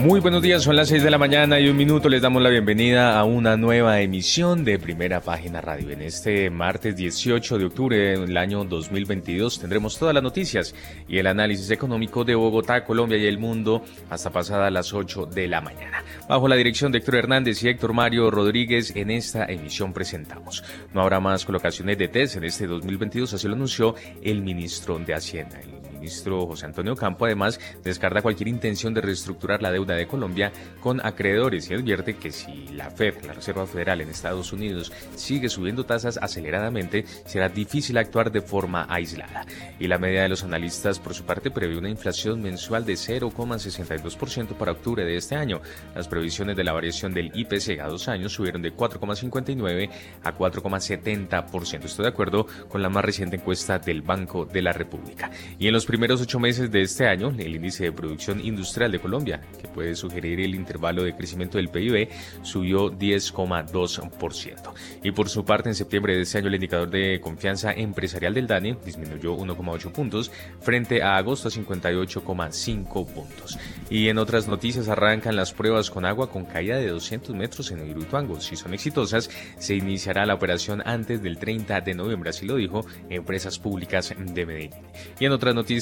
Muy buenos días, son las 6 de la mañana y un minuto. Les damos la bienvenida a una nueva emisión de Primera Página Radio. En este martes 18 de octubre del año 2022 tendremos todas las noticias y el análisis económico de Bogotá, Colombia y el mundo hasta pasada las 8 de la mañana. Bajo la dirección de Héctor Hernández y Héctor Mario Rodríguez, en esta emisión presentamos. No habrá más colocaciones de test en este 2022, así lo anunció el ministro de Hacienda ministro José Antonio Campo además descarta cualquier intención de reestructurar la deuda de Colombia con acreedores y advierte que si la Fed, la Reserva Federal en Estados Unidos, sigue subiendo tasas aceleradamente, será difícil actuar de forma aislada. Y la media de los analistas, por su parte, prevé una inflación mensual de 0,62% para octubre de este año. Las previsiones de la variación del IPC a dos años subieron de 4,59 a 4,70%. Estoy de acuerdo con la más reciente encuesta del Banco de la República. Y en los primeros ocho meses de este año, el índice de producción industrial de Colombia, que puede sugerir el intervalo de crecimiento del PIB, subió 10,2%. Y por su parte, en septiembre de este año, el indicador de confianza empresarial del DANE disminuyó 1,8 puntos frente a agosto a 58,5 puntos. Y en otras noticias, arrancan las pruebas con agua con caída de 200 metros en Hidroituango. Si son exitosas, se iniciará la operación antes del 30 de noviembre, así lo dijo Empresas Públicas de Medellín. Y en otras noticias,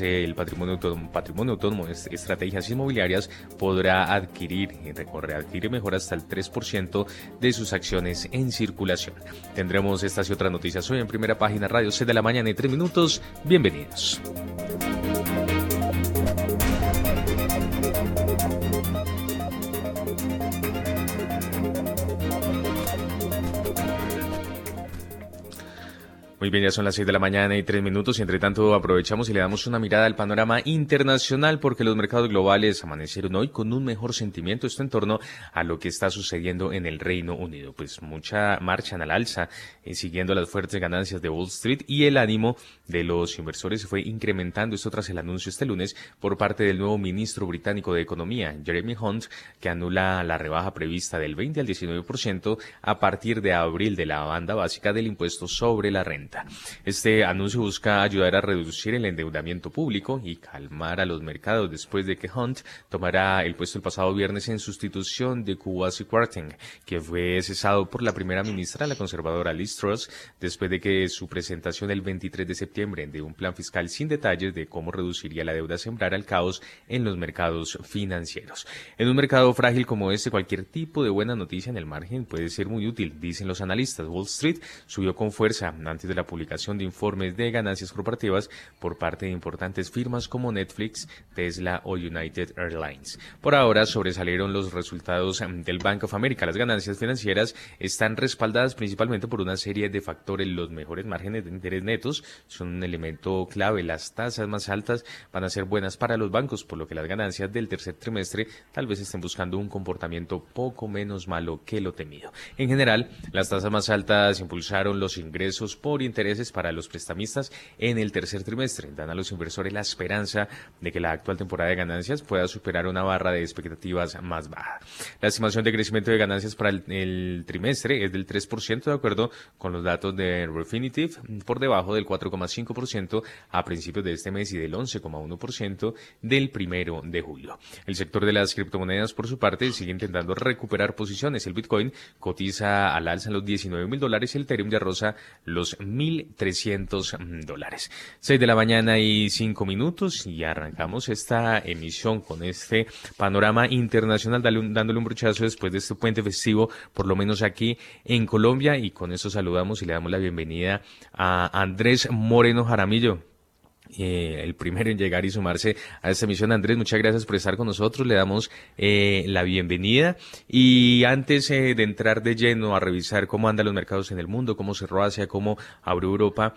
el patrimonio autónomo, patrimonio estrategias inmobiliarias podrá adquirir y adquirir mejor hasta el 3% de sus acciones en circulación. Tendremos estas y otras noticias hoy en primera página Radio C de la mañana y 3 minutos. Bienvenidos. Muy bien, ya son las 6 de la mañana y 3 minutos y entre tanto aprovechamos y le damos una mirada al panorama internacional porque los mercados globales amanecieron hoy con un mejor sentimiento esto en torno a lo que está sucediendo en el Reino Unido. Pues mucha marcha en al alza eh, siguiendo las fuertes ganancias de Wall Street y el ánimo de los inversores se fue incrementando esto tras el anuncio este lunes por parte del nuevo ministro británico de Economía, Jeremy Hunt, que anula la rebaja prevista del 20 al 19% a partir de abril de la banda básica del impuesto sobre la renta. Este anuncio busca ayudar a reducir el endeudamiento público y calmar a los mercados después de que Hunt tomara el puesto el pasado viernes en sustitución de Kuwasi Kwarteng, que fue cesado por la primera ministra, la conservadora Liz Truss, después de que su presentación el 23 de septiembre de un plan fiscal sin detalles de cómo reduciría la deuda sembrara el caos en los mercados financieros. En un mercado frágil como este, cualquier tipo de buena noticia en el margen puede ser muy útil, dicen los analistas. Wall Street subió con fuerza antes de la publicación de informes de ganancias corporativas por parte de importantes firmas como Netflix, Tesla o United Airlines. Por ahora sobresalieron los resultados del Bank of America. Las ganancias financieras están respaldadas principalmente por una serie de factores. Los mejores márgenes de interés netos son un elemento clave. Las tasas más altas van a ser buenas para los bancos, por lo que las ganancias del tercer trimestre tal vez estén buscando un comportamiento poco menos malo que lo temido. En general, las tasas más altas impulsaron los ingresos por intereses para los prestamistas en el tercer trimestre. Dan a los inversores la esperanza de que la actual temporada de ganancias pueda superar una barra de expectativas más baja. La estimación de crecimiento de ganancias para el, trimestre es del 3% de acuerdo con los datos de Refinitiv, por debajo del 4,5% a principios de este mes y del 11,1% del primero de julio. El sector de las criptomonedas, por su parte, sigue intentando recuperar posiciones. El Bitcoin cotiza al alza en los 19 mil dólares el Ethereum de rosa los 1.300 mm, dólares. 6 de la mañana y 5 minutos y arrancamos esta emisión con este panorama internacional dándole un brochazo después de este puente festivo, por lo menos aquí en Colombia y con eso saludamos y le damos la bienvenida a Andrés Moreno Jaramillo. Eh, el primero en llegar y sumarse a esta emisión. Andrés, muchas gracias por estar con nosotros. Le damos eh, la bienvenida. Y antes eh, de entrar de lleno a revisar cómo andan los mercados en el mundo, cómo cerró Asia, cómo abrió Europa,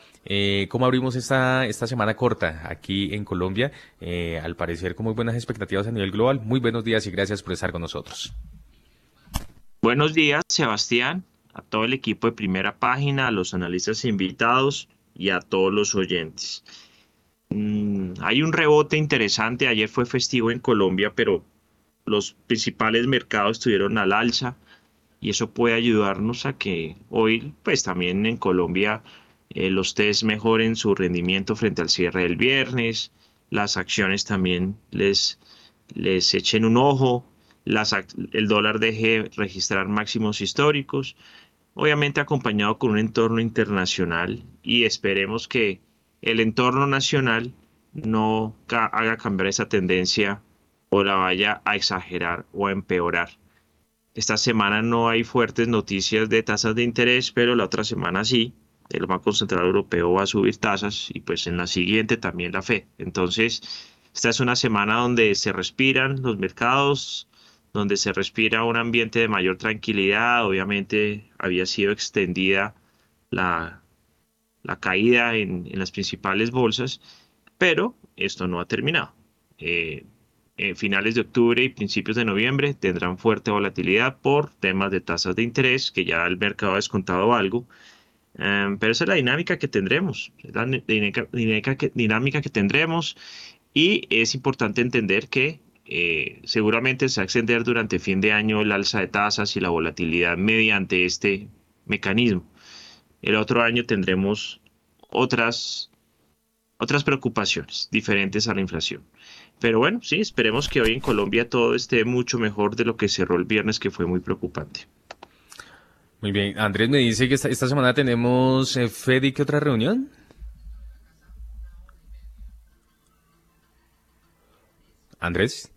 cómo abrimos esta, esta semana corta aquí en Colombia, al parecer con muy buenas expectativas a nivel global. Muy buenos días y gracias por estar con nosotros. Buenos días, Sebastián, a todo el equipo de primera página, a los analistas invitados y a todos los oyentes. Mm, hay un rebote interesante. Ayer fue festivo en Colombia, pero los principales mercados estuvieron al alza y eso puede ayudarnos a que hoy, pues también en Colombia, eh, los test mejoren su rendimiento frente al cierre del viernes, las acciones también les, les echen un ojo, el dólar deje registrar máximos históricos, obviamente acompañado con un entorno internacional y esperemos que el entorno nacional no haga cambiar esa tendencia o la vaya a exagerar o a empeorar. Esta semana no hay fuertes noticias de tasas de interés, pero la otra semana sí. El Banco Central Europeo va a subir tasas y pues en la siguiente también la fe. Entonces, esta es una semana donde se respiran los mercados, donde se respira un ambiente de mayor tranquilidad. Obviamente había sido extendida la, la caída en, las principales bolsas, pero esto no ha terminado. Eh, en finales de octubre y principios de noviembre tendrán fuerte volatilidad por temas de tasas de interés, que ya el mercado ha descontado algo. Em, pero esa es la dinámica que tendremos, la dinámica, que, dinámica que tendremos y es importante entender que eh, seguramente se va a extender durante fin de año el alza de tasas y la volatilidad mediante este mecanismo. El otro año tendremos otras, otras preocupaciones diferentes a la inflación. Pero bueno, sí, esperemos que hoy en Colombia todo esté mucho mejor de lo que cerró el viernes, que fue muy preocupante. Muy bien, Andrés me dice que esta, semana tenemos eh, Fed y qué otra reunión. Andrés.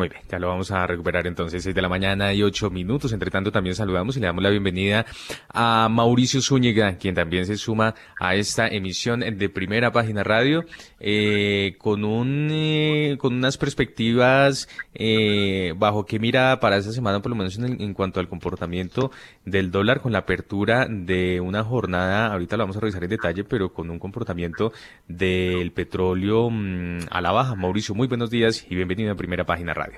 Muy bien, ya lo vamos a recuperar entonces, 6 de la mañana y 8 minutos. Entre tanto, también saludamos y le damos la bienvenida a Mauricio Zúñiga, quien también se suma a esta emisión de Primera Página Radio, eh, con un, eh, con unas perspectivas, eh, bajo qué mira para esta semana, por lo menos en, cuanto al comportamiento del dólar, con la apertura de una jornada, ahorita lo vamos a revisar en detalle, pero con un comportamiento del petróleo mm, a la baja. Mauricio, muy buenos días y bienvenido a Primera Página Radio.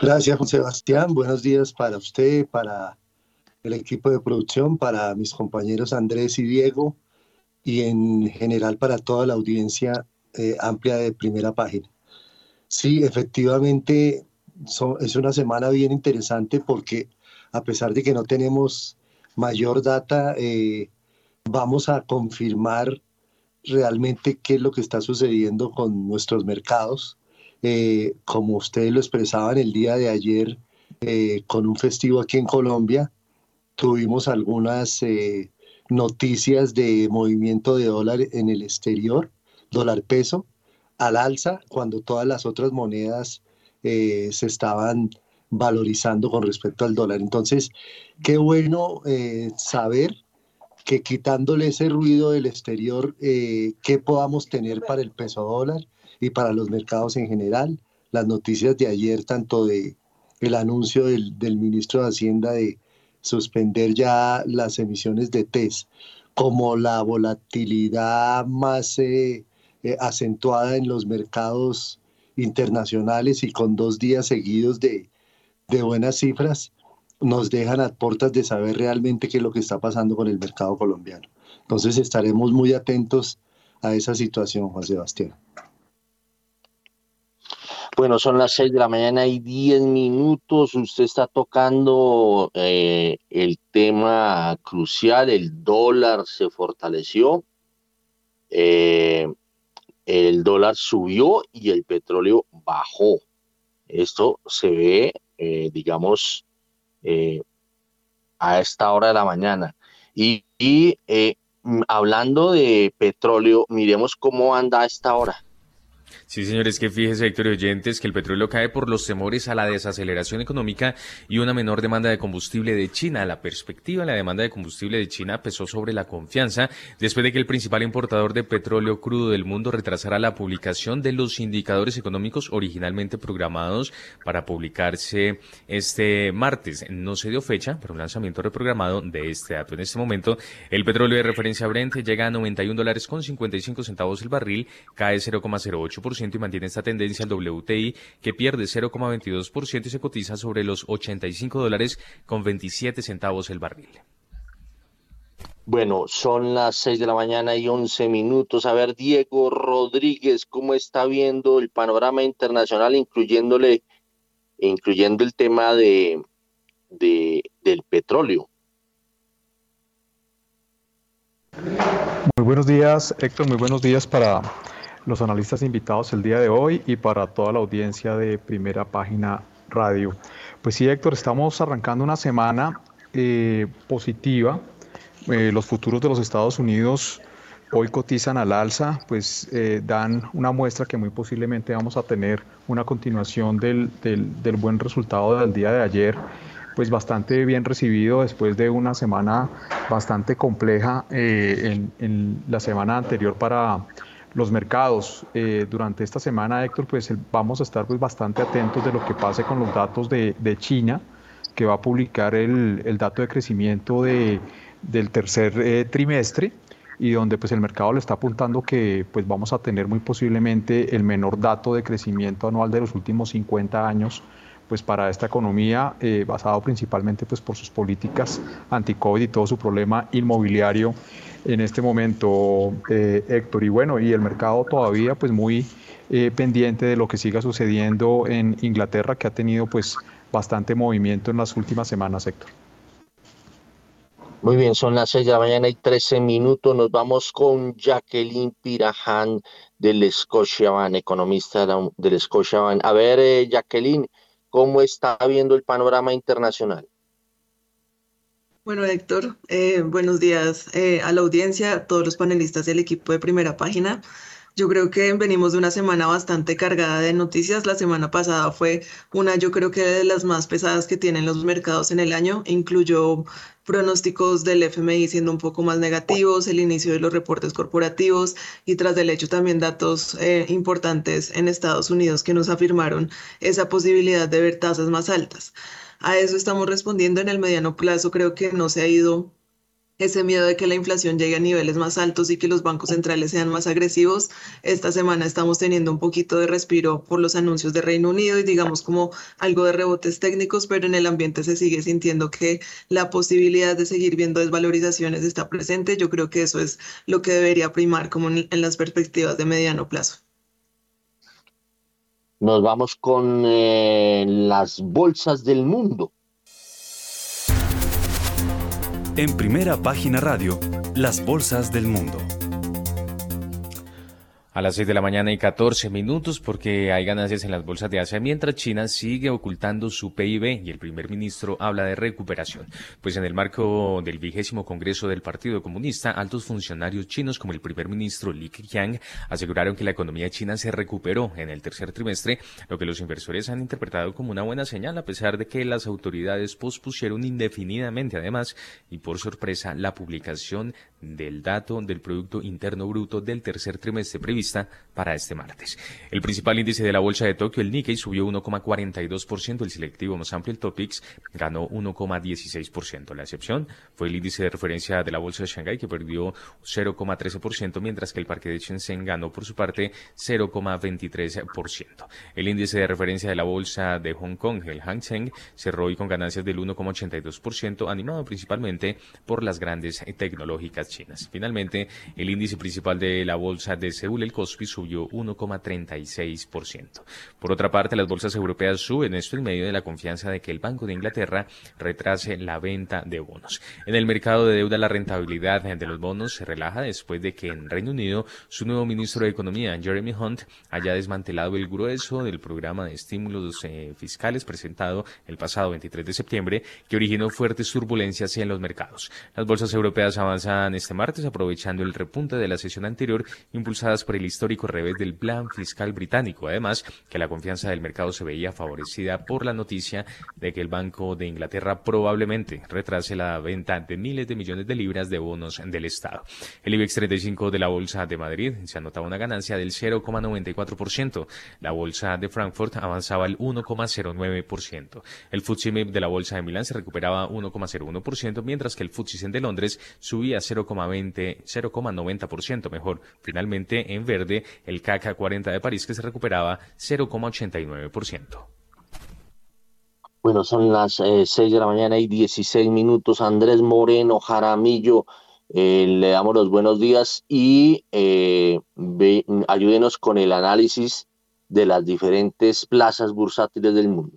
Gracias, Juan Sebastián. Buenos días para usted, para el equipo de producción, para mis compañeros Andrés y Diego y en general para toda la audiencia eh, amplia de primera página. Sí, efectivamente es una semana bien interesante porque a pesar de que no tenemos mayor data, eh, vamos a confirmar realmente qué es lo que está sucediendo con nuestros mercados. Eh, como ustedes lo expresaban el día de ayer, eh, con un festivo aquí en Colombia, tuvimos algunas eh, noticias de movimiento de dólar en el exterior, dólar peso, al alza, cuando todas las otras monedas se estaban valorizando con respecto al dólar. Entonces, qué bueno saber que quitándole ese ruido del exterior, eh, ¿qué podamos tener para el peso dólar y para los mercados en general? Las noticias de ayer, tanto de el anuncio del, ministro de Hacienda de suspender ya las emisiones de TES, como la volatilidad más eh, eh, acentuada en los mercados internacionales y con dos días seguidos de, de buenas cifras, nos dejan a puertas de saber realmente qué es lo que está pasando con el mercado colombiano. Entonces estaremos muy atentos a esa situación, Juan Sebastián. Bueno, son las seis de la mañana y diez minutos. Usted está tocando eh, el tema crucial. El dólar se fortaleció. Eh, el dólar subió y el petróleo bajó. Esto se ve, eh, digamos, eh, a esta hora de la mañana. Y, eh, hablando de petróleo, miremos cómo anda a esta hora. Sí, señores, que fíjese, Héctor y oyentes, que el petróleo cae por los temores a la desaceleración económica y una menor demanda de combustible de China. La perspectiva de la demanda de combustible de China pesó sobre la confianza después de que el principal importador de petróleo crudo del mundo retrasara la publicación de los indicadores económicos originalmente programados para publicarse este martes. No se dio fecha para un lanzamiento reprogramado de este dato. En este momento, el petróleo de referencia Brent llega a 91 dólares con 55 centavos el barril, cae 0,08% y mantiene esta tendencia al WTI que pierde 0,22% y se cotiza sobre los 85 dólares con 27 centavos el barril. Bueno, son las seis de la mañana y once minutos. A ver, Diego Rodríguez, ¿cómo está viendo el panorama internacional, incluyéndole, incluyendo el tema de, de del petróleo? Muy buenos días, Héctor. Muy buenos días para los analistas invitados el día de hoy y para toda la audiencia de Primera Página Radio. Pues sí, Héctor, estamos arrancando una semana eh, positiva. Eh, los futuros de los Estados Unidos hoy cotizan al alza, pues eh, dan una muestra que muy posiblemente vamos a tener una continuación del, del buen resultado del día de ayer pues bastante bien recibido después de una semana bastante compleja en, la semana anterior para los mercados. Eh, durante esta semana, Héctor, pues vamos a estar pues bastante atentos de lo que pase con los datos de, China, que va a publicar el, dato de crecimiento de, del tercer eh, trimestre y donde pues el mercado le está apuntando que pues vamos a tener muy posiblemente el menor dato de crecimiento anual de los últimos 50 años pues para esta economía eh, basado principalmente pues por sus políticas anti-COVID y todo su problema inmobiliario en este momento, eh, Héctor. Y bueno, y el mercado todavía pues muy eh, pendiente de lo que siga sucediendo en Inglaterra, que ha tenido pues bastante movimiento en las últimas semanas, Héctor. Muy bien, son las 6 de la mañana y 13 minutos. Nos vamos con Jacqueline Pirajan del Scotiabank, economista del Scotiabank. A ver, Jacqueline, ¿Cómo está viendo el panorama internacional? Bueno, Héctor, eh, buenos días eh, a la audiencia, a todos los panelistas del equipo de primera página. Yo creo que venimos de una semana bastante cargada de noticias. La semana pasada fue una, yo creo que de las más pesadas que tienen los mercados en el año. Incluyó pronósticos del FMI siendo un poco más negativos, el inicio de los reportes corporativos y tras del hecho también datos eh, importantes en Estados Unidos que nos afirmaron esa posibilidad de ver tasas más altas. A eso estamos respondiendo en el mediano plazo. Creo que no se ha ido ese miedo de que la inflación llegue a niveles más altos y que los bancos centrales sean más agresivos. Esta semana estamos teniendo un poquito de respiro por los anuncios de Reino Unido y digamos como algo de rebotes técnicos, pero en el ambiente se sigue sintiendo que la posibilidad de seguir viendo desvalorizaciones está presente. Yo creo que eso es lo que debería primar como en, las perspectivas de mediano plazo. Nos vamos con eh, las bolsas del mundo. En primera página radio, las bolsas del mundo. A las 6 de la mañana y 14 minutos porque hay ganancias en las bolsas de Asia mientras China sigue ocultando su PIB y el primer ministro habla de recuperación. Pues en el marco del vigésimo Congreso del Partido Comunista, altos funcionarios chinos como el primer ministro Li Keqiang aseguraron que la economía china se recuperó en el tercer trimestre, lo que los inversores han interpretado como una buena señal a pesar de que las autoridades pospusieron indefinidamente además y por sorpresa la publicación del dato del Producto Interno Bruto del tercer trimestre previsto para este martes. El principal índice de la bolsa de Tokio, el Nikkei, subió 1,42%, el selectivo más amplio, el Topix, ganó 1,16%. La excepción fue el índice de referencia de la bolsa de Shanghái, que perdió 0,13%, mientras que el parque de Shenzhen ganó por su parte 0,23%. El índice de referencia de la bolsa de Hong Kong, el Hang Seng, cerró hoy con ganancias del 1,82%, animado principalmente por las grandes tecnológicas chinas. Finalmente, el índice principal de la bolsa de Seúl, el Kospi subió 1,36%. Por otra parte, las bolsas europeas suben esto en medio de la confianza de que el Banco de Inglaterra retrase la venta de bonos. En el mercado de deuda, la rentabilidad de los bonos se relaja después de que en Reino Unido su nuevo ministro de Economía, Jeremy Hunt, haya desmantelado el grueso del programa de estímulos eh, fiscales presentado el pasado 23 de septiembre, que originó fuertes turbulencias en los mercados. Las bolsas europeas avanzan este martes aprovechando el repunte de la sesión anterior impulsadas por el histórico revés del plan fiscal británico. Además, que la confianza del mercado se veía favorecida por la noticia de que el Banco de Inglaterra probablemente retrase la venta de miles de millones de libras de bonos del Estado. El IBEX 35 de la Bolsa de Madrid se anotaba una ganancia del 0,94%. La Bolsa de Frankfurt avanzaba el 1,09%. El FTSE de la Bolsa de Milán se recuperaba 1,01%, mientras que el FTSE de Londres subía 0,20, 0,90% mejor. Finalmente, en verde el CAC 40 de París que se recuperaba 0,89%. Bueno, son las 6 eh, de la mañana y 16 minutos. Andrés Moreno Jaramillo, Eh, le damos los buenos días y eh, ayúdenos con el análisis de las diferentes plazas bursátiles del mundo.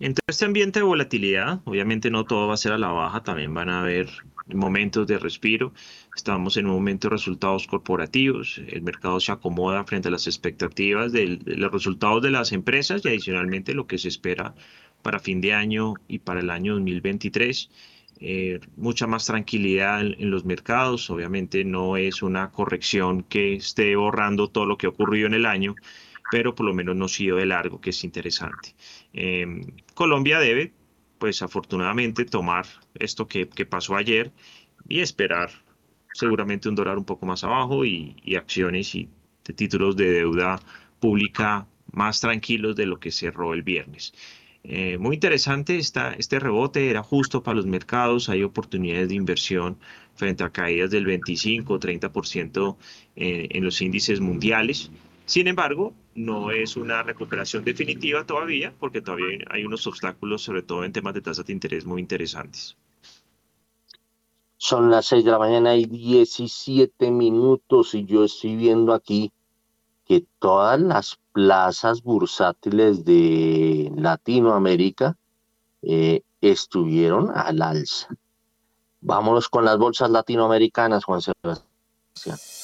En este ambiente de volatilidad, obviamente no todo va a ser a la baja, también van a haber momentos de respiro. Estamos en un momento de resultados corporativos, el mercado se acomoda frente a las expectativas de, los resultados de las empresas y adicionalmente lo que se espera para fin de año y para el año 2023. Eh, mucha más tranquilidad en, los mercados. Obviamente no es una corrección que esté borrando todo lo que ocurrió en el año, pero por lo menos no ha sido de largo, que es interesante. Em, Colombia debe, pues afortunadamente, tomar esto que, pasó ayer y esperar seguramente un dólar un poco más abajo y, acciones y títulos de deuda pública más tranquilos de lo que cerró el viernes. Eh, muy interesante esta, este rebote, era justo para los mercados, hay oportunidades de inversión frente a caídas del 25 o 30% en, en los índices mundiales. Sin embargo, no es una recuperación definitiva todavía, porque todavía hay unos obstáculos, sobre todo en temas de tasas de interés muy interesantes. Son las 6 de la mañana y 17 minutos y yo estoy viendo aquí que todas las plazas bursátiles de Latinoamérica eh, estuvieron al alza. Vámonos con las bolsas latinoamericanas, Juan Sebastián.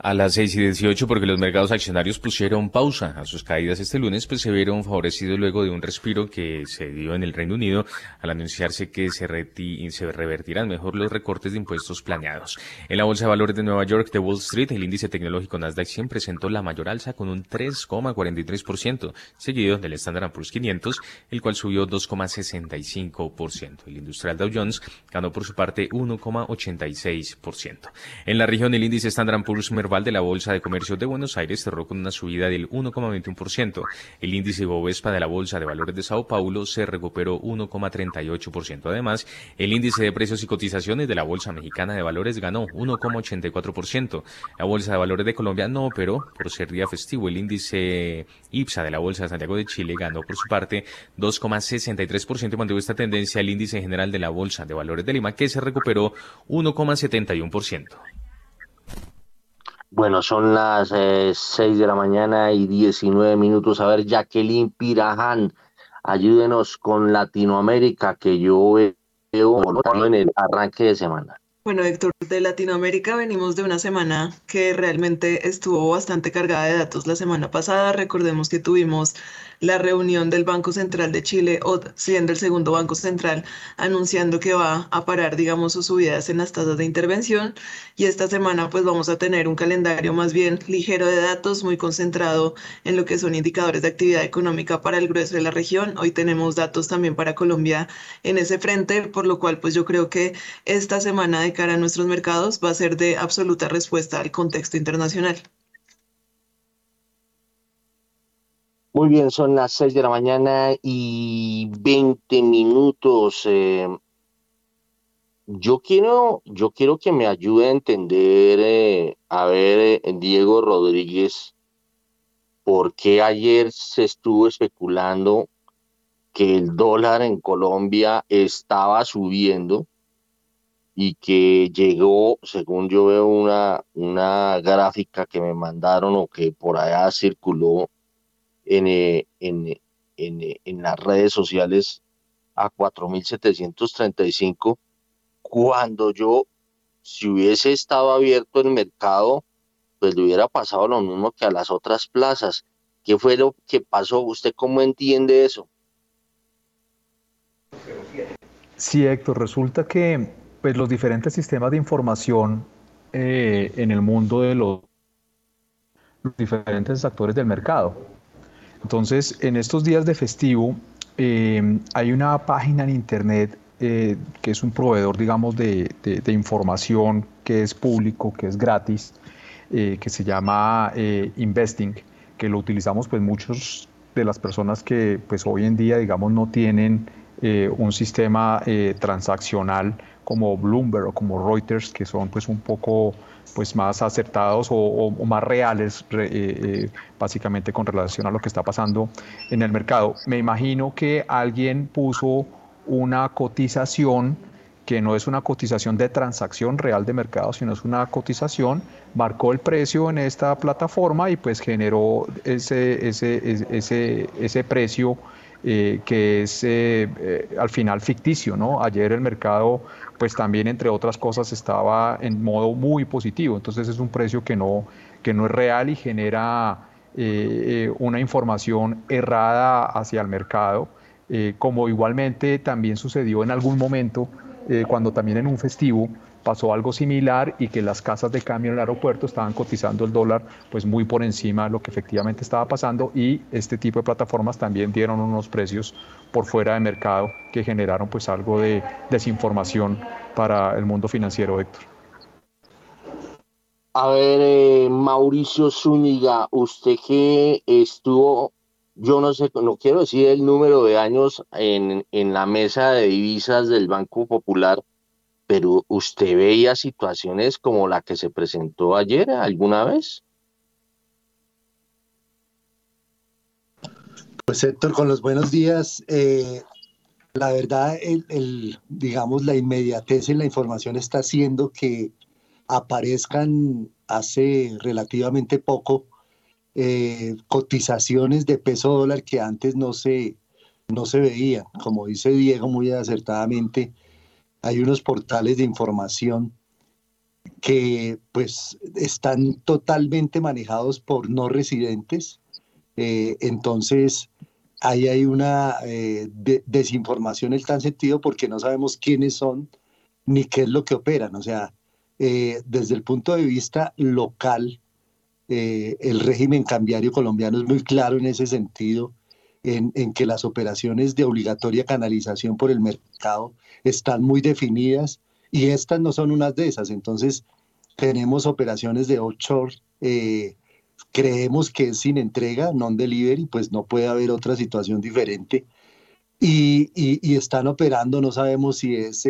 A las 6 y 18, porque los mercados accionarios pusieron pausa a sus caídas este lunes, pues se vieron favorecidos luego de un respiro que se dio en el Reino Unido al anunciarse que se, se revertirán mejor los recortes de impuestos planeados. En la Bolsa de Valores de Nueva York de Wall Street, el índice tecnológico Nasdaq 100 presentó la mayor alza con un 3,43%, seguido del Standard Poor's 500, el cual subió 2,65%. El industrial Dow Jones ganó por su parte 1,86%. En la región, el índice Standard Poor's de la Bolsa de Comercio de Buenos Aires cerró con una subida del 1,21%. El índice Bovespa de la Bolsa de Valores de Sao Paulo se recuperó 1,38%. Además, el índice de precios y cotizaciones de la Bolsa Mexicana de Valores ganó 1,84%. La Bolsa de Valores de Colombia no operó por ser día festivo. El índice IPSA de la Bolsa de Santiago de Chile ganó por su parte 2,63% y mantuvo esta tendencia el índice general de la Bolsa de Valores de Lima que se recuperó 1,71%. Bueno, son las eh, 6 de la mañana y 19 minutos. A ver, Jacqueline Piraján, ayúdenos con Latinoamérica, que yo veo en el arranque de semana. Bueno, Héctor, de Latinoamérica venimos de una semana que realmente estuvo bastante cargada de datos la semana pasada. Recordemos que tuvimos la reunión del Banco Central de Chile, o siendo el segundo Banco Central, anunciando que va a parar, digamos, sus subidas en las tasas de intervención. Y esta semana, pues vamos a tener un calendario más bien ligero de datos, muy concentrado en lo que son indicadores de actividad económica para el grueso de la región. Hoy tenemos datos también para Colombia en ese frente, por lo cual, pues yo creo que esta semana de cara a nuestros mercados va a ser de absoluta respuesta al contexto internacional. Muy bien, son las 6 de la mañana y 20 minutos. Eh, yo quiero, yo quiero que me ayude a entender, eh, a ver, eh, Diego Rodríguez, por qué ayer se estuvo especulando que el dólar en Colombia estaba subiendo y que llegó, según yo veo una, una gráfica que me mandaron o que por allá circuló, eh, en, en, en, las redes sociales a 4.735, cuando yo, si hubiese estado abierto el mercado, pues le hubiera pasado lo mismo que a las otras plazas. ¿Qué fue lo que pasó? ¿Usted cómo entiende eso? Sí, Héctor, resulta que pues, los diferentes sistemas de información eh, en el mundo de los diferentes actores del mercado, entonces, en estos días de festivo, eh, hay una página en internet eh, que es un proveedor, digamos, de, información que es público, que es gratis, eh, que se llama Investing, que lo utilizamos pues muchos de las personas que pues hoy en día, digamos, no tienen eh, un sistema eh, transaccional como Bloomberg o como Reuters, que son pues un poco pues más acertados o, más reales básicamente con relación a lo que está pasando en el mercado. Me imagino que alguien puso una cotización que no es una cotización de transacción real de mercado, sino es una cotización, marcó el precio en esta plataforma y pues generó ese, ese, ese, ese precio eh, que es eh, eh, al final ficticio, ¿no? Ayer el mercado pues también entre otras cosas estaba en modo muy positivo, entonces es un precio que no, que no es real y genera una información errada hacia el mercado, como igualmente también sucedió en algún momento eh, cuando también en un festivo pasó algo similar y que las casas de cambio en el aeropuerto estaban cotizando el dólar pues muy por encima de lo que efectivamente estaba pasando y este tipo de plataformas también dieron unos precios por fuera de mercado que generaron pues algo de desinformación para el mundo financiero, Héctor. A ver, eh, Mauricio Zúñiga, usted que estuvo yo no sé, no quiero decir el número de años en, en la mesa de divisas del Banco Popular, pero ¿usted veía situaciones como la que se presentó ayer alguna vez? Pues Héctor, con los buenos días. Eh, la verdad, el, digamos, la inmediatez en la información está haciendo que aparezcan hace relativamente poco eh, cotizaciones de peso dólar que antes no se, no se veían. Como dice Diego muy acertadamente, hay unos portales de información que pues están totalmente manejados por no residentes. Eh, entonces, ahí hay una eh, desinformación en tal sentido porque no sabemos quiénes son ni qué es lo que operan. O sea, desde el punto de vista local, eh, el régimen cambiario colombiano es muy claro en ese sentido, en, que las operaciones de obligatoria canalización por el mercado están muy definidas y estas no son unas de esas. Entonces, tenemos operaciones de offshore, eh, creemos que es sin entrega, non-delivery, pues no puede haber otra situación diferente. Y, y, están operando, no sabemos si es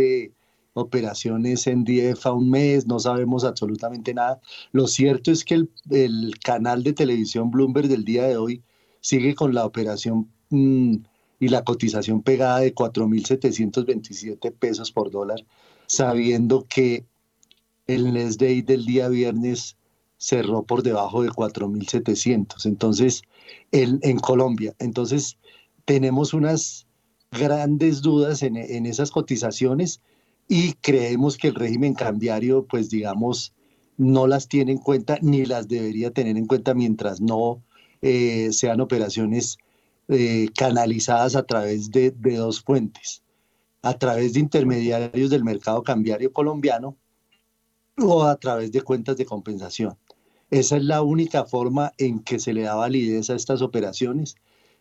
operaciones en DF a un mes, no sabemos absolutamente nada. Lo cierto es que el, canal de televisión Bloomberg del día de hoy sigue con la operación mm, y la cotización pegada de 4.727 pesos por dólar, sabiendo que el Next Day del día viernes cerró por debajo de 4.700. Entonces, el, en Colombia. Entonces, tenemos unas grandes dudas en, en esas cotizaciones y creemos que el régimen cambiario, pues digamos, no las tiene en cuenta ni las debería tener en cuenta mientras no eh, sean operaciones eh, canalizadas a través de, de, dos fuentes, a través de intermediarios del mercado cambiario colombiano o a través de cuentas de compensación. Esa es la única forma en que se le da validez a estas operaciones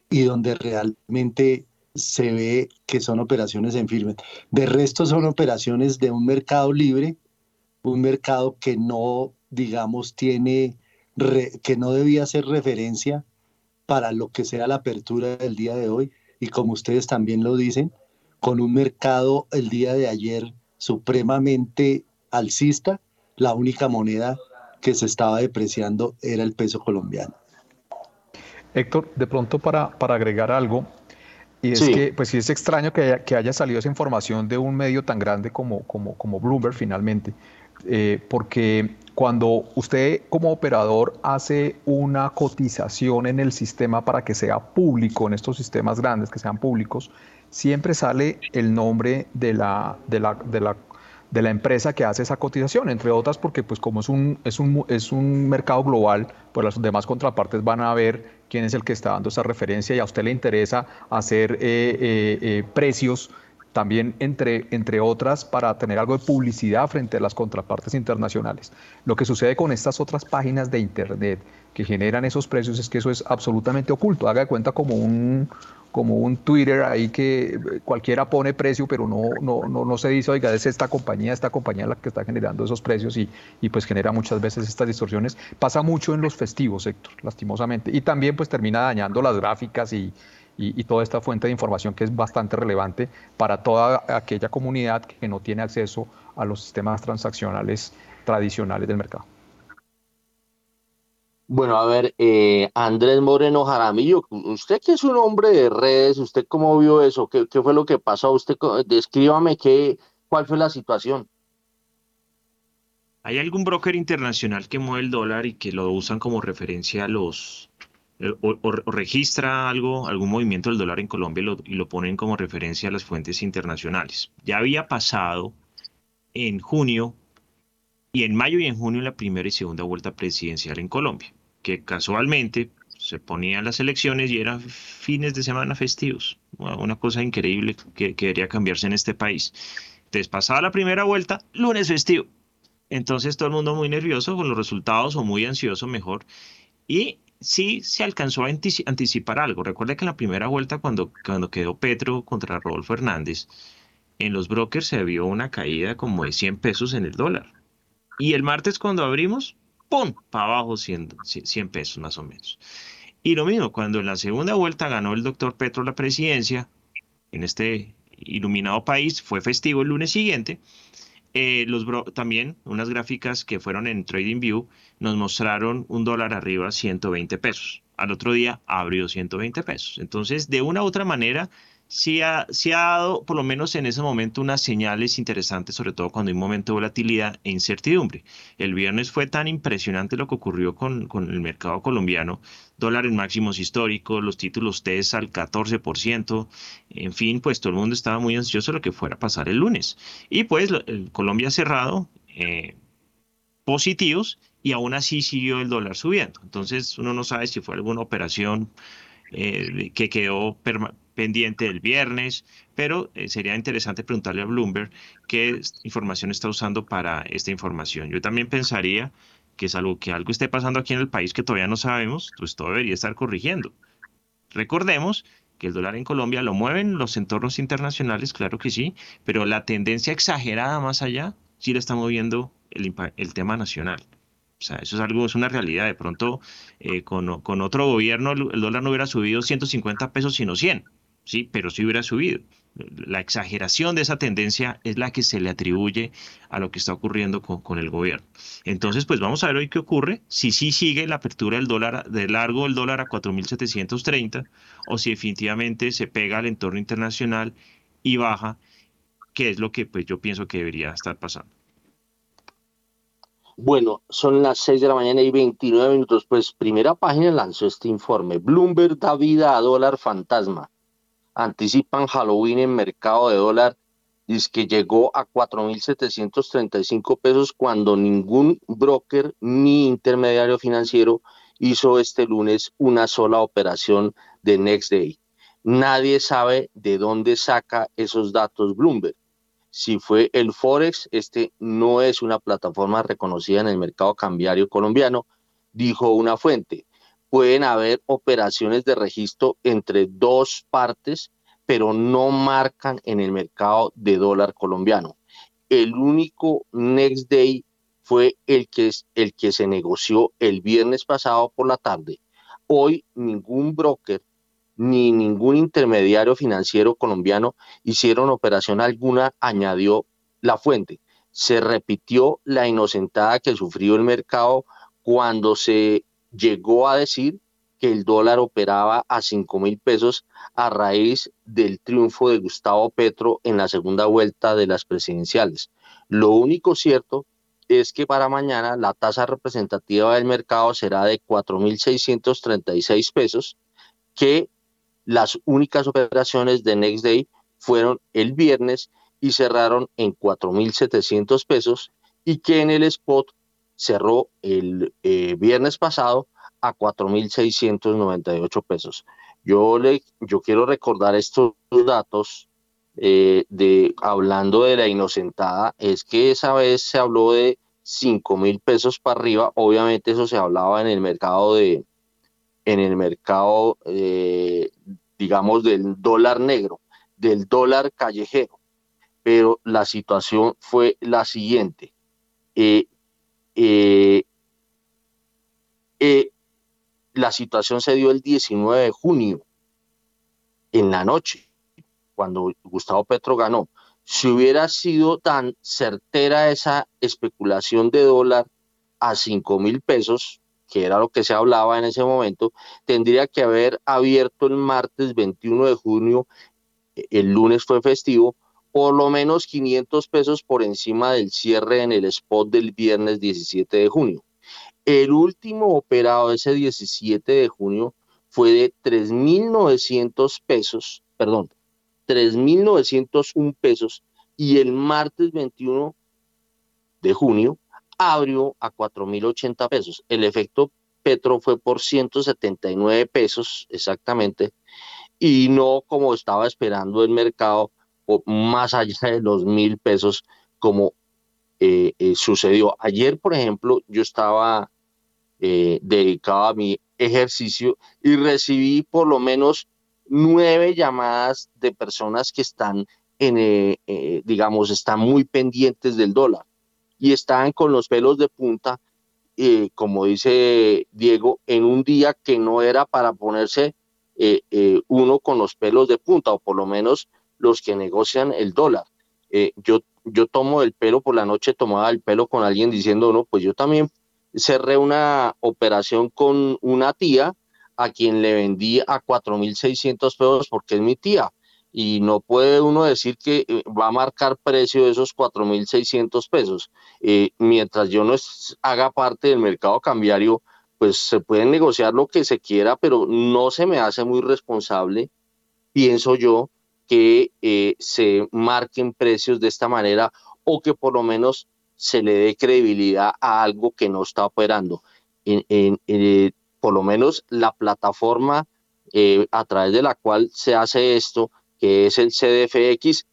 y donde realmente se ve que son operaciones en firme. De resto son operaciones de un mercado libre, un mercado que no, digamos, tiene, que no debía ser referencia para lo que sea la apertura del día de hoy. Y como ustedes también lo dicen, con un mercado el día de ayer supremamente alcista, la única moneda que se estaba depreciando era el peso colombiano. Héctor, de pronto para, para agregar algo, y es que, pues sí es extraño que haya, que haya, salido esa información de un medio tan grande como, como, como Bloomberg finalmente, eh, porque cuando usted como operador hace una cotización en el sistema para que sea público, en estos sistemas grandes que sean públicos, siempre sale el nombre de la, de la, de la de la empresa que hace esa cotización, entre otras porque pues como es un, es un, es un mercado global, pues las demás contrapartes van a ver quién es el que está dando esa referencia y a usted le interesa hacer eh, eh, eh, precios también entre, entre otras para tener algo de publicidad frente a las contrapartes internacionales. Lo que sucede con estas otras páginas de Internet que generan esos precios es que eso es absolutamente oculto. Haga de cuenta como un, como un Twitter ahí que cualquiera pone precio, pero no, no, no, no se dice, oiga, es esta compañía, esta compañía la que está generando esos precios y, y pues genera muchas veces estas distorsiones. Pasa mucho en los festivos, Héctor, lastimosamente. Y también pues termina dañando las gráficas y, y, toda esta fuente de información que es bastante relevante para toda aquella comunidad que no tiene acceso a los sistemas transaccionales tradicionales del mercado. Bueno, a ver, eh, Andrés Moreno Jaramillo, usted que es un hombre de redes, ¿usted cómo vio eso? ¿Qué, fue lo que pasó? Usted descríbame qué, cuál fue la situación. ¿Hay algún broker internacional que mueve el dólar y que lo usan como referencia a los eh, o, registra algo, algún movimiento del dólar en Colombia y lo, ponen como referencia a las fuentes internacionales? Ya había pasado en junio y en mayo y en junio la primera y segunda vuelta presidencial en Colombia, que casualmente se ponían las elecciones y eran fines de semana festivos. Una cosa increíble que, que debería cambiarse en este país. Entonces, pasada la primera vuelta, lunes festivo. Entonces, todo el mundo muy nervioso con los resultados o muy ansioso, mejor. Y sí se alcanzó a anticipar algo. Recuerda que en la primera vuelta, cuando, cuando quedó Petro contra Rodolfo Hernández, en los brokers se vio una caída como de 100 pesos en el dólar. Y el martes, cuando abrimos, ¡pum! Para abajo 100, 100 pesos más o menos. Y lo mismo, cuando en la segunda vuelta ganó el doctor Petro la presidencia, en este iluminado país, fue festivo el lunes siguiente. Eh, los también unas gráficas que fueron en TradingView nos mostraron un dólar arriba 120 pesos. Al otro día abrió 120 pesos. Entonces, de una u otra manera, sí ha, ha dado, por lo menos en ese momento, unas señales interesantes, sobre todo cuando hay un momento de volatilidad e incertidumbre. El viernes fue tan impresionante lo que ocurrió con, con el mercado colombiano, dólares máximos históricos, los títulos TES al 14%, en fin, pues todo el mundo estaba muy ansioso de lo que fuera a pasar el lunes. Y pues el Colombia cerrado, eh, positivos, y aún así siguió el dólar subiendo. Entonces uno no sabe si fue alguna operación eh, que quedó pendiente del viernes, pero eh, sería interesante preguntarle a Bloomberg qué información está usando para esta información. Yo también pensaría que es algo que algo esté pasando aquí en el país que todavía no sabemos, pues todo debería estar corrigiendo. Recordemos que el dólar en Colombia lo mueven los entornos internacionales, claro que sí, pero la tendencia exagerada más allá sí la está moviendo el, tema nacional. O sea, eso es algo, es una realidad. De pronto, eh, con, con, otro gobierno, el, dólar no hubiera subido 150 pesos, sino 100 sí, pero sí hubiera subido. La exageración de esa tendencia es la que se le atribuye a lo que está ocurriendo con, el gobierno. Entonces, pues vamos a ver hoy qué ocurre, si sí sigue la apertura del dólar, de largo el dólar a 4.730, o si definitivamente se pega al entorno internacional y baja, que es lo que pues yo pienso que debería estar pasando. Bueno, son las 6 de la mañana y 29 minutos. Pues primera página lanzó este informe. Bloomberg da vida a dólar fantasma anticipan Halloween en mercado de dólar, dice que llegó a 4.735 pesos cuando ningún broker ni intermediario financiero hizo este lunes una sola operación de Next Day. Nadie sabe de dónde saca esos datos Bloomberg. Si fue el Forex, este no es una plataforma reconocida en el mercado cambiario colombiano, dijo una fuente pueden haber operaciones de registro entre dos partes, pero no marcan en el mercado de dólar colombiano. El único next day fue el que, el que se negoció el viernes pasado por la tarde. Hoy ningún broker ni ningún intermediario financiero colombiano hicieron operación alguna, añadió la fuente. Se repitió la inocentada que sufrió el mercado cuando se llegó a decir que el dólar operaba a 5 mil pesos a raíz del triunfo de Gustavo Petro en la segunda vuelta de las presidenciales. Lo único cierto es que para mañana la tasa representativa del mercado será de 4.636 pesos, que las únicas operaciones de Next Day fueron el viernes y cerraron en 4.700 pesos y que en el spot cerró el eh, viernes pasado a 4.698 pesos. Yo, le, yo quiero recordar estos datos eh, de hablando de la inocentada, es que esa vez se habló de 5 mil pesos para arriba, obviamente eso se hablaba en el mercado de, en el mercado, eh, digamos, del dólar negro, del dólar callejero, pero la situación fue la siguiente. Eh, la situación se dio el 19 de junio. en la noche, cuando Gustavo Petro ganó. Si hubiera sido tan certera esa especulación de dólar a 5 mil pesos, que era lo que se hablaba en ese momento, tendría que haber abierto el martes 21 de junio, el lunes fue festivo, por lo menos 500 pesos por encima del cierre en el spot del viernes 17 de junio. El último operado ese 17 de junio fue de 3.900 pesos, perdón, 3.901 pesos y el martes 21 de junio abrió a 4.080 pesos. El efecto Petro fue por 179 pesos exactamente y no como estaba esperando el mercado más allá de los mil pesos como eh, eh, sucedió. Ayer, por ejemplo, yo estaba eh, dedicado a mi ejercicio y recibí por lo menos nueve llamadas de personas que están en, digamos, están muy pendientes del dólar y están con los pelos de punta, como dice Diego, en un día que no era para ponerse uno con los pelos de punta, o por lo menos los que negocian el dólar. Eh, yo, yo tomo el pelo por la noche, tomaba el pelo con alguien diciendo, no, pues yo también cerré una operación con una tía a quien le vendí a 4.600 pesos porque es mi tía. Y no puede uno decir que eh, va a marcar precio de esos 4.600 pesos. Eh, mientras yo no haga parte del mercado cambiario, pues se puede negociar lo que se quiera, pero no se me hace muy responsable, pienso yo, que eh, se marquen precios de esta manera o que por lo menos se le dé credibilidad a algo que no está operando. En, eh, por lo menos la plataforma eh, a través de la cual se hace esto, que es el CDFX,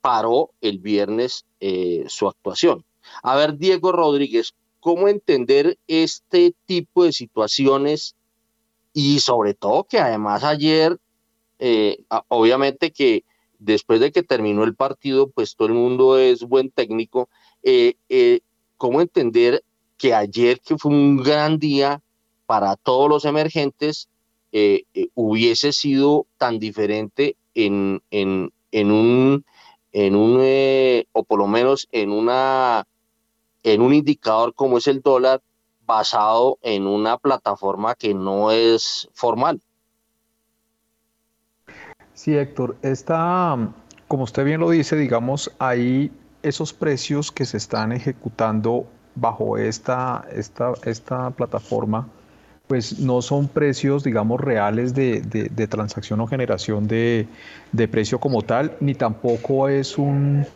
paró el viernes su actuación. A ver, Diego Rodríguez, ¿cómo entender este tipo de situaciones? Y sobre todo que además ayer eh, obviamente que después de que terminó el partido, pues todo el mundo es buen técnico. Eh, eh, ¿Cómo entender que ayer, que fue un gran día para todos los emergentes, hubiese sido tan diferente en, en, en un, en un o por lo menos en, una, en un indicador como es el dólar, basado en una plataforma que no es formal? Sí, Héctor, está, como usted bien lo dice, digamos, hay esos precios que se están ejecutando bajo esta, esta, esta plataforma, pues no son precios, digamos, reales de, transacción o generación de, precio como tal, ni tampoco es un,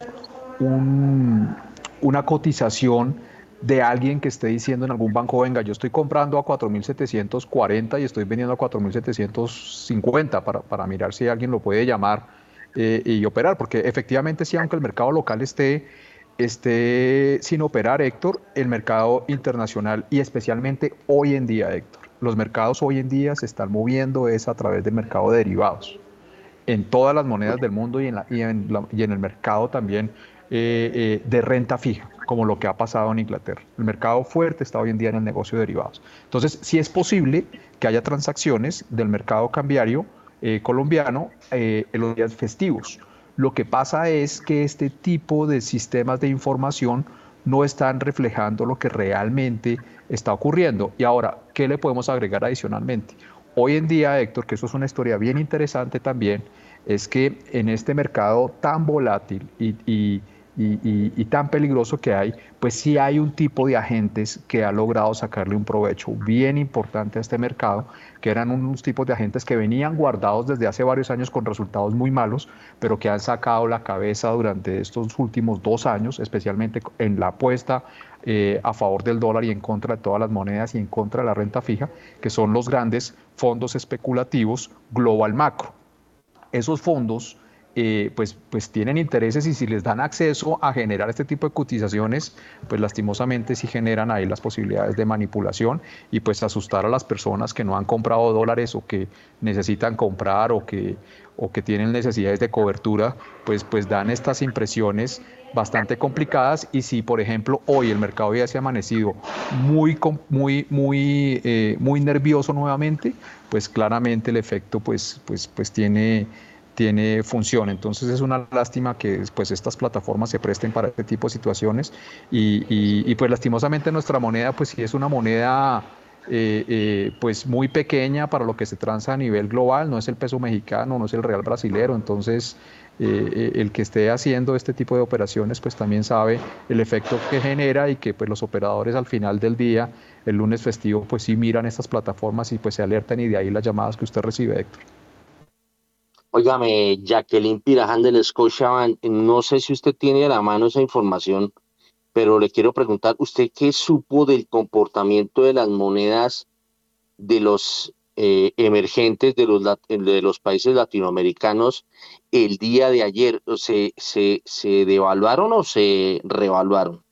una cotización de alguien que esté diciendo en algún banco, venga, yo estoy comprando a 4.740 y estoy vendiendo a 4.750 para, para mirar si alguien lo puede llamar eh, y operar, porque efectivamente sí, aunque el mercado local esté, esté sin operar, Héctor, el mercado internacional y especialmente hoy en día, Héctor, los mercados hoy en día se están moviendo es a través del mercado de derivados. En todas las monedas del mundo y en, la, y en, y en el mercado también eh, eh, de renta fija, como lo que ha pasado en Inglaterra. El mercado fuerte está hoy en día en el negocio de derivados. Entonces, sí es posible que haya transacciones del mercado cambiario eh, colombiano en los días festivos. Lo que pasa es que este tipo de sistemas de información no están reflejando lo que realmente está ocurriendo. Y ahora, ¿qué le podemos agregar adicionalmente? Hoy en día, Héctor, que eso es una historia bien interesante también, es que en este mercado tan volátil y y, tan peligroso que hay, pues sí hay un tipo de agentes que ha logrado sacarle un provecho bien importante a este mercado, que eran unos tipos de agentes que venían guardados desde hace varios años con resultados muy malos, pero que han sacado la cabeza durante estos últimos dos años, especialmente en la apuesta eh, a favor del dólar y en contra de todas las monedas y en contra de la renta fija, que son los grandes fondos especulativos global macro. Esos fondos eh, pues, pues tienen intereses y si les dan acceso a generar este tipo de cotizaciones, pues lastimosamente sí generan ahí las posibilidades de manipulación y pues asustar a las personas que no han comprado dólares o que necesitan comprar o que, o que tienen necesidades de cobertura, pues, pues dan estas impresiones bastante complicadas. Y si por ejemplo hoy el mercado ya se ha amanecido muy muy muy eh, muy nervioso nuevamente pues claramente el efecto pues pues pues tiene tiene función. Entonces es una lástima que pues, estas plataformas se presten para este tipo de situaciones y, y, pues lastimosamente nuestra moneda pues sí es una moneda eh, eh, pues muy pequeña para lo que se transa a nivel global, no es el peso mexicano, no es el real brasilero, entonces eh, el que esté haciendo este tipo de operaciones pues también sabe el efecto que genera y que pues los operadores al final del día, el lunes festivo pues sí miran estas plataformas y pues se alertan y de ahí las llamadas que usted recibe Héctor. Óigame, Jacqueline Piraján del Scotiabank, no sé si usted tiene a la mano esa información, pero le quiero preguntar, ¿usted qué supo del comportamiento de las monedas de los eh, emergentes de los, países latinoamericanos el día de ayer? ¿Se, se, ¿Se devaluaron o se revaluaron?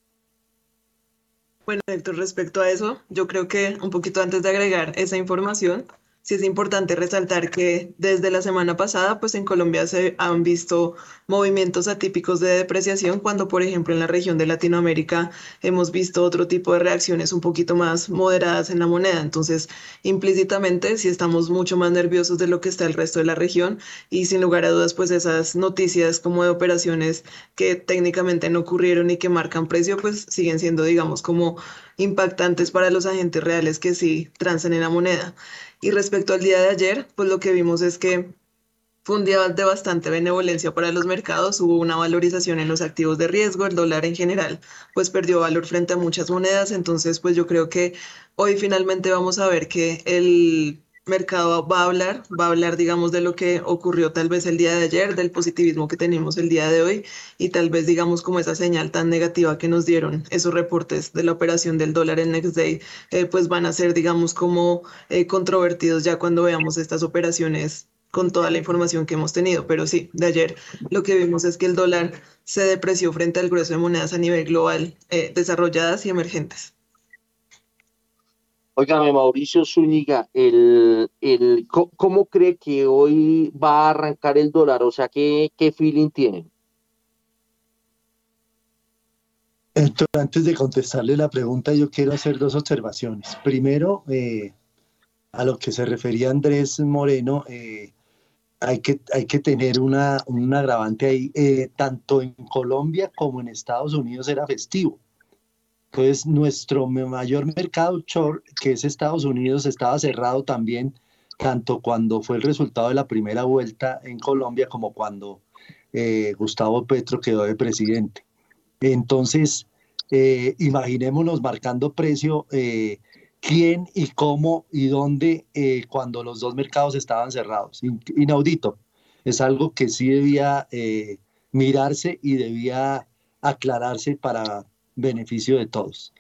Bueno, Héctor, respecto a eso, yo creo que un poquito antes de agregar esa información, sí es importante resaltar que desde la semana pasada, pues en Colombia se han visto movimientos atípicos de depreciación, cuando por ejemplo en la región de Latinoamérica hemos visto otro tipo de reacciones un poquito más moderadas en la moneda. Entonces, implícitamente, sí estamos mucho más nerviosos de lo que está el resto de la región y sin lugar a dudas, pues esas noticias como de operaciones que técnicamente no ocurrieron y que marcan precio, pues siguen siendo, digamos, como impactantes para los agentes reales que sí transan en la moneda. Y respecto al día de ayer, pues lo que vimos es que fue un día de bastante benevolencia para los mercados, hubo una valorización en los activos de riesgo, el dólar en general pues perdió valor frente a muchas monedas, entonces pues yo creo que hoy finalmente vamos a ver que el mercado va a hablar, va a hablar, digamos, de lo que ocurrió tal vez el día de ayer, del positivismo que tenemos el día de hoy y tal vez, digamos, como esa señal tan negativa que nos dieron esos reportes de la operación del dólar en Next Day, eh, pues van a ser, digamos, como eh, controvertidos ya cuando veamos estas operaciones con toda la información que hemos tenido. Pero sí, de ayer lo que vimos es que el dólar se depreció frente al grueso de monedas a nivel global eh, desarrolladas y emergentes. Óigame, Mauricio Zúñiga, el, el, ¿cómo cree que hoy va a arrancar el dólar? O sea, ¿qué, qué feeling tiene? Entonces, antes de contestarle la pregunta, yo quiero hacer dos observaciones. Primero, eh, a lo que se refería Andrés Moreno, eh, hay, que, hay que tener una, un agravante ahí. Eh, tanto en Colombia como en Estados Unidos era festivo. Entonces, nuestro mayor mercado short, que es Estados Unidos, estaba cerrado también, tanto cuando fue el resultado de la primera vuelta en Colombia como cuando eh, Gustavo Petro quedó de presidente. Entonces, eh, imaginémonos marcando precio eh, quién y cómo y dónde cuando los dos mercados estaban cerrados. Inaudito. Es algo que sí debía mirarse y debía aclararse para beneficio de todos.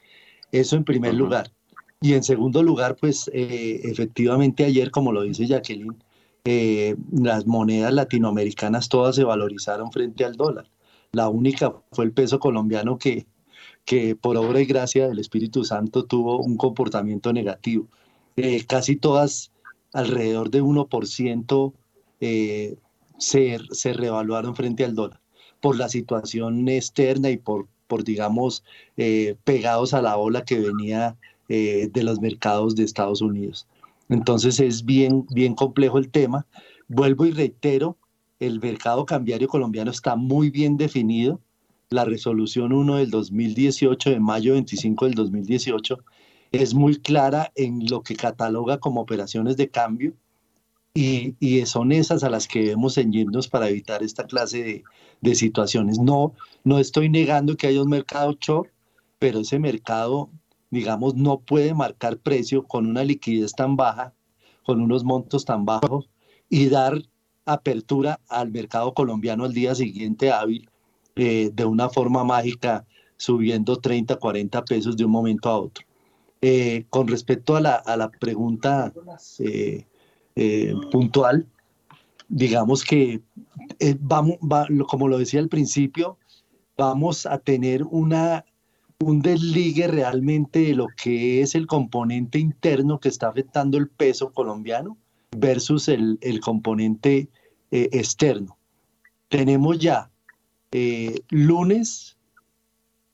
Eso en primer lugar. Y en segundo lugar, pues eh, efectivamente ayer, como lo dice Jacqueline, eh, las monedas latinoamericanas todas se valorizaron frente al dólar. La única fue el peso colombiano que, que por obra y gracia del Espíritu Santo tuvo un comportamiento negativo. Eh, casi todas, alrededor de 1%, se, se revaluaron frente al dólar por la situación externa y por por digamos, eh, pegados a la ola que venía eh, de los mercados de Estados Unidos. Entonces es bien, bien complejo el tema. Vuelvo y reitero, el mercado cambiario colombiano está muy bien definido. La resolución 1 del 2018, de mayo 25 del 2018, es muy clara en lo que cataloga como operaciones de cambio y, y, son esas a las que debemos ceñirnos para evitar esta clase de, de, situaciones. No, no estoy negando que haya un mercado short, pero ese mercado, digamos, no puede marcar precio con una liquidez tan baja, con unos montos tan bajos y dar apertura al mercado colombiano al día siguiente hábil eh, de una forma mágica, subiendo 30, 40 pesos de un momento a otro. Eh, con respecto a la, a la pregunta... Eh, eh, puntual. digamos que eh, vamos, como lo decía al principio, vamos a tener una, un desligue realmente de lo que es el componente interno que está afectando el peso colombiano versus el, componente eh, externo. Tenemos ya lunes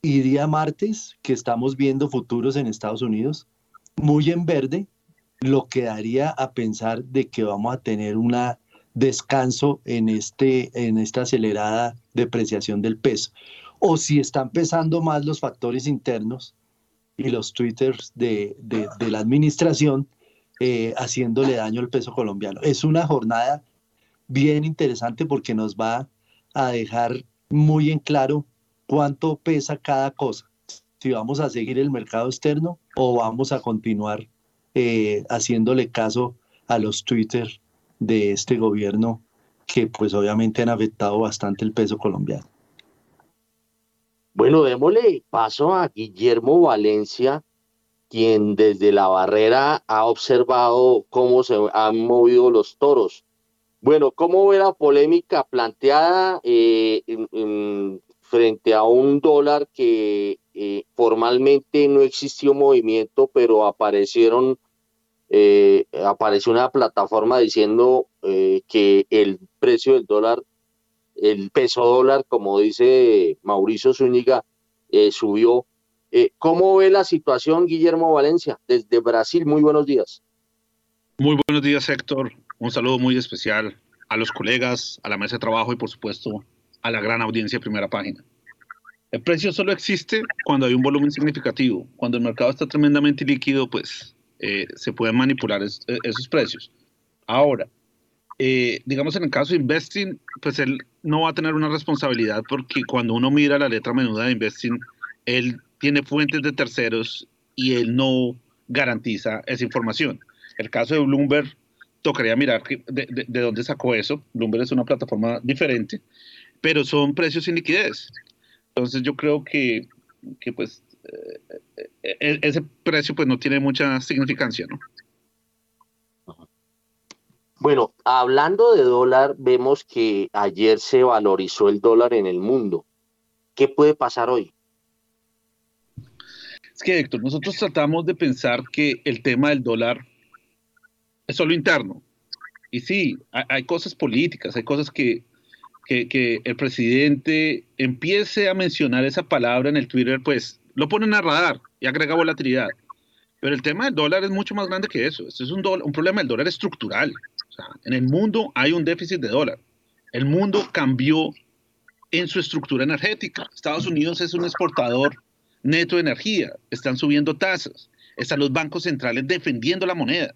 y día martes que estamos viendo futuros en Estados Unidos muy en verde, lo que daría a pensar de que vamos a tener un descanso en, este, en esta acelerada depreciación del peso. O si están pesando más los factores internos y los twitters de, la administración, eh, haciéndole daño al peso colombiano. Es una jornada bien interesante porque nos va a dejar muy en claro cuánto pesa cada cosa. Si vamos a seguir el mercado externo o vamos a continuar eh, haciéndole caso a los Twitter de este gobierno que pues obviamente han afectado bastante el peso colombiano. Bueno, démosle paso a Guillermo Valencia, quien desde la barrera ha observado cómo se han movido los toros. Bueno, ¿cómo ve la polémica planteada eh, frente a un dólar que eh, formalmente no existió movimiento, pero aparecieron, eh, apareció una plataforma diciendo eh, que el precio del dólar, el peso dólar, como dice Mauricio Zúñiga, subió. ¿Cómo ve la situación, Guillermo Valencia, desde Brasil? Muy buenos días. Muy buenos días, Héctor. Un saludo muy especial a los colegas, a la mesa de trabajo y, por supuesto, a la gran audiencia de primera página. El precio solo existe cuando hay un volumen significativo. Cuando el mercado está tremendamente líquido, pues eh, se pueden manipular eh, esos precios. Ahora, eh, digamos en el caso de Investing, pues él no va a tener una responsabilidad porque cuando uno mira la letra menuda de Investing, él tiene fuentes de terceros y él no garantiza esa información. El caso de Bloomberg, tocaría mirar de, de dónde sacó eso. Bloomberg es una plataforma diferente, pero son precios sin liquidez. Entonces yo creo que, pues eh, eh, ese precio pues no tiene mucha significancia, ¿no? Bueno, hablando de dólar, vemos que ayer se valorizó el dólar en el mundo. ¿Qué puede pasar hoy? Es que, Héctor, nosotros tratamos de pensar que el tema del dólar es solo interno. Y sí, hay cosas políticas, hay cosas que que, el presidente empiece a mencionar esa palabra en el Twitter, pues lo ponen a radar y agrega volatilidad. Pero el tema del dólar es mucho más grande que eso. Este es un, un problema del dólar estructural. en el mundo hay un déficit de dólar. El mundo cambió en su estructura energética. Estados Unidos es un exportador neto de energía. Están subiendo tasas. Están los bancos centrales defendiendo la moneda.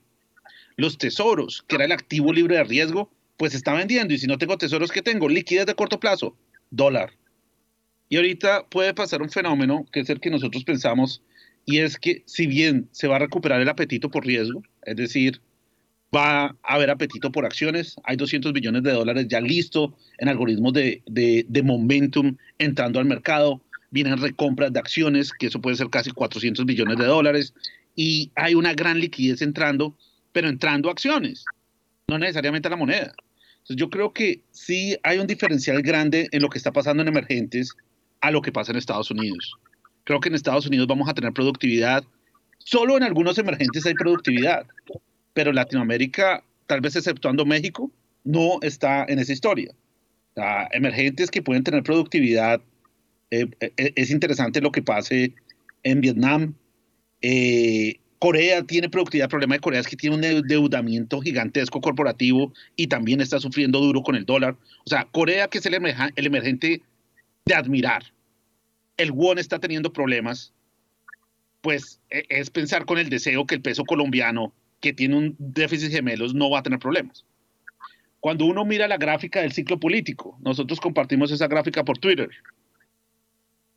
Los tesoros, que era el activo libre de riesgo, pues está vendiendo. Y si no tengo tesoros, ¿qué tengo? Liquidez de corto plazo, dólar. Y ahorita puede pasar un fenómeno que es el que nosotros pensamos, y es que si bien se va a recuperar el apetito por riesgo, es decir, va a haber apetito por acciones, hay 200 billones de dólares ya listo en algoritmos de, de, de momentum entrando al mercado, vienen recompras de acciones, que eso puede ser casi 400 billones de dólares, y hay una gran liquidez entrando, pero entrando acciones, no necesariamente a la moneda yo creo que sí hay un diferencial grande en lo que está pasando en emergentes a lo que pasa en Estados Unidos. Creo que en Estados Unidos vamos a tener productividad. Solo en algunos emergentes hay productividad, pero Latinoamérica, tal vez exceptuando México, no está en esa historia. emergentes que pueden tener productividad, eh, eh, es interesante lo que pase en Vietnam, eh, Corea tiene productividad, el problema de Corea es que tiene un endeudamiento gigantesco corporativo y también está sufriendo duro con el dólar. O sea, Corea, que es el, emergente de admirar, el won está teniendo problemas, pues e, es pensar con el deseo que el peso colombiano, que tiene un déficit gemelos, no va a tener problemas. Cuando uno mira la gráfica del ciclo político, nosotros compartimos esa gráfica por Twitter,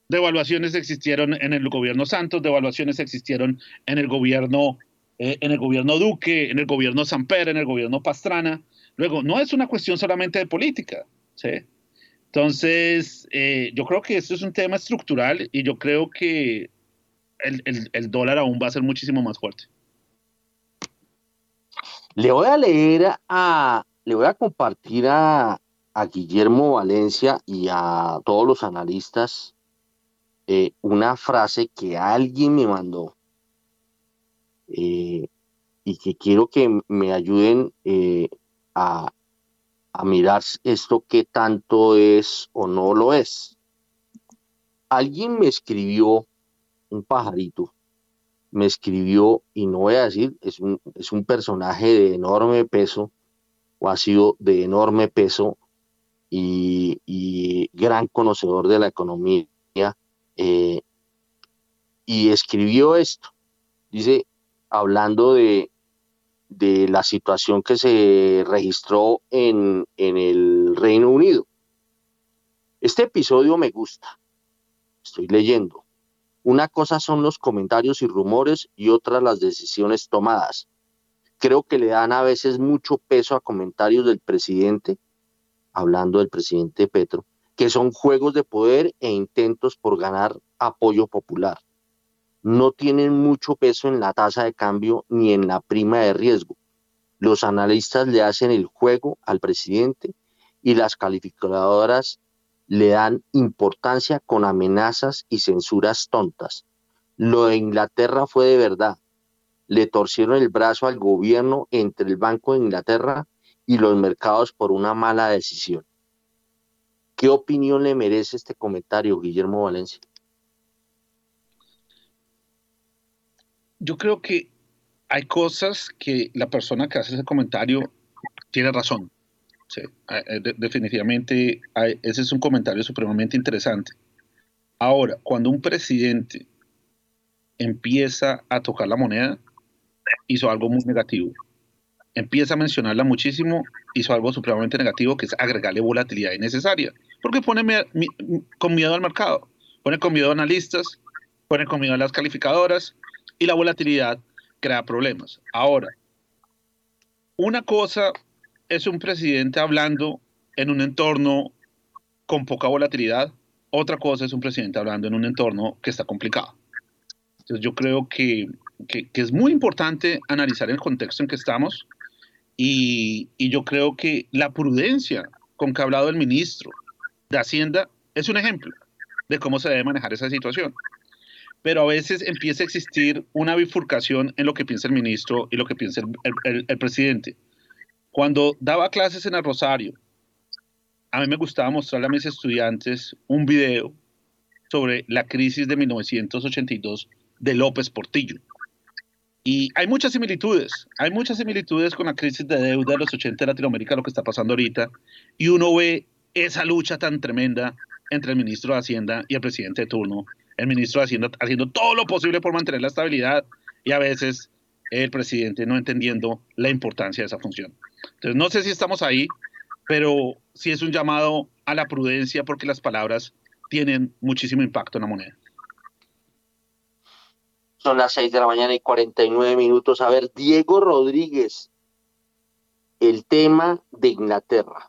devaluaciones existieron en el gobierno Santos, devaluaciones existieron en el gobierno, eh, en el gobierno Duque, en el gobierno Samper, en el gobierno Pastrana. Luego, no es una cuestión solamente de política, ¿sí? Entonces, eh, yo creo que esto es un tema estructural y yo creo que el, el dólar aún va a ser muchísimo más fuerte. Le voy a leer a le voy a compartir a, Guillermo Valencia y a todos los analistas eh, una frase que alguien me mandó eh, y que quiero que me ayuden eh, a, a mirar esto qué tanto es o no lo es. Alguien me escribió, un pajarito, me escribió, y no voy a decir, es un, es un personaje de enorme peso, o ha sido de enorme peso y, gran conocedor de la economía, eh, y escribió esto. Dice, hablando de, de la situación que se registró en, en el Reino Unido. Este episodio me gusta. Estoy leyendo. Una cosa son los comentarios y rumores y otra las decisiones tomadas. Creo que le dan a veces mucho peso a comentarios del presidente, hablando del presidente Petro, que son juegos de poder e intentos por ganar apoyo popular no tienen mucho peso en la tasa de cambio ni en la prima de riesgo. Los analistas le hacen el juego al presidente y las calificadoras le dan importancia con amenazas y censuras tontas. Lo de Inglaterra fue de verdad. Le torcieron el brazo al gobierno entre el Banco de Inglaterra y los mercados por una mala decisión. ¿Qué opinión le merece este comentario, Guillermo Valencia? yo creo que hay cosas que la persona que hace ese comentario tiene razón. Eh, definitivamente ese es un comentario supremamente interesante. Ahora, cuando un presidente empieza a tocar la moneda, hizo algo muy negativo. Empieza a mencionarla muchísimo, hizo algo supremamente negativo, que es agregarle volatilidad innecesaria, porque pone con miedo al mercado, pone con miedo a analistas, pone con miedo a las calificadoras, y la volatilidad crea problemas. Ahora, una cosa es un presidente hablando en un entorno con poca volatilidad, otra cosa es un presidente hablando en un entorno que está complicado. Entonces yo creo que, es muy importante analizar el contexto en que estamos y, y yo creo que la prudencia con que ha hablado el ministro de Hacienda es un ejemplo de cómo se debe manejar esa situación pero a veces empieza a existir una bifurcación en lo que piensa el ministro y lo que piensa el, presidente. Cuando daba clases en el Rosario, a mí me gustaba mostrarle a mis estudiantes un video sobre la crisis de 1982 de López Portillo. Y hay muchas similitudes, hay muchas similitudes con la crisis de deuda de los 80 de Latinoamérica, lo que está pasando ahorita, y uno ve esa lucha tan tremenda entre el ministro de Hacienda y el presidente de turno, el ministro haciendo, haciendo todo lo posible por mantener la estabilidad y a veces el presidente no entendiendo la importancia de esa función. Entonces, no sé si estamos ahí, pero sí es un llamado a la prudencia porque las palabras tienen muchísimo impacto en la moneda. Son las 6 de la mañana y 49 minutos. A ver, Diego Rodríguez, el tema de Inglaterra.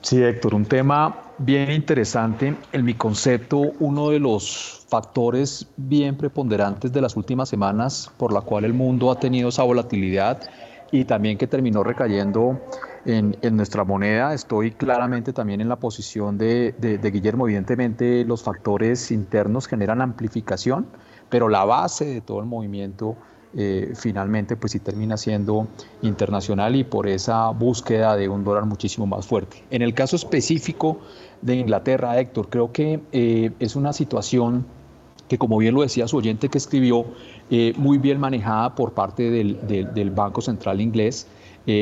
Sí, Héctor, un tema bien interesante. En mi concepto, uno de los factores bien preponderantes de las últimas semanas por la cual el mundo ha tenido esa volatilidad y también que terminó recayendo en, nuestra moneda. Estoy claramente también en la posición de, de Guillermo. Evidentemente, los factores internos generan amplificación, pero la base de todo el movimiento eh, finalmente pues sí termina siendo internacional y por esa búsqueda de un dólar muchísimo más fuerte. En el caso específico de Inglaterra, Héctor, creo que eh, es una situación que como bien lo decía su oyente que escribió, eh, muy bien manejada por parte del, del Banco Central inglés,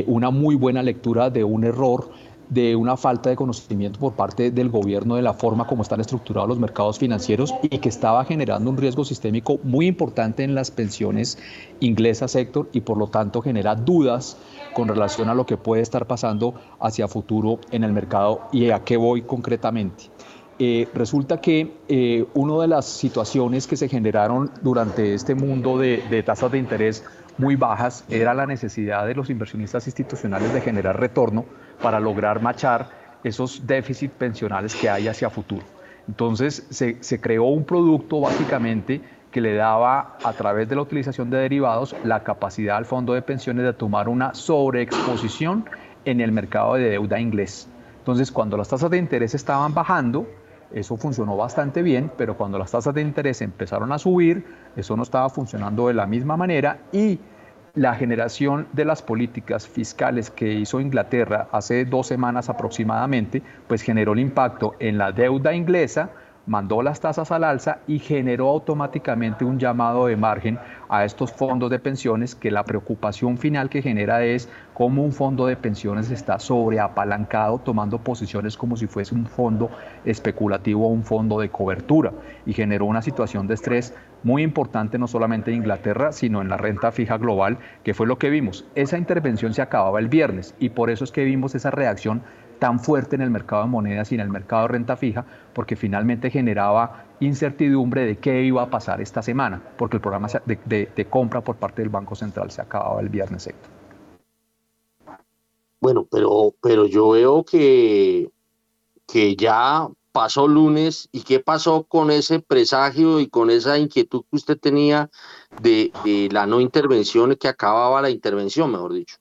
una muy buena lectura de un error de una falta de conocimiento por parte del gobierno de la forma como están estructurados los mercados financieros y que estaba generando un riesgo sistémico muy importante en las pensiones inglesas, sector, y por lo tanto genera dudas con relación a lo que puede estar pasando hacia futuro en el mercado y a qué voy concretamente. Eh, resulta que eh, una de las situaciones que se generaron durante este mundo de, de tasas de interés muy bajas era la necesidad de los inversionistas institucionales de generar retorno para lograr machar esos déficits pensionales que hay hacia futuro. Entonces se, creó un producto básicamente que le daba a través de la utilización de derivados la capacidad al fondo de pensiones de tomar una sobreexposición en el mercado de deuda inglés. Entonces, cuando las tasas de interés estaban bajando, eso funcionó bastante bien, pero cuando las tasas de interés empezaron a subir, eso no estaba funcionando de la misma manera y la generación de las políticas fiscales que hizo Inglaterra hace dos semanas aproximadamente, pues generó el impacto en la deuda inglesa, mandó las tasas al alza y generó automáticamente un llamado de margen a estos fondos de pensiones que la preocupación final que genera es cómo un fondo de pensiones está sobreapalancado tomando posiciones como si fuese un fondo especulativo o un fondo de cobertura y generó una situación de estrés muy importante no solamente en Inglaterra, sino en la renta fija global, que fue lo que vimos. Esa intervención se acababa el viernes y por eso es que vimos esa reacción tan fuerte en el mercado de monedas y en el mercado de renta fija, porque finalmente generaba incertidumbre de qué iba a pasar esta semana, porque el programa de, compra por parte del Banco Central se acababa el viernes, Héctor. Bueno, pero, pero yo veo que, que ya pasó lunes y qué pasó con ese presagio y con esa inquietud que usted tenía de, la no intervención, que acababa la intervención, mejor dicho.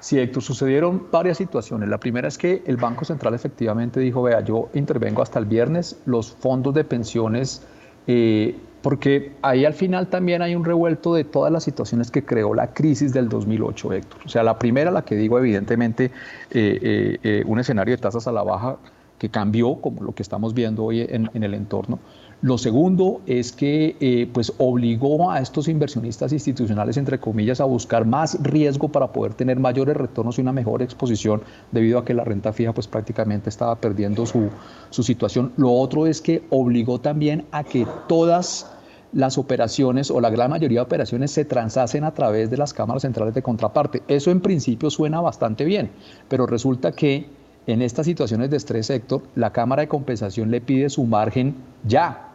Sí, Héctor, sucedieron varias situaciones. La primera es que el Banco Central efectivamente dijo, vea, yo intervengo hasta el viernes, los fondos de pensiones, eh, porque ahí al final también hay un revuelto de todas las situaciones que creó la crisis del 2008, Héctor. O sea, la primera, la que digo, evidentemente, eh, eh, un escenario de tasas a la baja que cambió, como lo que estamos viendo hoy en el entorno. Lo segundo es que eh, pues obligó a estos inversionistas institucionales, entre comillas, a buscar más riesgo para poder tener mayores retornos y una mejor exposición debido a que la renta fija pues prácticamente estaba perdiendo su, su situación. Lo otro es que obligó también a que todas las operaciones o la gran mayoría de operaciones se transasen a través de las cámaras centrales de contraparte. Eso en principio suena bastante bien, pero resulta que en estas situaciones de estrés sector, la Cámara de Compensación le pide su margen ya,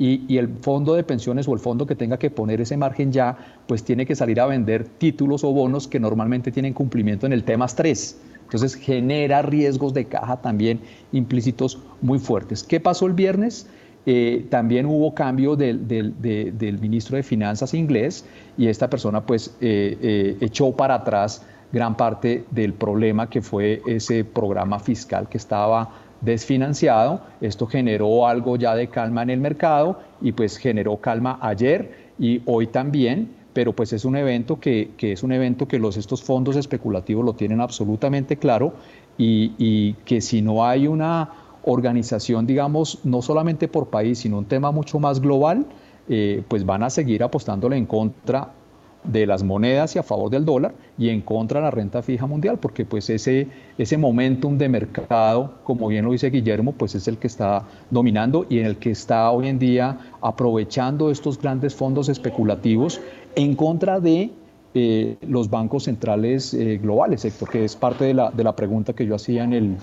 y, el fondo de pensiones o el fondo que tenga que poner ese margen ya, pues tiene que salir a vender títulos o bonos que normalmente tienen cumplimiento en el temas 3. Entonces genera riesgos de caja también implícitos muy fuertes. ¿Qué pasó el viernes? Eh, también hubo cambio del, ministro de Finanzas inglés y esta persona pues eh, eh, echó para atrás gran parte del problema que fue ese programa fiscal que estaba desfinanciado. Esto generó algo ya de calma en el mercado y pues generó calma ayer y hoy también, pero pues es un evento que, es un evento que los, estos fondos especulativos lo tienen absolutamente claro y, que si no hay una organización, digamos, no solamente por país, sino un tema mucho más global, eh, pues van a seguir apostándole en contra de las monedas y a favor del dólar y en contra de la renta fija mundial, porque pues ese, ese momentum de mercado, como bien lo dice Guillermo, pues es el que está dominando y en el que está hoy en día aprovechando estos grandes fondos especulativos en contra de eh, los bancos centrales eh, globales, Héctor, que es parte de la, de la pregunta que yo hacía en, el,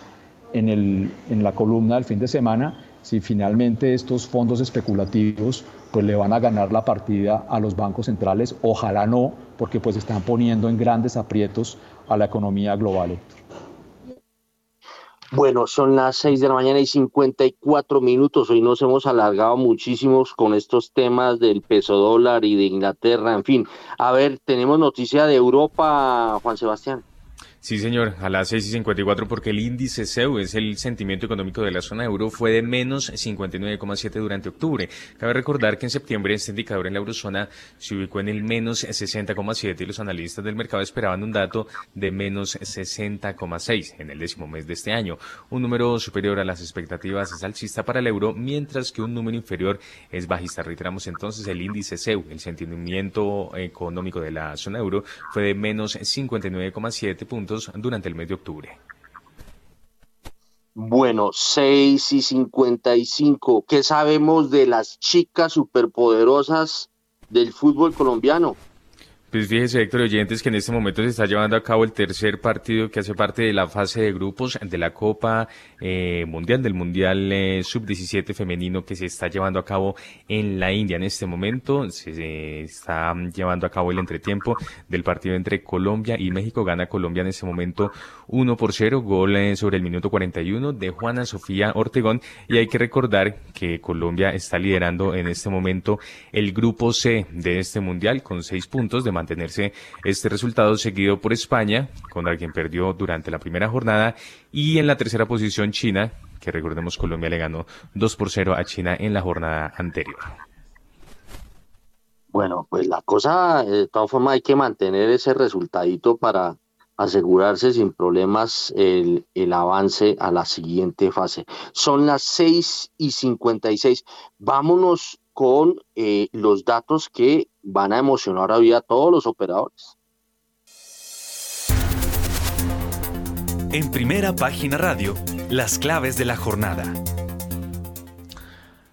en, el, en la columna del fin de semana, si finalmente estos fondos especulativos pues le van a ganar la partida a los bancos centrales, ojalá no, porque pues están poniendo en grandes aprietos a la economía global. Bueno, son las 6 de la mañana y 54 minutos. Hoy nos hemos alargado muchísimos con estos temas del peso dólar y de Inglaterra, en fin. A ver, tenemos noticia de Europa, Juan Sebastián. Sí, señor, a las 6 y 54 porque el índice CEU es el sentimiento económico de la zona euro fue de menos 59,7 durante octubre. Cabe recordar que en septiembre este indicador en la eurozona se ubicó en el menos 60,7 y los analistas del mercado esperaban un dato de menos 60,6 en el décimo mes de este año. Un número superior a las expectativas es alcista para el euro, mientras que un número inferior es bajista. Reiteramos entonces el índice CEU, el sentimiento económico de la zona euro, fue de menos 59,7 puntos durante el mes de octubre. Bueno, 6 y 55. ¿Qué sabemos de las chicas superpoderosas del fútbol colombiano? Pues fíjese, Héctor Oyentes, que en este momento se está llevando a cabo el tercer partido que hace parte de la fase de grupos de la Copa eh, Mundial, del Mundial eh, Sub-17 femenino que se está llevando a cabo en la India. En este momento se, está llevando a cabo el entretiempo del partido entre Colombia y México. Gana Colombia en este momento 1 por 0, gol eh, sobre el minuto 41 de Juana Sofía Ortegón. Y hay que recordar que Colombia está liderando en este momento el grupo C de este Mundial con seis puntos de mantenerse este resultado seguido por España, con alguien perdió durante la primera jornada, y en la tercera posición China, que recordemos Colombia le ganó 2 por 0 a China en la jornada anterior. Bueno, pues la cosa, de todas formas, hay que mantener ese resultadito para asegurarse sin problemas el, el, avance a la siguiente fase. Son las 6 y 56. Vámonos con eh, los datos que van a emocionar a todos los operadores. En primera página radio, las claves de la jornada.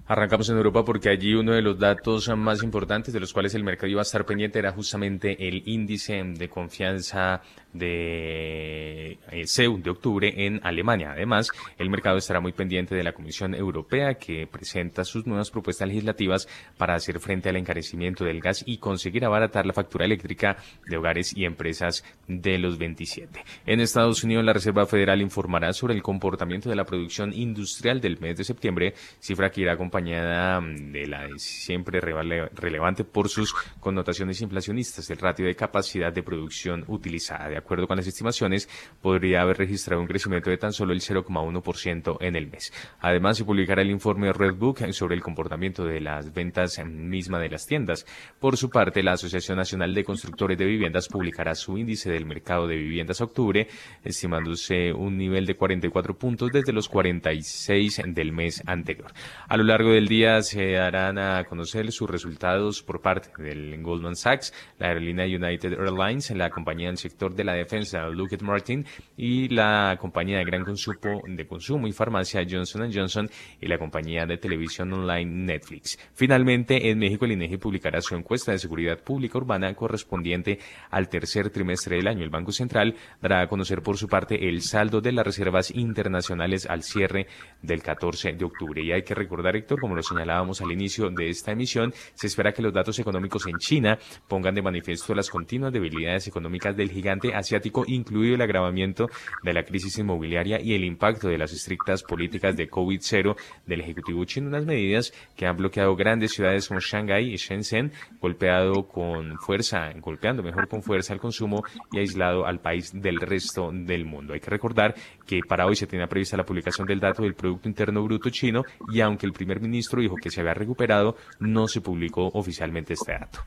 Arrancamos en Europa porque allí uno de los datos más importantes de los cuales el mercado iba a estar pendiente era justamente el índice de confianza de CEU eh, de octubre en Alemania. Además, el mercado estará muy pendiente de la Comisión Europea que presenta sus nuevas propuestas legislativas para hacer frente al encarecimiento del gas y conseguir abaratar la factura eléctrica de hogares y empresas de los 27. En Estados Unidos, la Reserva Federal informará sobre el comportamiento de la producción industrial del mes de septiembre, cifra que irá acompañada de la siempre relevante por sus connotaciones inflacionistas, el ratio de capacidad de producción utilizada. De acuerdo con las estimaciones, podría haber registrado un crecimiento de tan solo el 0,1% en el mes. Además, se publicará el informe Redbook sobre el comportamiento de las ventas misma de las tiendas. Por su parte, la Asociación Nacional de Constructores de Viviendas publicará su índice del mercado de viviendas octubre, estimándose un nivel de 44 puntos desde los 46 del mes anterior. A lo largo del día se darán a conocer sus resultados por parte del Goldman Sachs, la aerolínea United Airlines, la compañía del sector de la defensa Lockheed Martin y la compañía de gran consumo, de consumo y farmacia Johnson Johnson y la compañía de televisión online Netflix. Finalmente, en México el INEGI publicará su encuesta de seguridad pública urbana correspondiente al tercer trimestre del año. El Banco Central dará a conocer por su parte el saldo de las reservas internacionales al cierre del 14 de octubre. Y hay que recordar, Héctor, como lo señalábamos al inicio de esta emisión, se espera que los datos económicos en China pongan de manifiesto las continuas debilidades económicas del gigante asiático, incluido el agravamiento de la crisis inmobiliaria y el impacto de las estrictas políticas de COVID-0 del Ejecutivo chino, unas medidas que han bloqueado grandes ciudades como Shanghái y Shenzhen, golpeado con fuerza, golpeando mejor con fuerza al consumo y aislado al país del resto del mundo. Hay que recordar que para hoy se tenía prevista la publicación del dato del Producto Interno Bruto chino y aunque el primer ministro dijo que se había recuperado, no se publicó oficialmente este dato.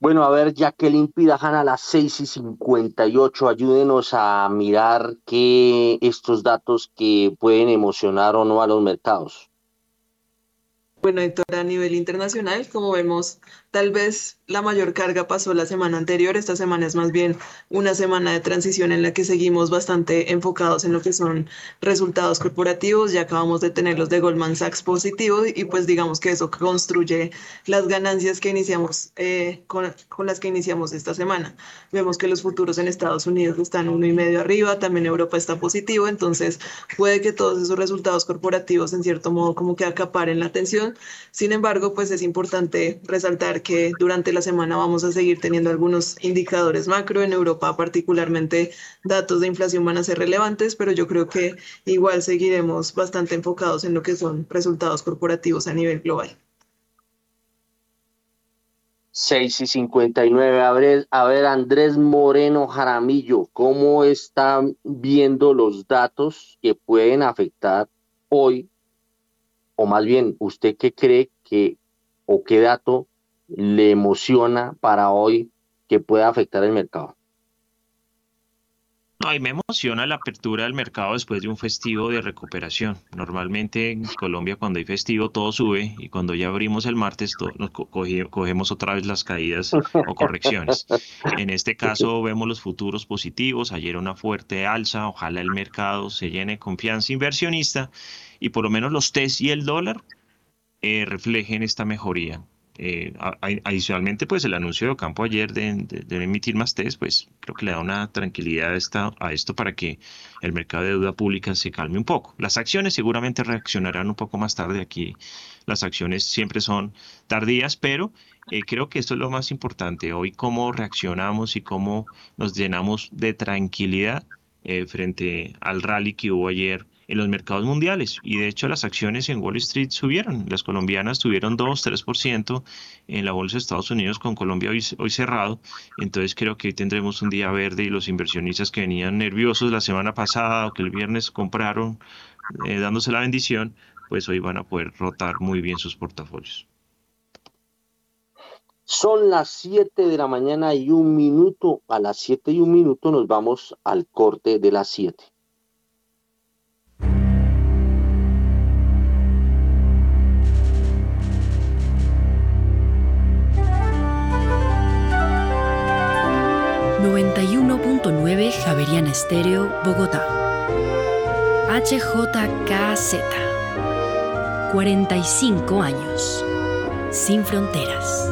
Bueno, a ver, Jacqueline Pirajan a las 6 y 58, ayúdenos a mirar que estos datos que pueden emocionar o no a los mercados. Bueno, Héctor, a nivel internacional, como vemos, Tal vez la mayor carga pasó la semana anterior, esta semana es más bien una semana de transición en la que seguimos bastante enfocados en lo que son resultados corporativos, ya acabamos de tener los de Goldman Sachs positivos y pues digamos que eso construye las ganancias que iniciamos eh, con, con, las que iniciamos esta semana. Vemos que los futuros en Estados Unidos están uno y medio arriba, también Europa está positivo, entonces puede que todos esos resultados corporativos en cierto modo como que acaparen la atención. Sin embargo, pues es importante resaltar que durante la semana vamos a seguir teniendo algunos indicadores macro. En Europa particularmente datos de inflación van a ser relevantes, pero yo creo que igual seguiremos bastante enfocados en lo que son resultados corporativos a nivel global. 6 y 59. A ver, a ver, Andrés Moreno Jaramillo, ¿cómo están viendo los datos que pueden afectar hoy? O más bien, ¿usted qué cree que o qué dato le emociona para hoy que pueda afectar el mercado? No, y me emociona la apertura del mercado después de un festivo de recuperación. Normalmente en Colombia cuando hay festivo todo sube y cuando ya abrimos el martes nos cogemos otra vez las caídas o correcciones. En este caso vemos los futuros positivos, ayer una fuerte alza, ojalá el mercado se llene de confianza inversionista y por lo menos los TES y el dólar eh, reflejen esta mejoría Eh, adicionalmente, pues el anuncio de Ocampo ayer de, emitir más test, pues creo que le da una tranquilidad a, esta, a esto para que el mercado de deuda pública se calme un poco. Las acciones seguramente reaccionarán un poco más tarde. Aquí las acciones siempre son tardías, pero eh, creo que esto es lo más importante. Hoy cómo reaccionamos y cómo nos llenamos de tranquilidad eh, frente al rally que hubo ayer en los mercados mundiales. Y de hecho las acciones en Wall Street subieron. Las colombianas tuvieron 2, 3% en la bolsa de Estados Unidos con Colombia hoy, hoy, cerrado. Entonces creo que hoy tendremos un día verde y los inversionistas que venían nerviosos la semana pasada o que el viernes compraron eh, dándose la bendición, pues hoy van a poder rotar muy bien sus portafolios. Son las 7 de la mañana y un minuto. A las 7 y un minuto nos vamos al corte de las 7. Javeriana Estéreo, Bogotá. HJKZ. 45 años. Sin fronteras.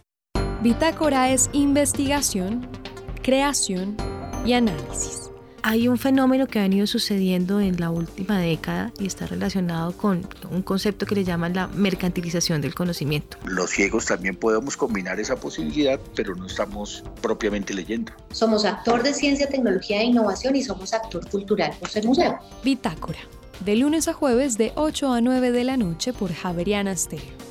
Bitácora es investigación, creación y análisis. Hay un fenómeno que ha venido sucediendo en la última década y está relacionado con un concepto que le llaman la mercantilización del conocimiento. Los ciegos también podemos combinar esa posibilidad, pero no estamos propiamente leyendo. Somos actor de ciencia, tecnología e innovación y somos actor cultural por ser museo. Bitácora, de lunes a jueves de 8 a 9 de la noche por Javeriana Stereo.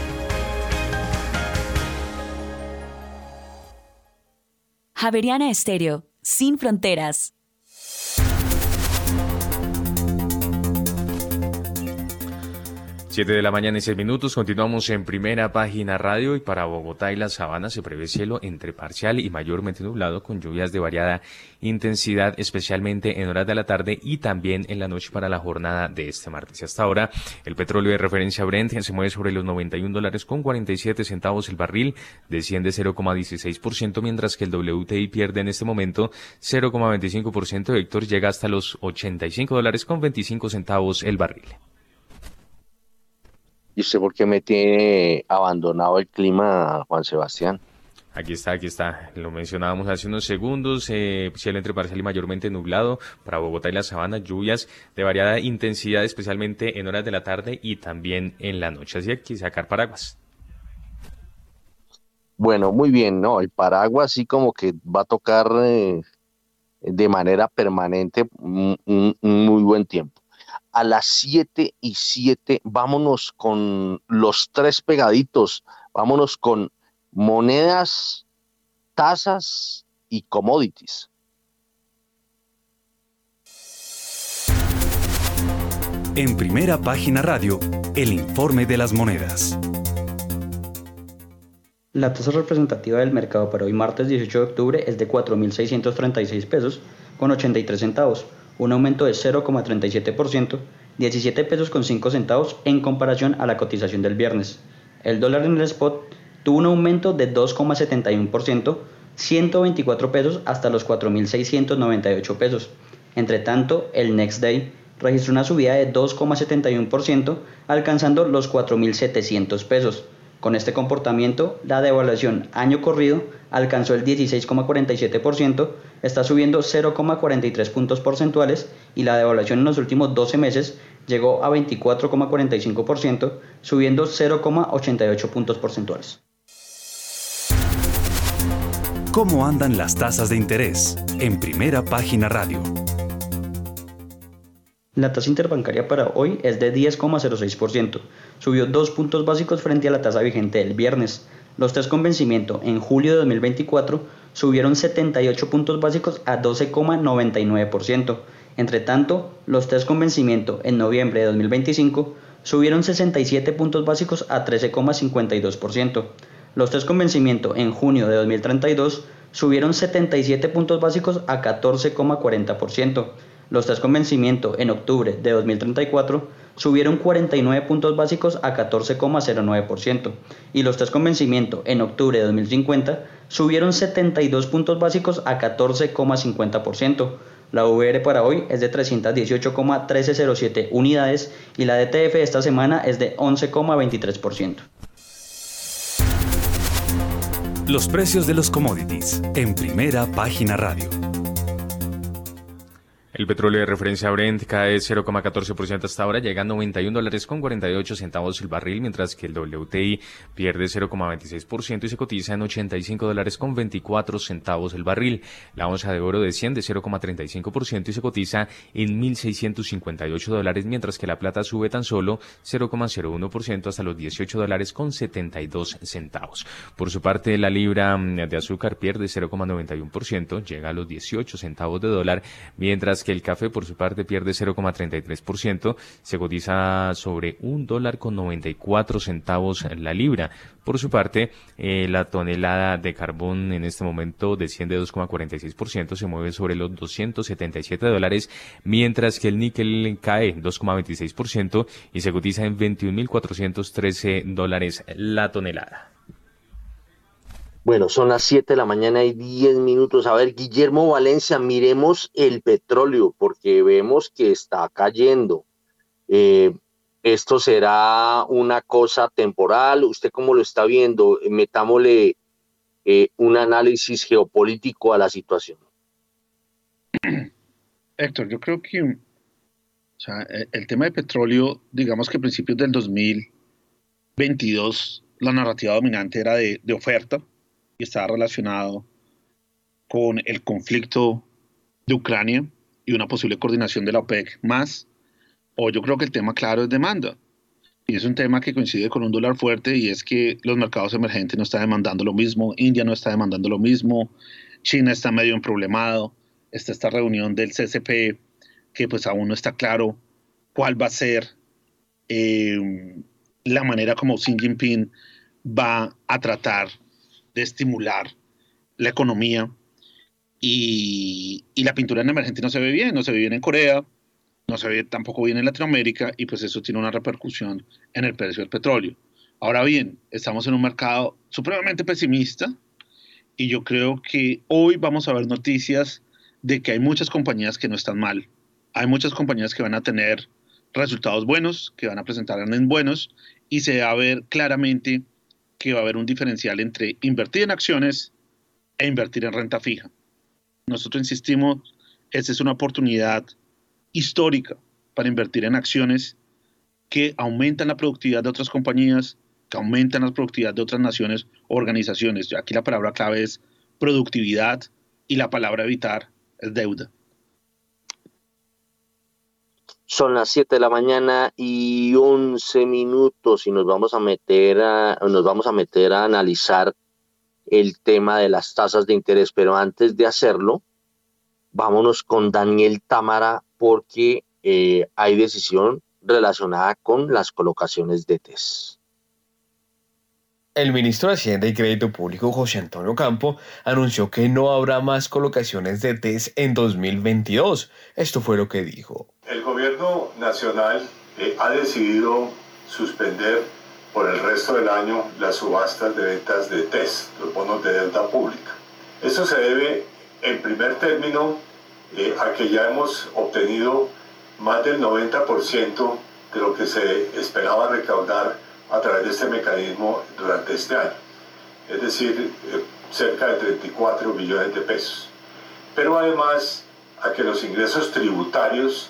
Javeriana Estéreo, sin fronteras. 7 de la mañana y 6 minutos, continuamos en primera página radio y para Bogotá y la Sabana se prevé cielo entre parcial y mayormente nublado con lluvias de variada intensidad, especialmente en horas de la tarde y también en la noche para la jornada de este martes. Hasta ahora, el petróleo de referencia Brent se mueve sobre los 91 dólares con 47 centavos el barril, desciende 0,16%, mientras que el WTI pierde en este momento 0,25%, Héctor llega hasta los 85 dólares con 25 centavos el barril. ¿Y usted por qué me tiene abandonado el clima, Juan Sebastián? Aquí está, aquí está. Lo mencionábamos hace unos segundos. Eh, cielo entre parcial y mayormente nublado para Bogotá y la Sabana. Lluvias de variada intensidad, especialmente en horas de la tarde y también en la noche. Así que sacar paraguas. Bueno, muy bien, ¿no? El paraguas sí como que va a tocar eh, de manera permanente un muy buen tiempo a las 7 y 7, vámonos con los tres pegaditos, vámonos con monedas, tasas y commodities. En primera página radio, el informe de las monedas. La tasa representativa del mercado para hoy martes 18 de octubre es de 4.636 pesos con 83 centavos un aumento de 0,37%, 17 pesos con 5 centavos en comparación a la cotización del viernes. El dólar en el spot tuvo un aumento de 2,71%, 124 pesos hasta los 4.698 pesos. Entre tanto, el Next Day registró una subida de 2,71%, alcanzando los 4.700 pesos. Con este comportamiento, la devaluación año corrido alcanzó el 16,47%, está subiendo 0,43 puntos porcentuales y la devaluación en los últimos 12 meses llegó a 24,45%, subiendo 0,88 puntos porcentuales. ¿Cómo andan las tasas de interés? En primera página radio. La tasa interbancaria para hoy es de 10,06%, subió 2 puntos básicos frente a la tasa vigente del viernes. Los test con vencimiento en julio de 2024 subieron 78 puntos básicos a 12,99%. Entre tanto, los test con vencimiento en noviembre de 2025 subieron 67 puntos básicos a 13,52%. Los test con vencimiento en junio de 2032 subieron 77 puntos básicos a 14,40%. Los test con vencimiento en octubre de 2034 subieron 49 puntos básicos a 14,09% y los test con vencimiento en octubre de 2050 subieron 72 puntos básicos a 14,50%. La VR para hoy es de 318,1307 unidades y la DTF esta semana es de 11,23%. Los precios de los commodities en primera página radio. El petróleo de referencia Brent cae 0,14% hasta ahora, llega a 91 dólares con 48 centavos el barril, mientras que el WTI pierde 0,26% y se cotiza en 85 dólares con 24 centavos el barril. La onza de oro desciende 0,35% y se cotiza en 1.658 dólares, mientras que la plata sube tan solo 0,01% hasta los 18 dólares con 72 centavos. Por su parte, la libra de azúcar pierde 0,91%, llega a los 18 centavos de dólar, mientras que el café por su parte pierde 0,33%, se cotiza sobre un dólar con 94 centavos la libra. Por su parte, eh, la tonelada de carbón en este momento desciende 2,46%, se mueve sobre los 277 dólares, mientras que el níquel cae 2,26% y se cotiza en 21.413 dólares la tonelada. Bueno, son las 7 de la mañana y 10 minutos. A ver, Guillermo Valencia, miremos el petróleo porque vemos que está cayendo. Eh, ¿Esto será una cosa temporal? ¿Usted cómo lo está viendo? Metámosle eh, un análisis geopolítico a la situación. Héctor, yo creo que e, el tema de petróleo, digamos que a principios del 2022 la narrativa dominante era de oferta y estaba relacionado con el conflicto de Ucrania y una posible coordinación de la OPEC más, o yo creo que el tema claro es demanda. Y es un tema que coincide con un dólar fuerte y es que los mercados emergentes no están demandando lo mismo, India no está demandando lo mismo, China está medio problemado, está esta reunión del CCP que pues aún no está claro cuál va a ser eh, la manera como Xi Jinping va a tratar de estimular la economía y, y, la pintura en emergente no se ve bien, no se ve bien en Corea, no se ve tampoco bien en Latinoamérica y pues eso tiene una repercusión en el precio del petróleo. Ahora bien, estamos en un mercado supremamente pesimista y yo creo que hoy vamos a ver noticias de que hay muchas compañías que no están mal. Hay muchas compañías que van a tener resultados buenos, que van a presentar en buenos y se va a ver claramente que va a haber un diferencial entre invertir en acciones e invertir en renta fija. Nosotros insistimos, esta es una oportunidad histórica para invertir en acciones que aumentan la productividad de otras compañías, que aumentan la productividad de otras naciones o organizaciones. Aquí la palabra clave es productividad y la palabra evitar es deuda. Son las 7 de la mañana y 11 minutos y nos vamos a meter a, nos vamos a meter a analizar el tema de las tasas de interés, pero antes de hacerlo, vámonos con Daniel Támara porque eh, hay decisión relacionada con las colocaciones de TES. El ministro de Hacienda y Crédito Público, José Antonio Campo, anunció que no habrá más colocaciones de TES en 2022. Esto fue lo que dijo. El gobierno nacional eh, ha decidido suspender por el resto del año las subastas de ventas de TES, los bonos de deuda pública. Eso se debe, en primer término, eh, a que ya hemos obtenido más del 90% de lo que se esperaba recaudar a través de este mecanismo durante este año, es decir, eh, cerca de 34 billones de pesos. Pero además a que los ingresos tributarios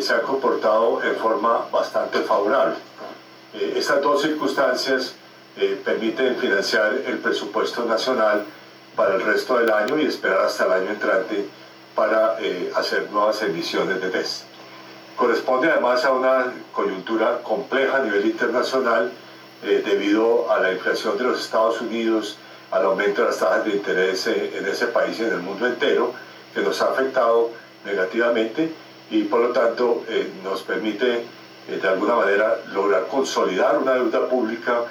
se han comportado en forma bastante favorable. estas dos circunstancias permiten financiar el presupuesto nacional para el resto del año y esperar hasta el año entrante para eh, hacer nuevas emisiones de test. Corresponde además a una coyuntura compleja a nivel internacional eh, debido a la inflación de los Estados Unidos, al aumento de las tasas de interés eh, en ese país y en el mundo entero, que nos ha afectado negativamente y por lo tanto nos permite de alguna manera lograr consolidar una deuda pública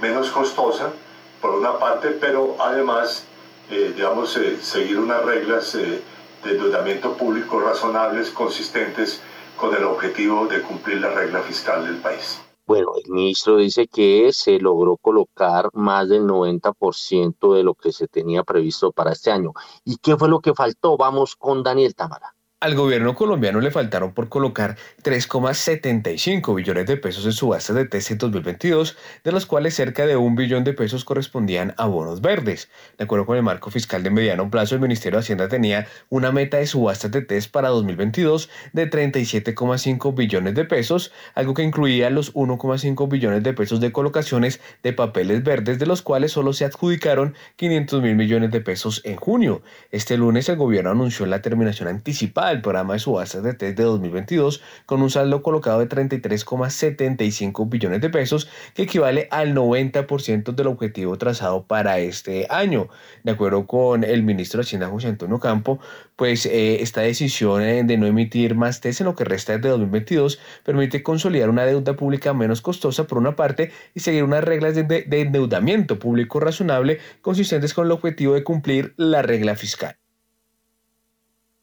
menos costosa, por una parte, pero además, digamos, seguir unas reglas de endeudamiento público razonables, consistentes con el objetivo de cumplir la regla fiscal del país. Bueno, el ministro dice que se logró colocar más del 90% de lo que se tenía previsto para este año. ¿Y qué fue lo que faltó? Vamos con Daniel Tamara. Al gobierno colombiano le faltaron por colocar 3,75 billones de pesos en subastas de en 2022, de los cuales cerca de un billón de pesos correspondían a bonos verdes. De acuerdo con el marco fiscal de mediano plazo, el Ministerio de Hacienda tenía una meta de subastas de TES para 2022 de 37,5 billones de pesos, algo que incluía los 1,5 billones de pesos de colocaciones de papeles verdes, de los cuales solo se adjudicaron 500 mil millones de pesos en junio. Este lunes el gobierno anunció la terminación anticipada el programa de subastas de test de 2022 con un saldo colocado de 33,75 billones de pesos, que equivale al 90% del objetivo trazado para este año. De acuerdo con el ministro de Hacienda José Antonio Campo, pues eh, esta decisión eh, de no emitir más test en lo que resta de 2022 permite consolidar una deuda pública menos costosa por una parte y seguir unas reglas de endeudamiento público razonable consistentes con el objetivo de cumplir la regla fiscal.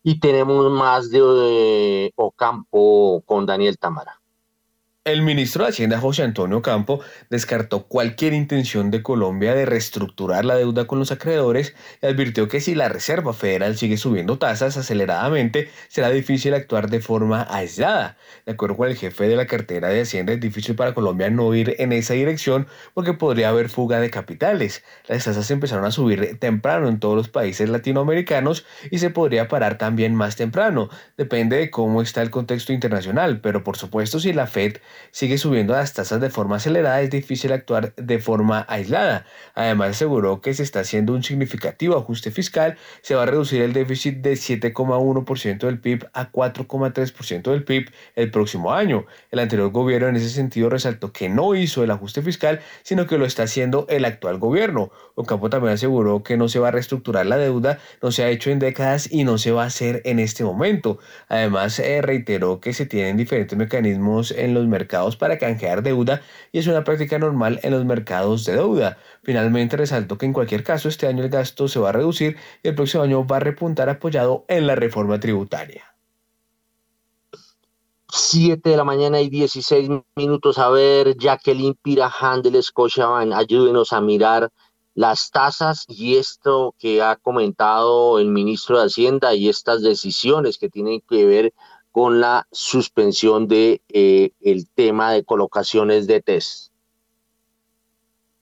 Y tenemos más de, Ocampo con Daniel Tamara. El ministro de Hacienda José Antonio Campo descartó cualquier intención de Colombia de reestructurar la deuda con los acreedores y advirtió que si la Reserva Federal sigue subiendo tasas aceleradamente, será difícil actuar de forma aislada. De acuerdo con el jefe de la cartera de Hacienda, es difícil para Colombia no ir en esa dirección porque podría haber fuga de capitales. Las tasas empezaron a subir temprano en todos los países latinoamericanos y se podría parar también más temprano. Depende de cómo está el contexto internacional, pero por supuesto si la Fed sigue subiendo las tasas de forma acelerada, es difícil actuar de forma aislada. Además, aseguró que se está haciendo un significativo ajuste fiscal, se va a reducir el déficit de 7,1% del PIB a 4,3% del PIB el próximo año. El anterior gobierno en ese sentido resaltó que no hizo el ajuste fiscal, sino que lo está haciendo el actual gobierno. Ocampo también aseguró que no se va a reestructurar la deuda, no se ha hecho en décadas y no se va a hacer en este momento. Además, eh, reiteró que se tienen diferentes mecanismos en los mercados para canjear deuda y es una práctica normal en los mercados de deuda. Finalmente resaltó que en cualquier caso este año el gasto se va a reducir y el próximo año va a repuntar apoyado en la reforma tributaria. 7 de la mañana y 16 minutos. A ver, Jacqueline Pirajan del Scotiabank, ayúdenos a mirar las tasas y esto que ha comentado el ministro de Hacienda y estas decisiones que tienen que ver con la suspensión de eh, el tema de colocaciones de test.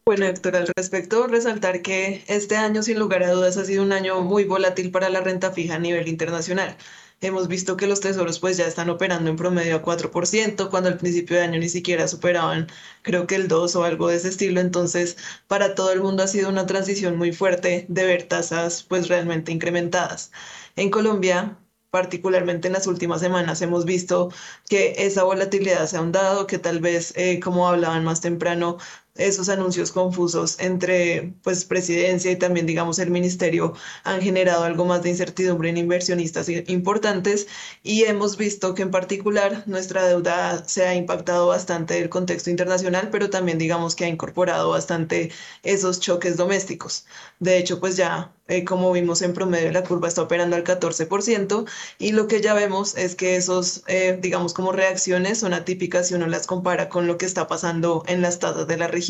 Bueno, Héctor, al respecto, resaltar que este año, sin lugar a dudas, ha sido un año muy volátil para la renta fija a nivel internacional. Hemos visto que los tesoros pues ya están operando en promedio a 4%, cuando al principio de año ni siquiera superaban, creo que el 2 o algo de ese estilo. Entonces, para todo el mundo ha sido una transición muy fuerte de ver tasas pues realmente incrementadas. En Colombia, particularmente en las últimas semanas hemos visto que esa volatilidad se ha ahondado, que tal vez, eh, como hablaban más temprano, esos anuncios confusos entre pues presidencia y también digamos el ministerio han generado algo más de incertidumbre en inversionistas importantes y hemos visto que en particular nuestra deuda se ha impactado bastante del contexto internacional, pero también digamos que ha incorporado bastante esos choques domésticos. De hecho, pues ya eh, como vimos en promedio la curva está operando al 14% y lo que ya vemos es que esos eh, digamos como reacciones son atípicas si uno las compara con lo que está pasando en las tasas de la región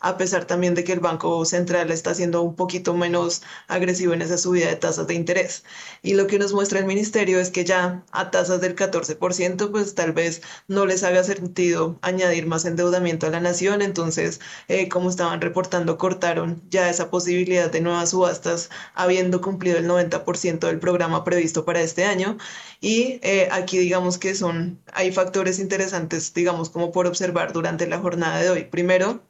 a pesar también de que el Banco Central está siendo un poquito menos agresivo en esa subida de tasas de interés. Y lo que nos muestra el ministerio es que ya a tasas del 14%, pues tal vez no les haga sentido añadir más endeudamiento a la nación. Entonces, eh, como estaban reportando, cortaron ya esa posibilidad de nuevas subastas, habiendo cumplido el 90% del programa previsto para este año. Y eh, aquí digamos que son, hay factores interesantes, digamos, como por observar durante la jornada de hoy. Primero,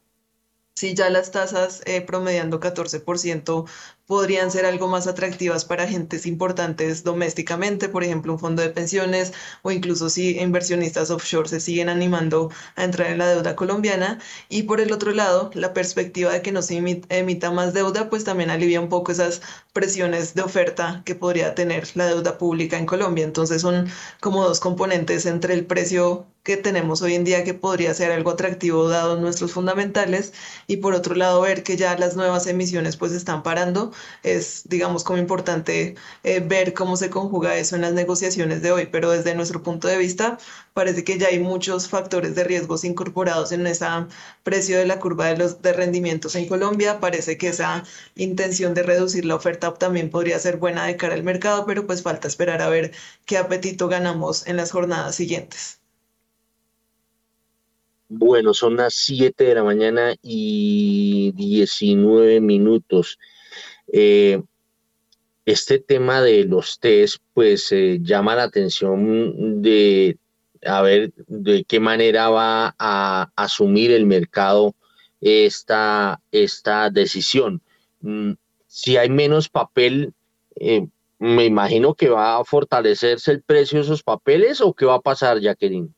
si ya las tasas eh, promediando 14% podrían ser algo más atractivas para agentes importantes domésticamente, por ejemplo, un fondo de pensiones o incluso si inversionistas offshore se siguen animando a entrar en la deuda colombiana. Y por el otro lado, la perspectiva de que no se emita más deuda, pues también alivia un poco esas presiones de oferta que podría tener la deuda pública en Colombia. Entonces son como dos componentes entre el precio que tenemos hoy en día que podría ser algo atractivo dado nuestros fundamentales y por otro lado ver que ya las nuevas emisiones pues están parando es, digamos, como importante eh, ver cómo se conjuga eso en las negociaciones de hoy, pero desde nuestro punto de vista parece que ya hay muchos factores de riesgos incorporados en ese precio de la curva de los de rendimientos en Colombia. Parece que esa intención de reducir la oferta también podría ser buena de cara al mercado, pero pues falta esperar a ver qué apetito ganamos en las jornadas siguientes. Bueno, son las 7 de la mañana y 19 minutos. Eh, este tema de los test, pues eh, llama la atención de a ver de qué manera va a asumir el mercado esta, esta decisión. Mm, si hay menos papel, eh, me imagino que va a fortalecerse el precio de esos papeles o qué va a pasar, Jacqueline.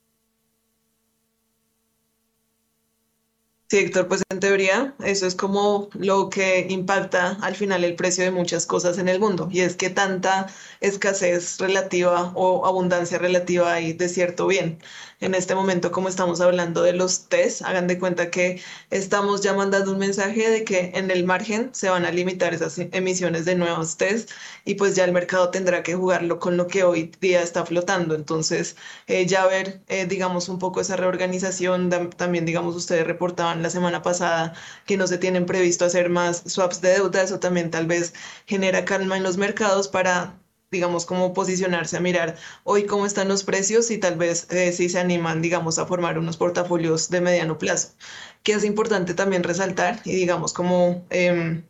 Sí, Héctor, pues en teoría eso es como lo que impacta al final el precio de muchas cosas en el mundo y es que tanta escasez relativa o abundancia relativa hay de cierto bien en este momento, como estamos hablando de los test, hagan de cuenta que estamos ya mandando un mensaje de que en el margen se van a limitar esas emisiones de nuevos test y pues ya el mercado tendrá que jugarlo con lo que hoy día está flotando. Entonces, eh, ya ver, eh, digamos, un poco esa reorganización, también, digamos, ustedes reportaban la semana pasada que no se tienen previsto hacer más swaps de deuda, eso también tal vez genera calma en los mercados para digamos, cómo posicionarse a mirar hoy cómo están los precios y tal vez eh, si se animan, digamos, a formar unos portafolios de mediano plazo. Que es importante también resaltar y digamos, como eh,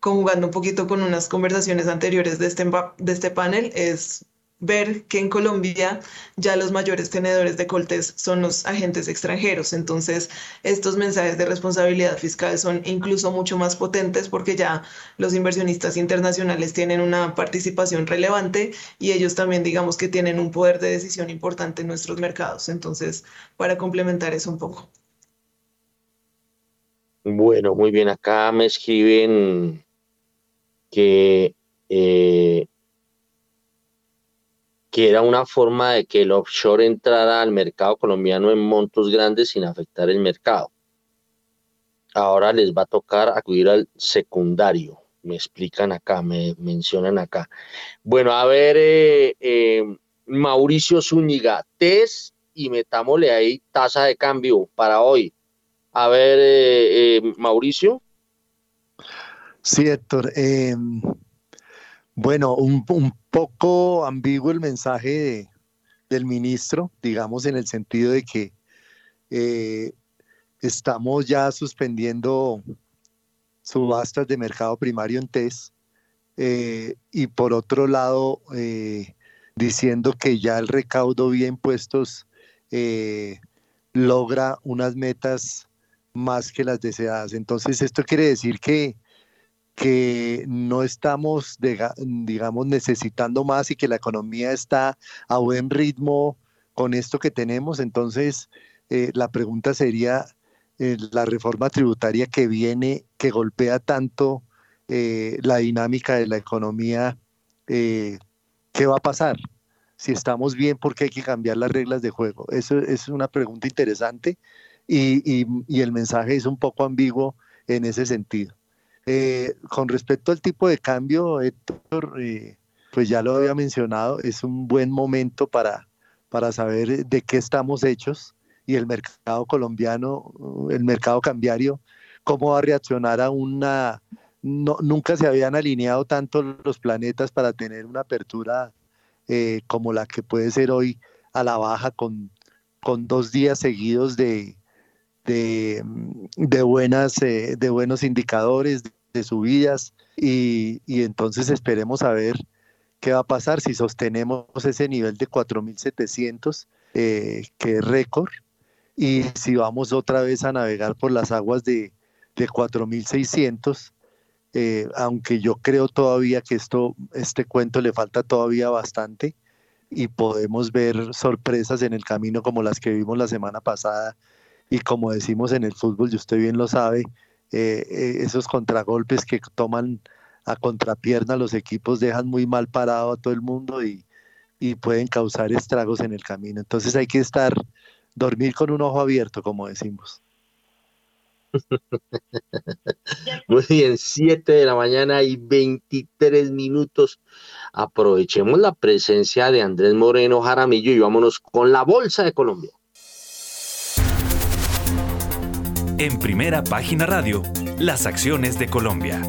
conjugando un poquito con unas conversaciones anteriores de este, de este panel, es ver que en Colombia ya los mayores tenedores de coltes son los agentes extranjeros. Entonces, estos mensajes de responsabilidad fiscal son incluso mucho más potentes porque ya los inversionistas internacionales tienen una participación relevante y ellos también, digamos que tienen un poder de decisión importante en nuestros mercados. Entonces, para complementar eso un poco. Bueno, muy bien. Acá me escriben que eh, que era una forma de que el offshore entrara al mercado colombiano en montos grandes sin afectar el mercado. Ahora les va a tocar acudir al secundario. Me explican acá, me mencionan acá. Bueno, a ver, eh, eh, Mauricio Zúñiga, test y metámosle ahí tasa de cambio para hoy. A ver, eh, Mauricio. Sí, Héctor. Bueno, un, poco ambiguo el mensaje del ministro, digamos, en el sentido de que eh, estamos ya suspendiendo subastas de mercado primario en TES eh, y por otro lado eh, diciendo que ya el recaudo vía impuestos logra unas metas más que las deseadas. Entonces esto quiere decir que que no estamos, digamos, necesitando más y que la economía está a buen ritmo con esto que tenemos. Entonces, eh, la pregunta sería, eh, la reforma tributaria que viene, que golpea tanto eh, la dinámica de la economía, ¿qué va a pasar? Si estamos bien, ¿por qué hay que cambiar las reglas de juego? Eso es una pregunta interesante y el mensaje es un poco ambiguo en ese sentido. Eh, con respecto al tipo de cambio, Héctor, eh, pues ya lo había mencionado, es un buen momento para, para saber de qué estamos hechos y el mercado colombiano, el mercado cambiario, cómo va a reaccionar a una... nunca se habían alineado tanto los planetas para tener una apertura eh, como la que puede ser hoy a la baja con, con dos días seguidos de, de, buenas, de buenos indicadores, de subidas y, y entonces esperemos a ver qué va a pasar si sostenemos ese nivel de 4.700, eh, que es récord, y si vamos otra vez a navegar por las aguas de, de 4.600, eh, aunque yo creo todavía que esto, este cuento le falta todavía bastante y podemos ver sorpresas en el camino como las que vimos la semana pasada y como decimos en el fútbol, y usted bien lo sabe, eh, eh, esos contragolpes que toman a contrapierna los equipos dejan muy mal parado a todo el mundo y, pueden causar estragos en el camino. Entonces hay que estar, dormir con un ojo abierto, como decimos. Muy bien, 7 de la mañana y 23 minutos. Aprovechemos la presencia de Andrés Moreno Jaramillo y vámonos con la Bolsa de Colombia. En primera página radio, las acciones de Colombia.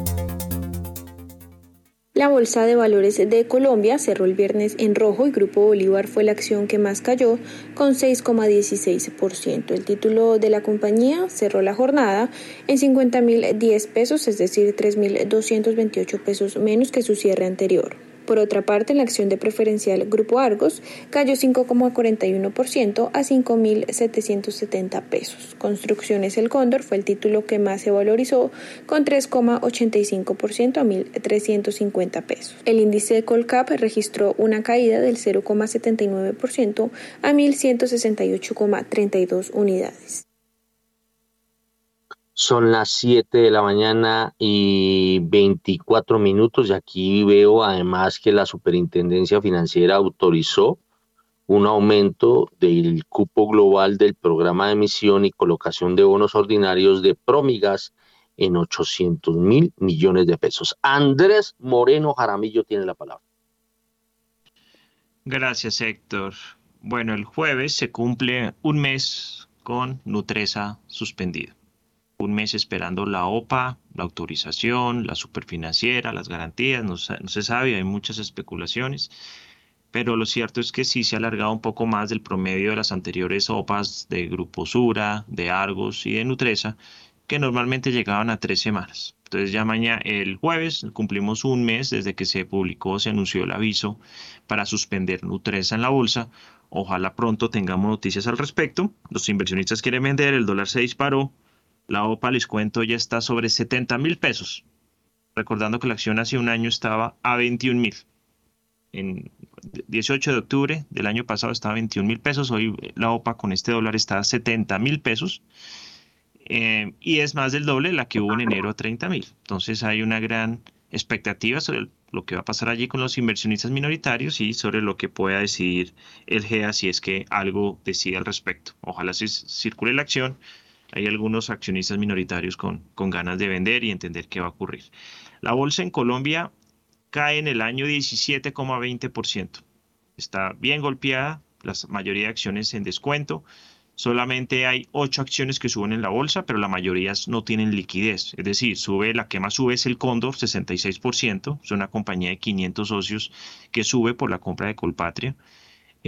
La Bolsa de Valores de Colombia cerró el viernes en rojo y Grupo Bolívar fue la acción que más cayó con 6,16%. El título de la compañía cerró la jornada en 50.010 pesos, es decir, 3.228 pesos menos que su cierre anterior. Por otra parte, la acción de preferencial Grupo Argos cayó 5,41% a 5.770 pesos. Construcciones El Cóndor fue el título que más se valorizó con 3,85% a 1.350 pesos. El índice Colcap registró una caída del 0,79% a 1.168,32 unidades. Son las 7 de la mañana y 24 minutos y aquí veo además que la Superintendencia Financiera autorizó un aumento del cupo global del programa de emisión y colocación de bonos ordinarios de Promigas en 800 mil millones de pesos. Andrés Moreno Jaramillo tiene la palabra. Gracias, Héctor. Bueno, el jueves se cumple un mes con Nutresa suspendido un mes esperando la OPA, la autorización, la superfinanciera, las garantías, no, se sabe, hay muchas especulaciones, pero lo cierto es que sí se ha alargado un poco más del promedio de las anteriores OPAs de Grupo Sura, de Argos y de Nutresa, que normalmente llegaban a tres semanas. Entonces ya mañana, el jueves, cumplimos un mes desde que se publicó, se anunció el aviso para suspender Nutresa en la bolsa. Ojalá pronto tengamos noticias al respecto. Los inversionistas quieren vender, el dólar se disparó, la OPA, les cuento, ya está sobre 70 mil pesos. Recordando que la acción hace un año estaba a 21 mil. En 18 de octubre del año pasado estaba a 21 mil pesos. Hoy la OPA con este dólar está a 70 mil pesos. Eh, y es más del doble la que hubo en enero a 30 mil. Entonces hay una gran expectativa sobre lo que va a pasar allí con los inversionistas minoritarios y sobre lo que pueda decidir el GEA si es que algo decide al respecto. Ojalá se circule la acción hay algunos accionistas minoritarios con, con ganas de vender y entender qué va a ocurrir. La bolsa en Colombia cae en el año 17,20%. Está bien golpeada, la mayoría de acciones en descuento. Solamente hay ocho acciones que suben en la bolsa, pero la mayoría no tienen liquidez. Es decir, sube, la que más sube es el Cóndor, 66%. Es una compañía de 500 socios que sube por la compra de Colpatria.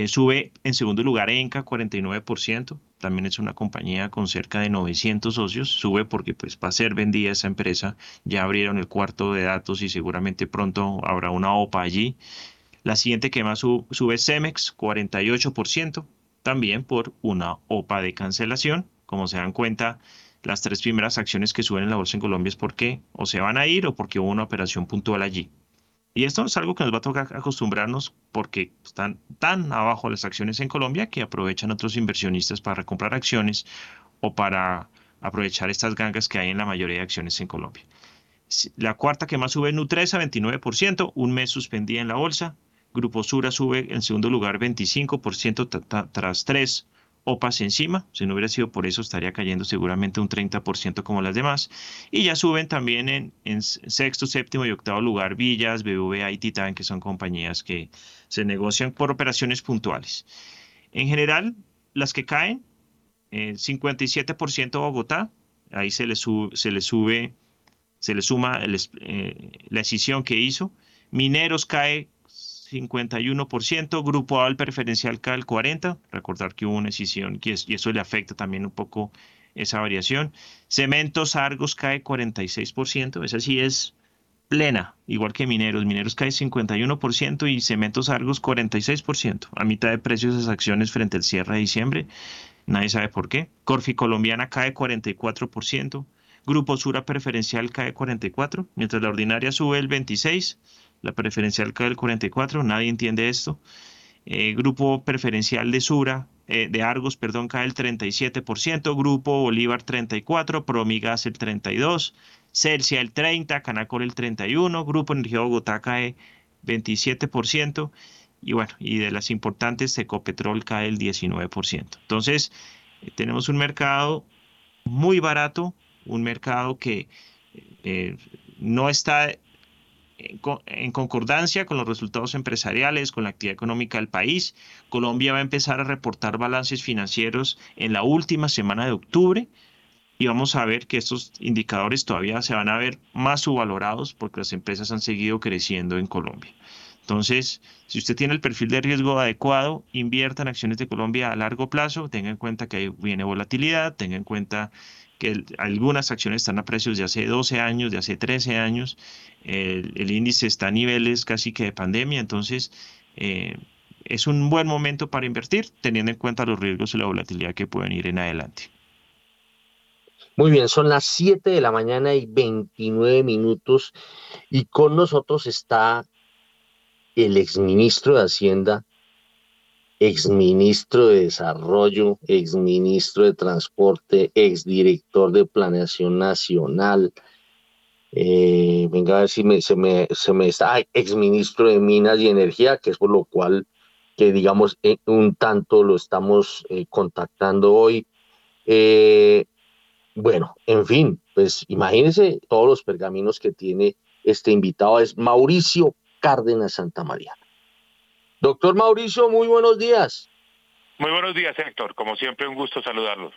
Sube en segundo lugar Enca, 49%. También es una compañía con cerca de 900 socios. Sube porque pues va a ser vendida esa empresa. Ya abrieron el cuarto de datos y seguramente pronto habrá una OPA allí. La siguiente que más sube es Cemex, 48%. También por una OPA de cancelación. Como se dan cuenta, las tres primeras acciones que suben en la bolsa en Colombia es porque o se van a ir o porque hubo una operación puntual allí. Y esto es algo que nos va a tocar acostumbrarnos porque están tan abajo las acciones en Colombia que aprovechan otros inversionistas para recomprar acciones o para aprovechar estas gangas que hay en la mayoría de acciones en Colombia. La cuarta que más sube Nutresa, 29%, un mes suspendida en la bolsa. Grupo Sura sube en segundo lugar 25% tras tres OPAS encima. Si no hubiera sido por eso, estaría cayendo seguramente un 30% como las demás. Y ya suben también en, sexto, séptimo y octavo lugar Villas, BBVA y Titan, que son compañías que se negocian por operaciones puntuales. En general, las que caen, 57% Bogotá, ahí se le, se le sube, se le suma eh, la decisión que hizo. Mineros cae 51%, Grupo A, el preferencial cae al 40%, recordar que hubo una decisión y eso le afecta también un poco esa variación. Cementos Argos cae 46%, esa sí es plena, igual que Mineros. Mineros cae 51% y Cementos Argos 46%, a mitad de precios esas acciones frente al cierre de diciembre. Nadie sabe por qué. Corfi Colombiana cae 44%. Grupo Sura Preferencial cae 44%, mientras la ordinaria sube el 26% la preferencial cae del 44, nadie entiende esto. Eh, grupo preferencial de Sura, eh, de Argos, perdón, cae el 37%, Grupo Bolívar 34, Promigas el 32, Celsia el 30, Canacol el 31, Grupo Energía Bogotá cae 27%, y bueno, y de las importantes, Ecopetrol cae el 19%. Entonces, eh, tenemos un mercado muy barato, un mercado que no está en concordancia con los resultados empresariales, con la actividad económica del país. Colombia va a empezar a reportar balances financieros en la última semana de octubre y vamos a ver que estos indicadores todavía se van a ver más subvalorados porque las empresas han seguido creciendo en Colombia. Entonces, si usted tiene el perfil de riesgo adecuado, invierta en acciones de Colombia a largo plazo, tenga en cuenta que viene volatilidad, tenga en cuenta que algunas acciones están a precios de hace 12 años, de hace 13 años, el, índice está a niveles casi que de pandemia, entonces eh, es un buen momento para invertir teniendo en cuenta los riesgos y la volatilidad que pueden ir en adelante. Muy bien, son las 7 de la mañana y 29 minutos y con nosotros está el exministro de Hacienda, exministro de Desarrollo, exministro de Transporte, exdirector de Planeación Nacional. Eh, venga a ver si se, me, se me está, exministro de Minas y Energía, que es por lo cual que digamos eh, un tanto lo estamos eh, contactando hoy. bueno, en fin, pues imagínense todos los pergaminos que tiene este invitado, es Mauricio Cárdenas Santa María. Doctor Mauricio, muy buenos días. Muy buenos días, Héctor. Como siempre, un gusto saludarlos.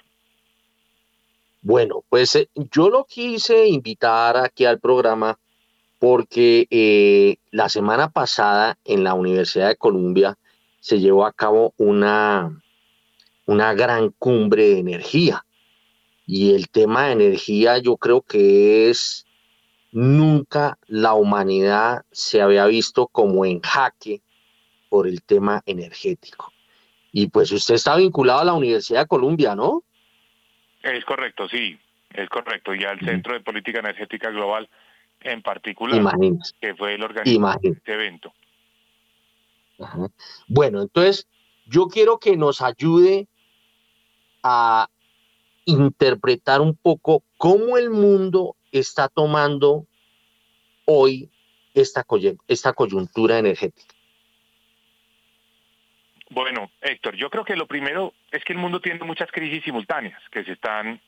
Bueno, pues eh, yo lo quise invitar aquí al programa porque eh, la semana pasada en la Universidad de Columbia se llevó a cabo una, una gran cumbre de energía. Y el tema de energía yo creo que es nunca la humanidad se había visto como en jaque por el tema energético. Y pues usted está vinculado a la Universidad de Columbia, ¿no? Es correcto, sí, es correcto. Y al Centro de Política Energética Global en particular, que fue el organizador de este evento. Bueno, entonces yo quiero que nos ayude a interpretar un poco cómo el mundo está tomando hoy esta, esta coyuntura energética? Bueno, Héctor, yo creo que lo primero es que el mundo tiene muchas crisis simultáneas que se están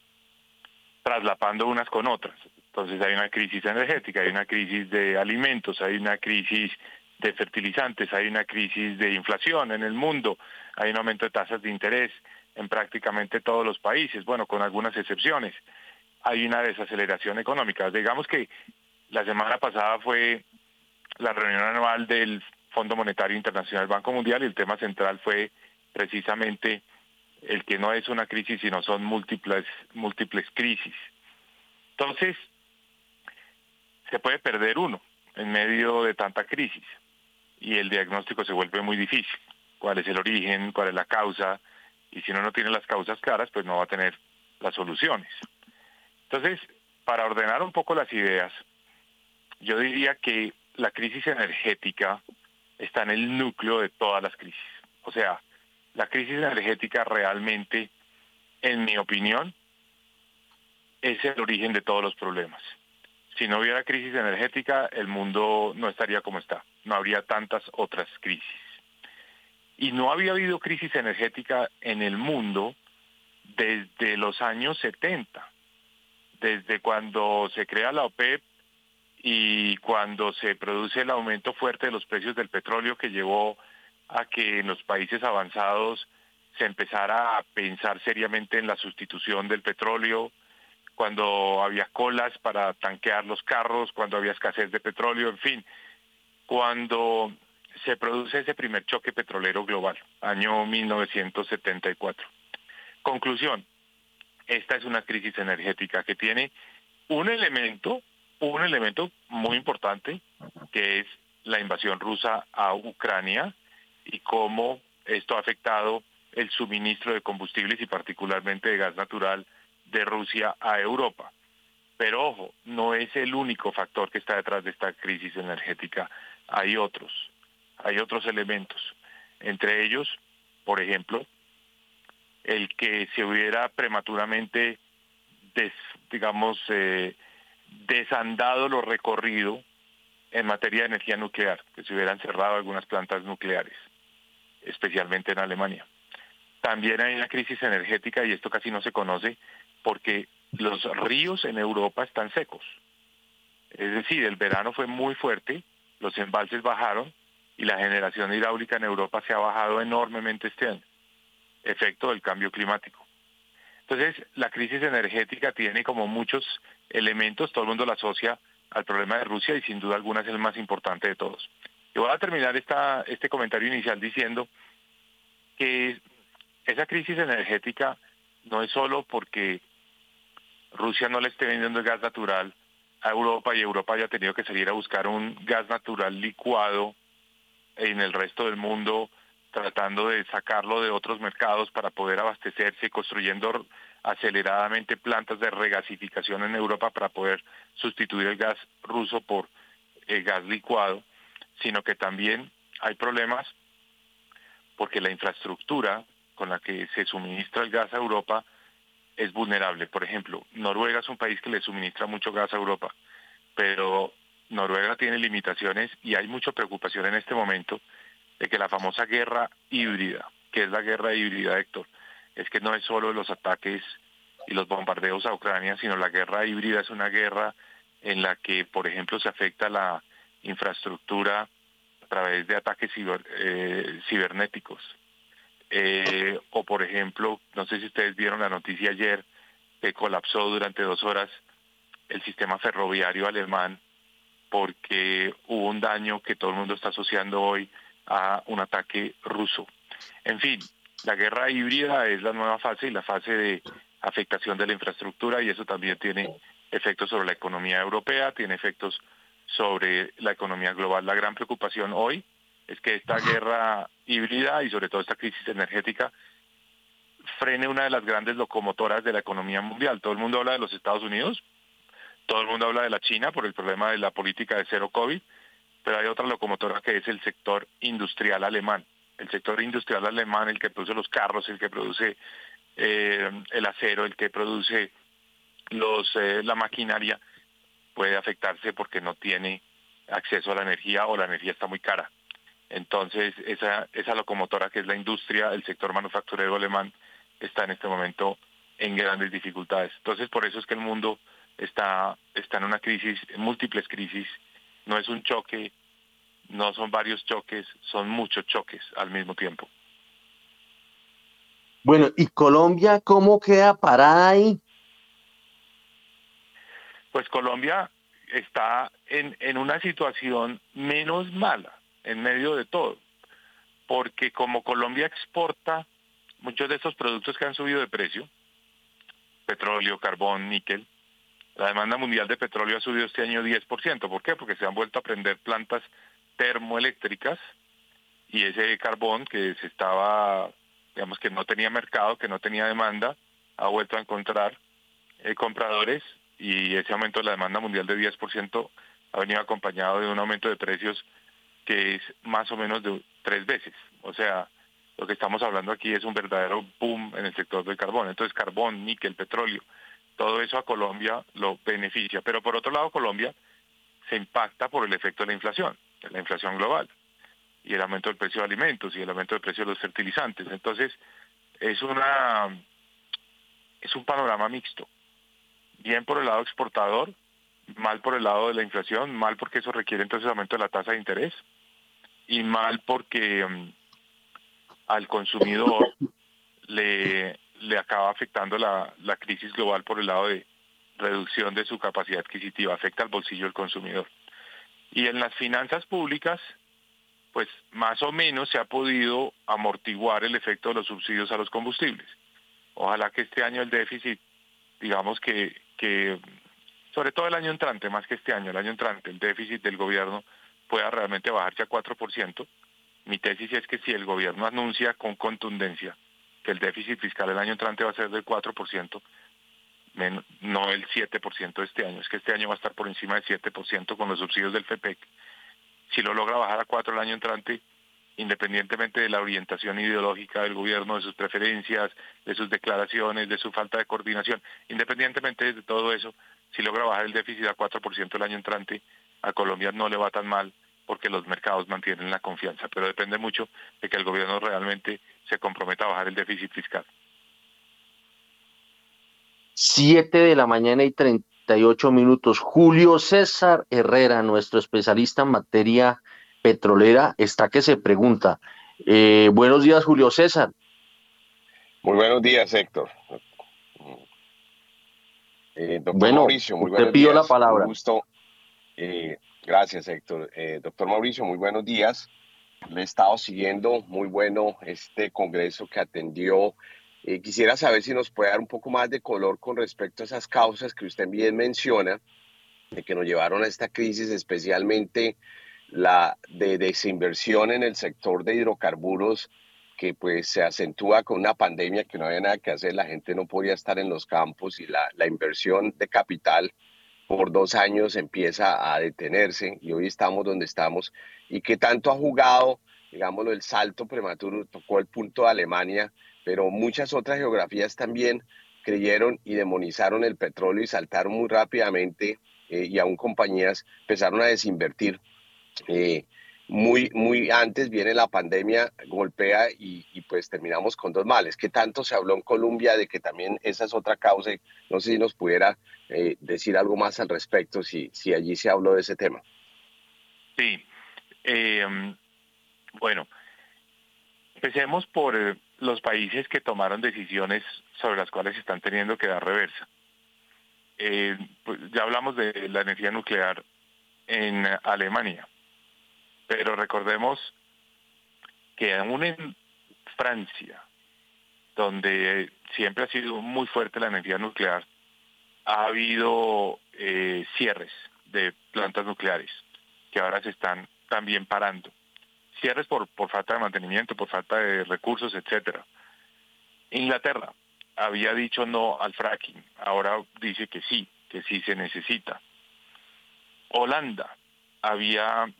traslapando unas con otras. Entonces hay una crisis energética, hay una crisis de alimentos, hay una crisis de fertilizantes, hay una crisis de inflación en el mundo, hay un aumento de tasas de interés en prácticamente todos los países, bueno, con algunas excepciones hay una desaceleración económica. Digamos que la semana pasada fue la reunión anual del Fondo Monetario Internacional Banco Mundial y el tema central fue precisamente el que no es una crisis, sino son múltiples, múltiples crisis. Entonces, se puede perder uno en medio de tanta crisis y el diagnóstico se vuelve muy difícil. ¿Cuál es el origen? ¿Cuál es la causa? Y si uno no tiene las causas claras, pues no va a tener las soluciones. Entonces, para ordenar un poco las ideas, yo diría que la crisis energética está en el núcleo de todas las crisis. O sea, la crisis energética realmente, en mi opinión, es el origen de todos los problemas. Si no hubiera crisis energética, el mundo no estaría como está. No habría tantas otras crisis. Y no había habido crisis energética en el mundo desde los años 70 desde cuando se crea la OPEP y cuando se produce el aumento fuerte de los precios del petróleo que llevó a que en los países avanzados se empezara a pensar seriamente en la sustitución del petróleo, cuando había colas para tanquear los carros, cuando había escasez de petróleo, en fin, cuando se produce ese primer choque petrolero global, año 1974. Conclusión, esta es una crisis energética que tiene un elemento, un elemento muy importante, que es la invasión rusa a Ucrania y cómo esto ha afectado el suministro de combustibles y particularmente de gas natural de Rusia a Europa. Pero ojo, no es el único factor que está detrás de esta crisis energética. Hay otros, hay otros elementos. Entre ellos, por ejemplo, el que se hubiera prematuramente, digamos, eh, desandado lo recorrido en materia de energía nuclear, que se hubieran cerrado algunas plantas nucleares, especialmente en Alemania. También hay una crisis energética y esto casi no se conoce porque los ríos en Europa están secos. Es decir, el verano fue muy fuerte, los embalses bajaron y la generación hidráulica en Europa se ha bajado enormemente este año efecto del cambio climático. Entonces, la crisis energética tiene como muchos elementos, todo el mundo la asocia al problema de Rusia y sin duda alguna es el más importante de todos. Yo voy a terminar esta, este comentario inicial diciendo que esa crisis energética no es solo porque Rusia no le esté vendiendo el gas natural a Europa y Europa haya tenido que salir a buscar un gas natural licuado en el resto del mundo tratando de sacarlo de otros mercados para poder abastecerse, construyendo aceleradamente plantas de regasificación en Europa para poder sustituir el gas ruso por el gas licuado, sino que también hay problemas porque la infraestructura con la que se suministra el gas a Europa es vulnerable. Por ejemplo, Noruega es un país que le suministra mucho gas a Europa, pero Noruega tiene limitaciones y hay mucha preocupación en este momento de que la famosa guerra híbrida, que es la guerra híbrida, Héctor, es que no es solo los ataques y los bombardeos a Ucrania, sino la guerra híbrida es una guerra en la que, por ejemplo, se afecta la infraestructura a través de ataques eh, cibernéticos. Eh, o, por ejemplo, no sé si ustedes vieron la noticia ayer, que colapsó durante dos horas el sistema ferroviario alemán porque hubo un daño que todo el mundo está asociando hoy a un ataque ruso. En fin, la guerra híbrida es la nueva fase y la fase de afectación de la infraestructura y eso también tiene efectos sobre la economía europea, tiene efectos sobre la economía global. La gran preocupación hoy es que esta guerra híbrida y sobre todo esta crisis energética frene una de las grandes locomotoras de la economía mundial. Todo el mundo habla de los Estados Unidos, todo el mundo habla de la China por el problema de la política de cero COVID, pero hay otra locomotora que es el sector industrial alemán. El sector industrial alemán, el que produce los carros, el que produce eh, el acero, el que produce los, eh, la maquinaria, puede afectarse porque no tiene acceso a la energía o la energía está muy cara. Entonces, esa, esa locomotora que es la industria, el sector manufacturero alemán, está en este momento en grandes dificultades. Entonces, por eso es que el mundo está, está en una crisis, en múltiples crisis. No es un choque, no son varios choques, son muchos choques al mismo tiempo. Bueno, ¿y Colombia cómo queda parada ahí? Pues Colombia está en, en una situación menos mala en medio de todo, porque como Colombia exporta muchos de estos productos que han subido de precio, petróleo, carbón, níquel, la demanda mundial de petróleo ha subido este año 10%. ¿Por qué? Porque se han vuelto a prender plantas termoeléctricas y ese carbón que se estaba digamos que no tenía mercado, que no tenía demanda, ha vuelto a encontrar eh, compradores y ese aumento de la demanda mundial de 10% ha venido acompañado de un aumento de precios que es más o menos de tres veces. O sea, lo que estamos hablando aquí es un verdadero boom en el sector del carbón. Entonces, carbón, níquel, petróleo, todo eso a Colombia lo beneficia. Pero por otro lado, Colombia se impacta por el efecto de la inflación, de la inflación global y el aumento del precio de alimentos y el aumento del precio de los fertilizantes. Entonces, es una es un panorama mixto. Bien por el lado exportador, mal por el lado de la inflación, mal porque eso requiere entonces aumento de la tasa de interés y mal porque mm, al consumidor le, le acaba afectando la, la crisis global por el lado de reducción de su capacidad adquisitiva, afecta al bolsillo del consumidor. Y en las finanzas públicas, pues más o menos se ha podido amortiguar el efecto de los subsidios a los combustibles. Ojalá que este año el déficit, digamos que, que sobre todo el año entrante, más que este año, el año entrante, el déficit del gobierno pueda realmente bajarse a 4%. Mi tesis es que si el gobierno anuncia con contundencia que el déficit fiscal el año entrante va a ser del 4%, no el 7% de este año, es que este año va a estar por encima del 7% con los subsidios del FEPEC, si lo logra bajar a cuatro el año entrante, independientemente de la orientación ideológica del gobierno, de sus preferencias, de sus declaraciones, de su falta de coordinación, independientemente de todo eso, si logra bajar el déficit a 4% el año entrante, a Colombia no le va tan mal porque los mercados mantienen la confianza, pero depende mucho de que el gobierno realmente se comprometa a bajar el déficit fiscal. Siete de la mañana y treinta minutos. Julio César Herrera, nuestro especialista en materia petrolera, está que se pregunta. Eh, buenos días, Julio César. Muy buenos días, Héctor. Eh, doctor Mauricio, muy buenos días. la palabra. gusto. Eh, gracias, Héctor. doctor Mauricio, muy buenos días. Le he estado siguiendo, muy bueno este congreso que atendió eh, quisiera saber si nos puede dar un poco más de color con respecto a esas causas que usted bien menciona, de que nos llevaron a esta crisis, especialmente la de desinversión en el sector de hidrocarburos, que pues se acentúa con una pandemia que no había nada que hacer, la gente no podía estar en los campos y la, la inversión de capital por dos años empieza a detenerse y hoy estamos donde estamos y que tanto ha jugado digámoslo, el salto prematuro, tocó el punto de Alemania, pero muchas otras geografías también creyeron y demonizaron el petróleo y saltaron muy rápidamente eh, y aún compañías empezaron a desinvertir. Eh, muy, muy antes viene la pandemia, golpea y, pues terminamos con dos males. Que tanto se habló en Colombia de que también esa es otra causa. No sé si nos pudiera eh, decir algo más al respecto, si, si allí se habló de ese tema. Sí. bueno, empecemos por los países que tomaron decisiones sobre las cuales están teniendo que dar reversa. Eh, pues ya hablamos de la energía nuclear en Alemania, pero recordemos que aún en Francia, donde siempre ha sido muy fuerte la energía nuclear, ha habido eh, cierres de plantas nucleares que ahora se están también parando cierres por, por falta de mantenimiento, por falta de recursos, etcétera. Inglaterra había dicho no al fracking, ahora dice que sí, que sí se necesita. Holanda había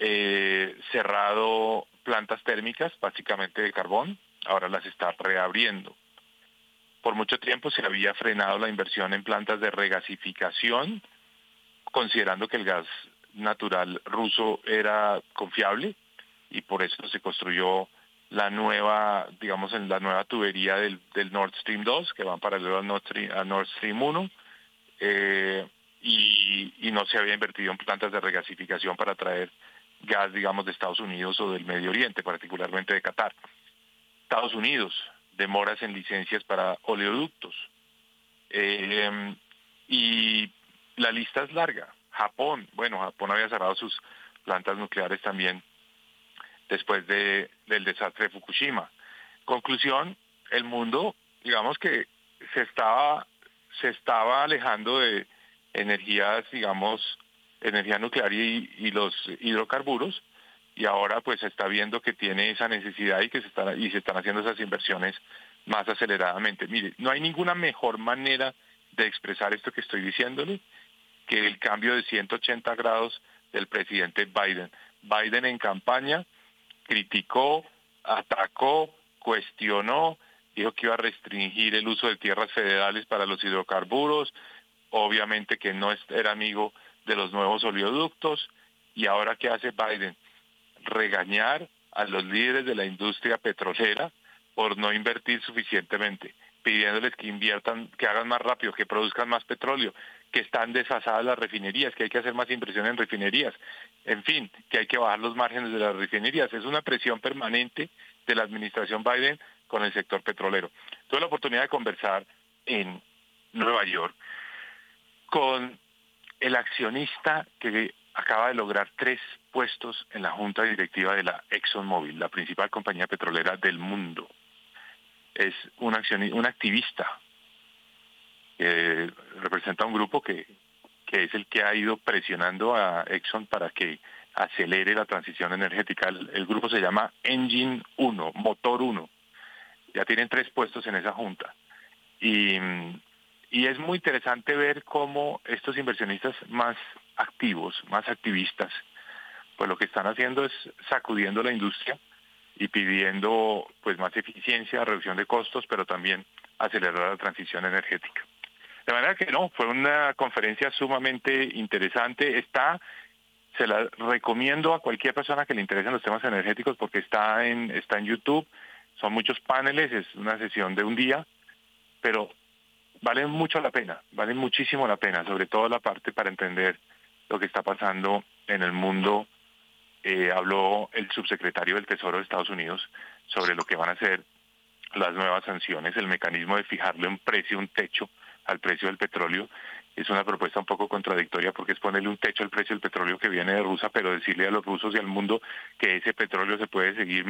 eh, cerrado plantas térmicas, básicamente de carbón, ahora las está reabriendo. Por mucho tiempo se había frenado la inversión en plantas de regasificación, considerando que el gas natural ruso era confiable y por eso se construyó la nueva, digamos, en la nueva tubería del, del Nord Stream 2, que va paralelo al Nord Stream, a Nord Stream 1, eh, y, no se había invertido en plantas de regasificación para traer gas, digamos, de Estados Unidos o del Medio Oriente, particularmente de Qatar. Estados Unidos, demoras en licencias para oleoductos. Eh, y la lista es larga. Japón, bueno, Japón había cerrado sus plantas nucleares también después de, del desastre de Fukushima. Conclusión, el mundo, digamos que se estaba, se estaba alejando de energías, digamos, energía nuclear y, y los hidrocarburos, y ahora pues se está viendo que tiene esa necesidad y que se están, y se están haciendo esas inversiones más aceleradamente. Mire, no hay ninguna mejor manera de expresar esto que estoy diciéndole que el cambio de 180 grados del presidente Biden. Biden en campaña criticó, atacó, cuestionó, dijo que iba a restringir el uso de tierras federales para los hidrocarburos, obviamente que no era amigo de los nuevos oleoductos, y ahora ¿qué hace Biden? Regañar a los líderes de la industria petrolera por no invertir suficientemente, pidiéndoles que inviertan, que hagan más rápido, que produzcan más petróleo, que están desfasadas las refinerías, que hay que hacer más inversión en refinerías, en fin, que hay que bajar los márgenes de las refinerías. Es una presión permanente de la administración Biden con el sector petrolero. Tuve la oportunidad de conversar en Nueva York con el accionista que acaba de lograr tres puestos en la junta directiva de la ExxonMobil, la principal compañía petrolera del mundo. Es un, accionista, un activista que representa un grupo que, que es el que ha ido presionando a Exxon para que acelere la transición energética. El, grupo se llama Engine 1, Motor 1. Ya tienen tres puestos en esa junta. Y, y es muy interesante ver cómo estos inversionistas más activos, más activistas, pues lo que están haciendo es sacudiendo la industria y pidiendo pues más eficiencia, reducción de costos, pero también acelerar la transición energética. De manera que no, fue una conferencia sumamente interesante. Está, se la recomiendo a cualquier persona que le interesen los temas energéticos porque está en, está en YouTube. Son muchos paneles, es una sesión de un día, pero vale mucho la pena, vale muchísimo la pena, sobre todo la parte para entender lo que está pasando en el mundo. Eh, habló el subsecretario del Tesoro de Estados Unidos sobre lo que van a ser las nuevas sanciones, el mecanismo de fijarle un precio, un techo al precio del petróleo. Es una propuesta un poco contradictoria porque es ponerle un techo al precio del petróleo que viene de Rusia, pero decirle a los rusos y al mundo que ese petróleo se puede seguir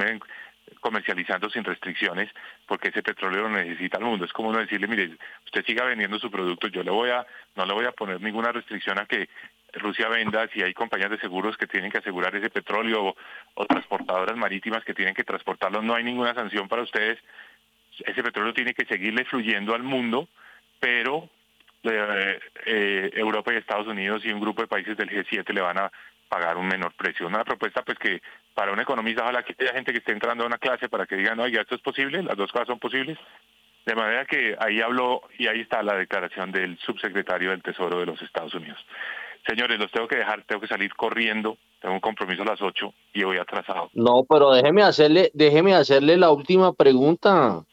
comercializando sin restricciones porque ese petróleo lo necesita el mundo. Es como uno decirle, mire, usted siga vendiendo su producto, yo le voy a, no le voy a poner ninguna restricción a que Rusia venda, si hay compañías de seguros que tienen que asegurar ese petróleo o, transportadoras marítimas que tienen que transportarlo, no hay ninguna sanción para ustedes. Ese petróleo tiene que seguirle fluyendo al mundo pero eh, eh, Europa y Estados Unidos y un grupo de países del G7 le van a pagar un menor precio. Una propuesta pues que para un economista ojalá que haya gente que esté entrando a una clase para que digan, oiga, esto es posible, las dos cosas son posibles. De manera que ahí habló y ahí está la declaración del subsecretario del Tesoro de los Estados Unidos. Señores, los tengo que dejar, tengo que salir corriendo, tengo un compromiso a las 8 y voy atrasado. No, pero déjeme hacerle, déjeme hacerle la última pregunta,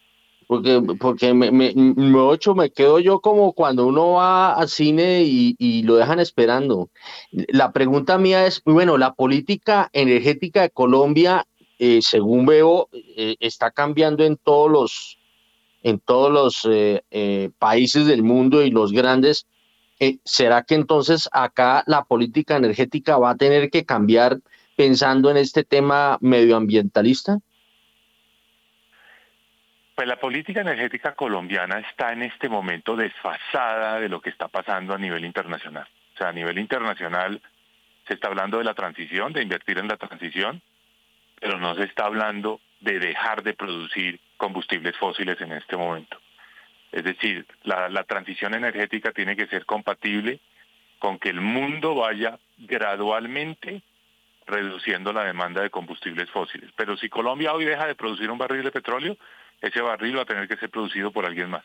porque, porque me, me, ocho, me quedo yo como cuando uno va al cine y, y lo dejan esperando. La pregunta mía es, bueno, la política energética de Colombia, eh, según veo, eh, está cambiando en todos los en todos los eh, eh, países del mundo y los grandes, ¿será que entonces acá la política energética va a tener que cambiar pensando en este tema medioambientalista? Pues la política energética colombiana está en este momento desfasada de lo que está pasando a nivel internacional. O sea, a nivel internacional se está hablando de la transición, de invertir en la transición, pero no se está hablando de dejar de producir combustibles fósiles en este momento. Es decir, la, la, transición energética tiene que ser compatible con que el mundo vaya gradualmente reduciendo la demanda de combustibles fósiles. Pero si Colombia hoy deja de producir un barril de petróleo, ese barril va a tener que ser producido por alguien más.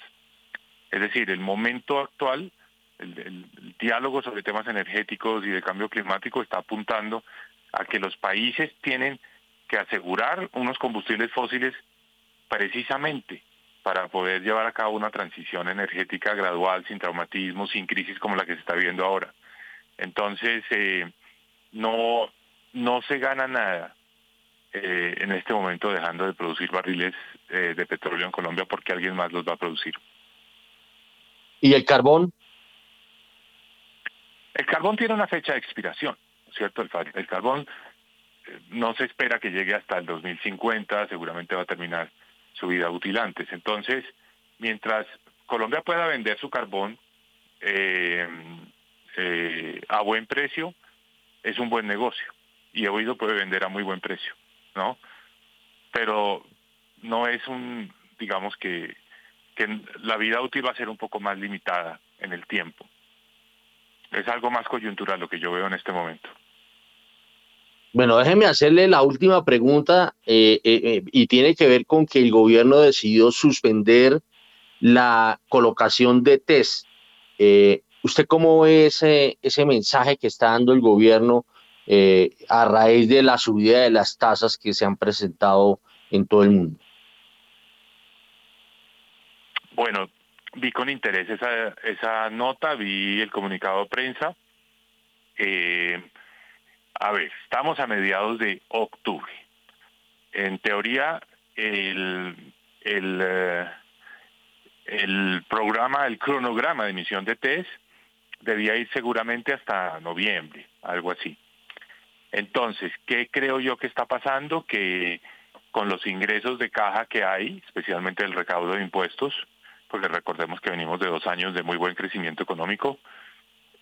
Es decir, el momento actual, el, diálogo sobre temas energéticos y de cambio climático está apuntando a que los países tienen que asegurar unos combustibles fósiles precisamente para poder llevar a cabo una transición energética gradual, sin traumatismo, sin crisis como la que se está viendo ahora. Entonces, eh, no, no se gana nada eh, en este momento dejando de producir barriles eh, de petróleo en Colombia porque alguien más los va a producir. ¿Y el carbón? El carbón tiene una fecha de expiración, ¿cierto? El, el carbón no se espera que llegue hasta el 2050, seguramente va a terminar su vida útil antes. Entonces, mientras Colombia pueda vender su carbón eh, eh, a buen precio, es un buen negocio. Y hoy lo puede vender a muy buen precio, ¿no? Pero no es un, digamos que, que la vida útil va a ser un poco más limitada en el tiempo. Es algo más coyuntural lo que yo veo en este momento. Bueno, déjeme hacerle la última pregunta eh, eh, eh, y tiene que ver con que el gobierno decidió suspender la colocación de test. ¿Usted cómo ve ese, ese mensaje que está dando el gobierno a raíz de la subida de las tasas que se han presentado en todo el mundo? Bueno, vi con interés esa, esa nota, vi el comunicado de prensa. Eh, a ver, estamos a mediados de octubre. En teoría, el, el, uh, el programa, el cronograma de emisión de test debía ir seguramente hasta noviembre, algo así. Entonces, ¿qué creo yo que está pasando? Que con los ingresos de caja que hay, especialmente el recaudo de impuestos, porque recordemos que venimos de dos años de muy buen crecimiento económico,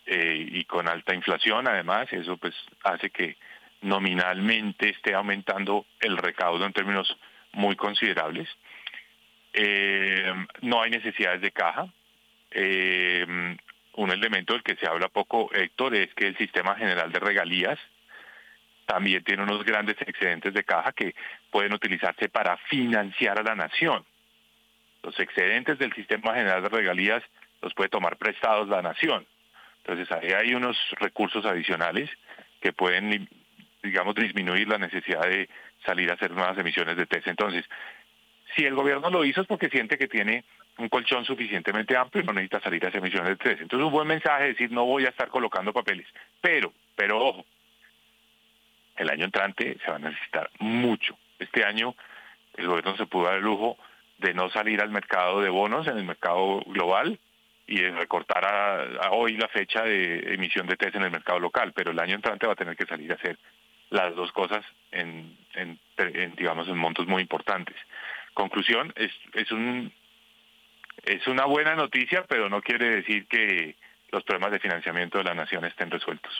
eh, y con alta inflación además, eso pues hace que nominalmente esté aumentando el recaudo en términos muy considerables. Eh, no hay necesidades de caja. Eh, un elemento del que se habla poco, Héctor, es que el sistema general de regalías también tiene unos grandes excedentes de caja que pueden utilizarse para financiar a la nación. Los excedentes del sistema general de regalías los puede tomar prestados la nación. Entonces ahí hay unos recursos adicionales que pueden, digamos, disminuir la necesidad de salir a hacer nuevas emisiones de test. Entonces, si el gobierno lo hizo es porque siente que tiene un colchón suficientemente amplio y no necesita salir a hacer emisiones de test. Entonces, un buen mensaje es decir, no voy a estar colocando papeles. Pero, pero ojo, el año entrante se va a necesitar mucho. Este año el gobierno se pudo dar el lujo de no salir al mercado de bonos en el mercado global, y recortar a, hoy la fecha de emisión de test en el mercado local, pero el año entrante va a tener que salir a hacer las dos cosas en, en, en digamos en montos muy importantes. Conclusión, es, es un es una buena noticia, pero no quiere decir que los problemas de financiamiento de la nación estén resueltos.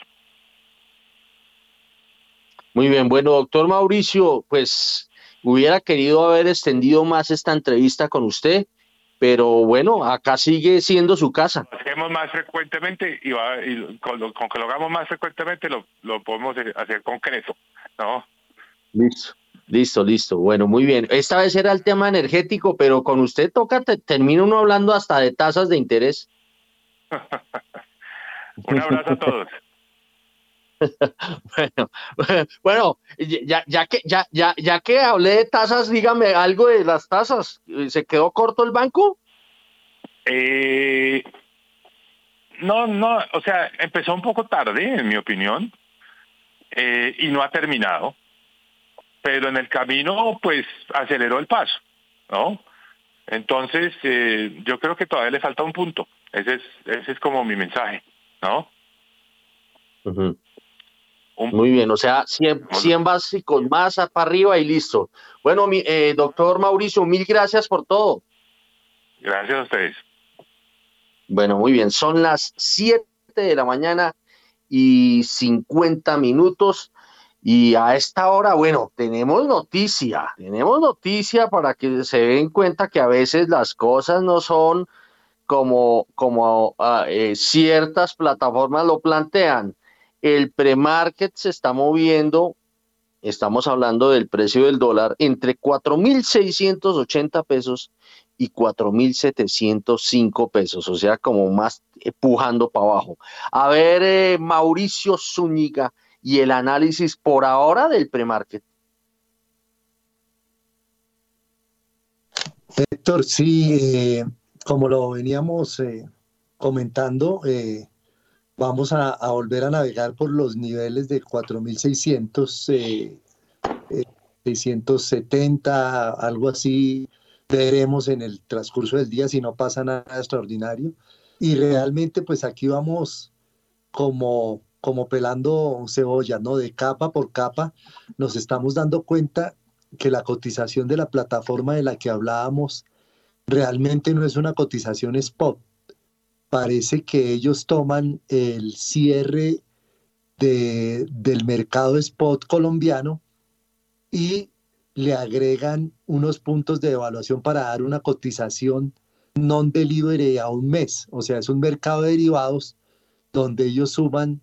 Muy bien, bueno, doctor Mauricio, pues hubiera querido haber extendido más esta entrevista con usted, pero bueno, acá sigue siendo su casa. Lo hacemos más frecuentemente y, va, con, lo, con, que lo hagamos más frecuentemente lo, lo podemos hacer concreto, ¿no? Listo. Listo, listo. Bueno, muy bien. Esta vez era el tema energético, pero con usted toca, te, termina uno hablando hasta de tasas de interés. Un abrazo a todos. bueno, bueno, ya, ya, que, ya, ya, ya que hablé de tasas, dígame algo de las tasas. ¿Se quedó corto el banco? Eh, no, no, o sea, empezó un poco tarde, en mi opinión, eh, y no ha terminado. Pero en el camino, pues, aceleró el paso, ¿no? Entonces, eh, yo creo que todavía le falta un punto. Ese es, ese es como mi mensaje, ¿no? Muy bien, o sea, 100, 100 básicos más para arriba y listo. Bueno, mi, eh, doctor Mauricio, mil gracias por todo. Gracias a ustedes. Bueno, muy bien, son las 7 de la mañana y 50 minutos. Y a esta hora, bueno, tenemos noticia, tenemos noticia para que se den cuenta que a veces las cosas no son como, como ah, eh, ciertas plataformas lo plantean el pre-market se está moviendo, estamos hablando del precio del dólar, entre 4.680 pesos y 4.705 pesos, o sea, como más empujando para abajo. A ver, eh, Mauricio Zúñiga y el análisis por ahora del pre-market. Héctor, sí, eh, como lo veníamos eh, comentando, eh, vamos a, volver a navegar por los niveles de 4.600, eh, 670, eh, algo así, veremos en el transcurso del día si no pasa nada extraordinario. Y realmente pues aquí vamos como, como pelando cebolla, ¿no? De capa por capa, nos estamos dando cuenta que la cotización de la plataforma de la que hablábamos realmente no es una cotización spot, parece que ellos toman el cierre de, del mercado spot colombiano y le agregan unos puntos de evaluación para dar una cotización non-delivery a un mes. O sea, es un mercado de derivados donde ellos suman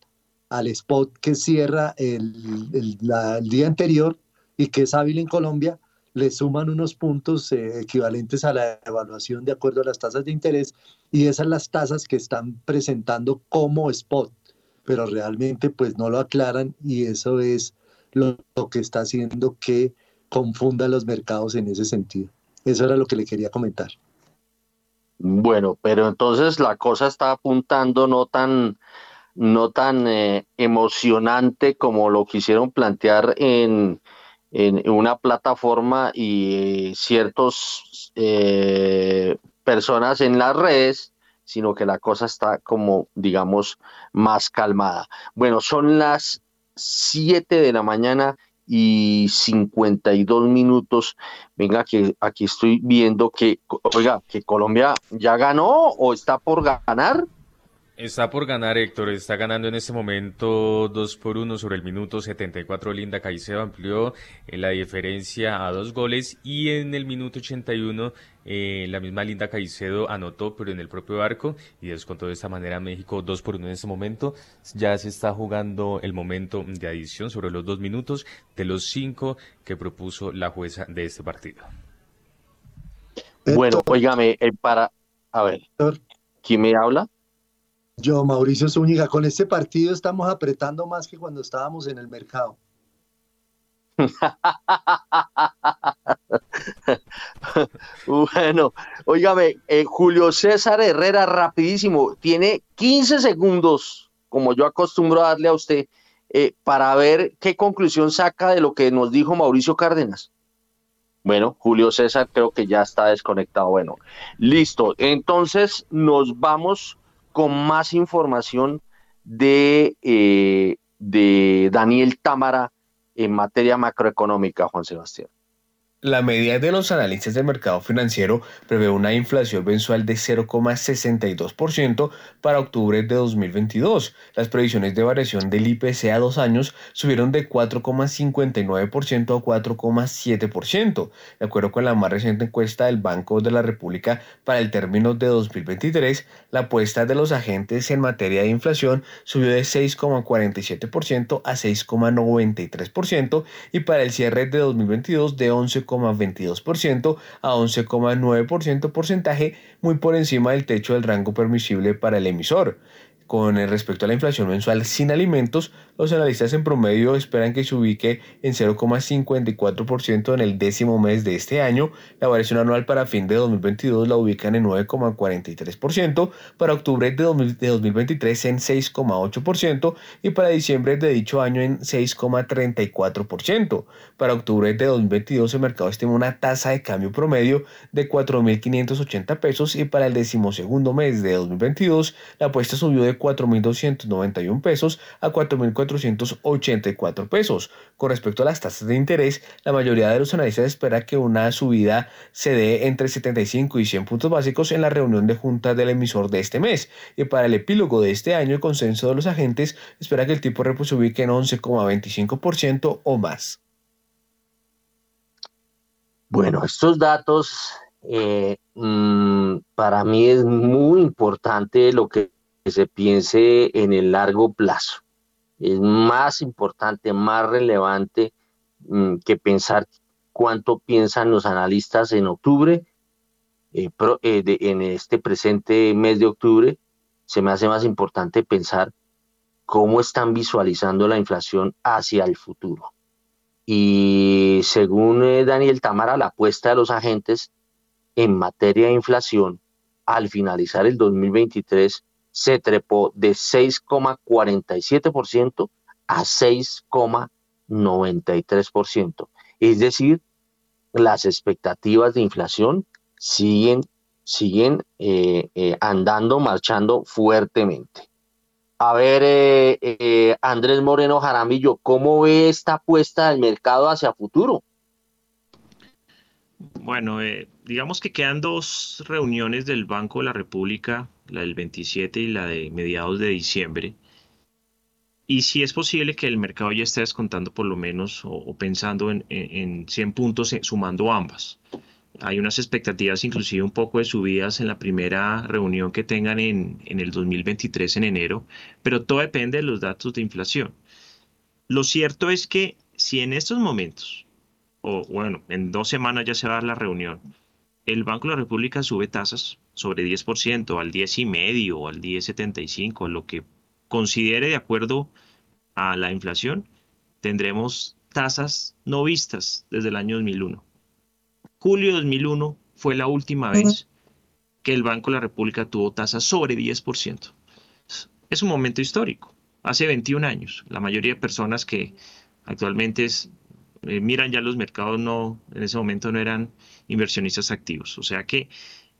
al spot que cierra el, el, el día anterior y que es hábil en Colombia le suman unos puntos eh, equivalentes a la evaluación de acuerdo a las tasas de interés y esas son las tasas que están presentando como spot, pero realmente pues no lo aclaran y eso es lo, que está haciendo que confunda los mercados en ese sentido. Eso era lo que le quería comentar. Bueno, pero entonces la cosa está apuntando no tan no tan eh, emocionante como lo quisieron plantear en, en una plataforma y ciertas eh, personas en las redes, sino que la cosa está como, digamos, más calmada. Bueno, son las 7 de la mañana y 52 minutos. Venga, que aquí estoy viendo que, oiga, que Colombia ya ganó o está por ganar. Está por ganar, Héctor. Está ganando en este momento 2 por 1 sobre el minuto 74. Linda Caicedo amplió eh, la diferencia a dos goles y en el minuto 81 eh, la misma Linda Caicedo anotó, pero en el propio arco y descontó de esta manera México 2 por 1 en este momento. Ya se está jugando el momento de adición sobre los dos minutos de los cinco que propuso la jueza de este partido. Bueno, oígame, eh, para... A ver, ¿quién me habla? Yo, Mauricio Zúñiga, con este partido estamos apretando más que cuando estábamos en el mercado. bueno, óigame, eh, Julio César Herrera, rapidísimo, tiene 15 segundos, como yo acostumbro a darle a usted, eh, para ver qué conclusión saca de lo que nos dijo Mauricio Cárdenas. Bueno, Julio César creo que ya está desconectado. Bueno, listo. Entonces nos vamos con más información de, eh, de Daniel Támara en materia macroeconómica, Juan Sebastián. La media de los analistas del mercado financiero prevé una inflación mensual de 0,62% para octubre de 2022. Las previsiones de variación del IPC a dos años subieron de 4,59% a 4,7%. De acuerdo con la más reciente encuesta del Banco de la República para el término de 2023, la apuesta de los agentes en materia de inflación subió de 6,47% a 6,93% y para el cierre de 2022 de 11 22% a 11,9% porcentaje, muy por encima del techo del rango permisible para el emisor. Con respecto a la inflación mensual sin alimentos, los analistas en promedio esperan que se ubique en 0,54% en el décimo mes de este año. La variación anual para fin de 2022 la ubican en 9,43%, para octubre de 2023 en 6,8% y para diciembre de dicho año en 6,34%. Para octubre de 2022 el mercado estima una tasa de cambio promedio de 4.580 pesos y para el decimosegundo mes de 2022 la apuesta subió de 4.291 pesos a 4.484 pesos. Con respecto a las tasas de interés, la mayoría de los analistas espera que una subida se dé entre 75 y 100 puntos básicos en la reunión de junta del emisor de este mes. Y para el epílogo de este año, el consenso de los agentes espera que el tipo repo se ubique en 11,25% o más. Bueno, estos datos eh, mm, para mí es muy importante lo que se piense en el largo plazo. Es más importante, más relevante mm, que pensar cuánto piensan los analistas en octubre, eh, eh, en este presente mes de octubre, se me hace más importante pensar cómo están visualizando la inflación hacia el futuro. Y según eh, Daniel Tamara, la apuesta de los agentes en materia de inflación al finalizar el 2023 se trepó de 6,47% a 6,93%. Es decir, las expectativas de inflación siguen, siguen eh, eh, andando, marchando fuertemente. A ver, eh, Andrés Moreno Jaramillo, ¿cómo ve esta apuesta del mercado hacia futuro? Bueno, digamos que quedan dos reuniones del Banco de la República la del 27 y la de mediados de diciembre. Y si es posible que el mercado ya esté descontando por lo menos o, pensando en, en, 100 puntos eh, sumando ambas. Hay unas expectativas inclusive un poco de subidas en la primera reunión que tengan en, en el 2023 en enero, pero todo depende de los datos de inflación. Lo cierto es que si en estos momentos, o bueno, en dos semanas ya se va a dar la reunión, el Banco de la República sube tasas sobre 10%, al 10,5% o al 10,75%, lo que considere de acuerdo a la inflación, tendremos tasas no vistas desde el año 2001. Julio de 2001 fue la última vez que el Banco de la República tuvo tasas sobre 10%. Es un momento histórico. Hace 21 años, la mayoría de personas que actualmente eh, miran ya los mercados no en ese momento no eran inversionistas activos. O sea que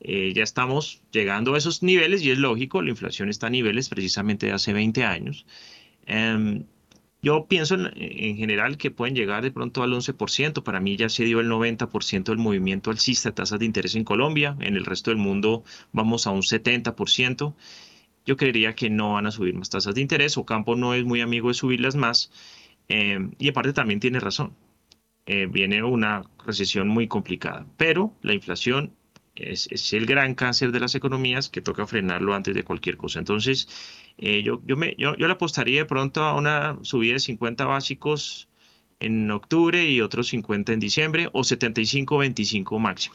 eh, ya estamos llegando a esos niveles y es lógico, la inflación está a niveles precisamente de hace 20 años. Em, yo pienso en, general que pueden llegar de pronto al 11%. Para mí ya se dio el 90% del movimiento alcista de tasas de interés en Colombia. En el resto del mundo vamos a un 70%. Yo creería que no van a subir más tasas de interés. Ocampo no es muy amigo de subirlas más. Em, y aparte también tiene razón. Eh, viene una recesión muy complicada. Pero la inflación es, el gran cáncer de las economías que toca frenarlo antes de cualquier cosa. Entonces, eh, yo, yo, me, yo, le apostaría de pronto a una subida de 50 básicos en octubre y otros 50 en diciembre o 75-25 máximo.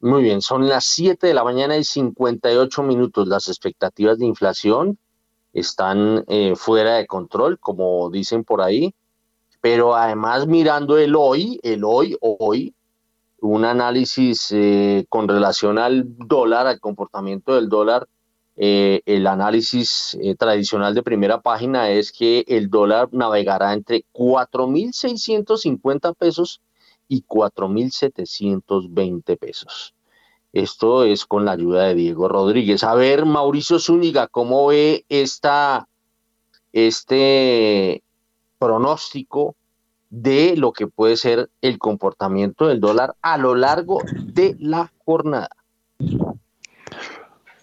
Muy bien, son las 7 de la mañana y 58 minutos. Las expectativas de inflación están eh, fuera de control, como dicen por ahí, pero además mirando el hoy, el hoy, hoy, un análisis eh, con relación al dólar, al comportamiento del dólar. Eh, el análisis eh, tradicional de primera página es que el dólar navegará entre 4.650 pesos y 4.720 pesos. Esto es con la ayuda de Diego Rodríguez. A ver, Mauricio Zúñiga, ¿cómo ve esta, este pronóstico de lo que puede ser el comportamiento del dólar a lo largo de la jornada.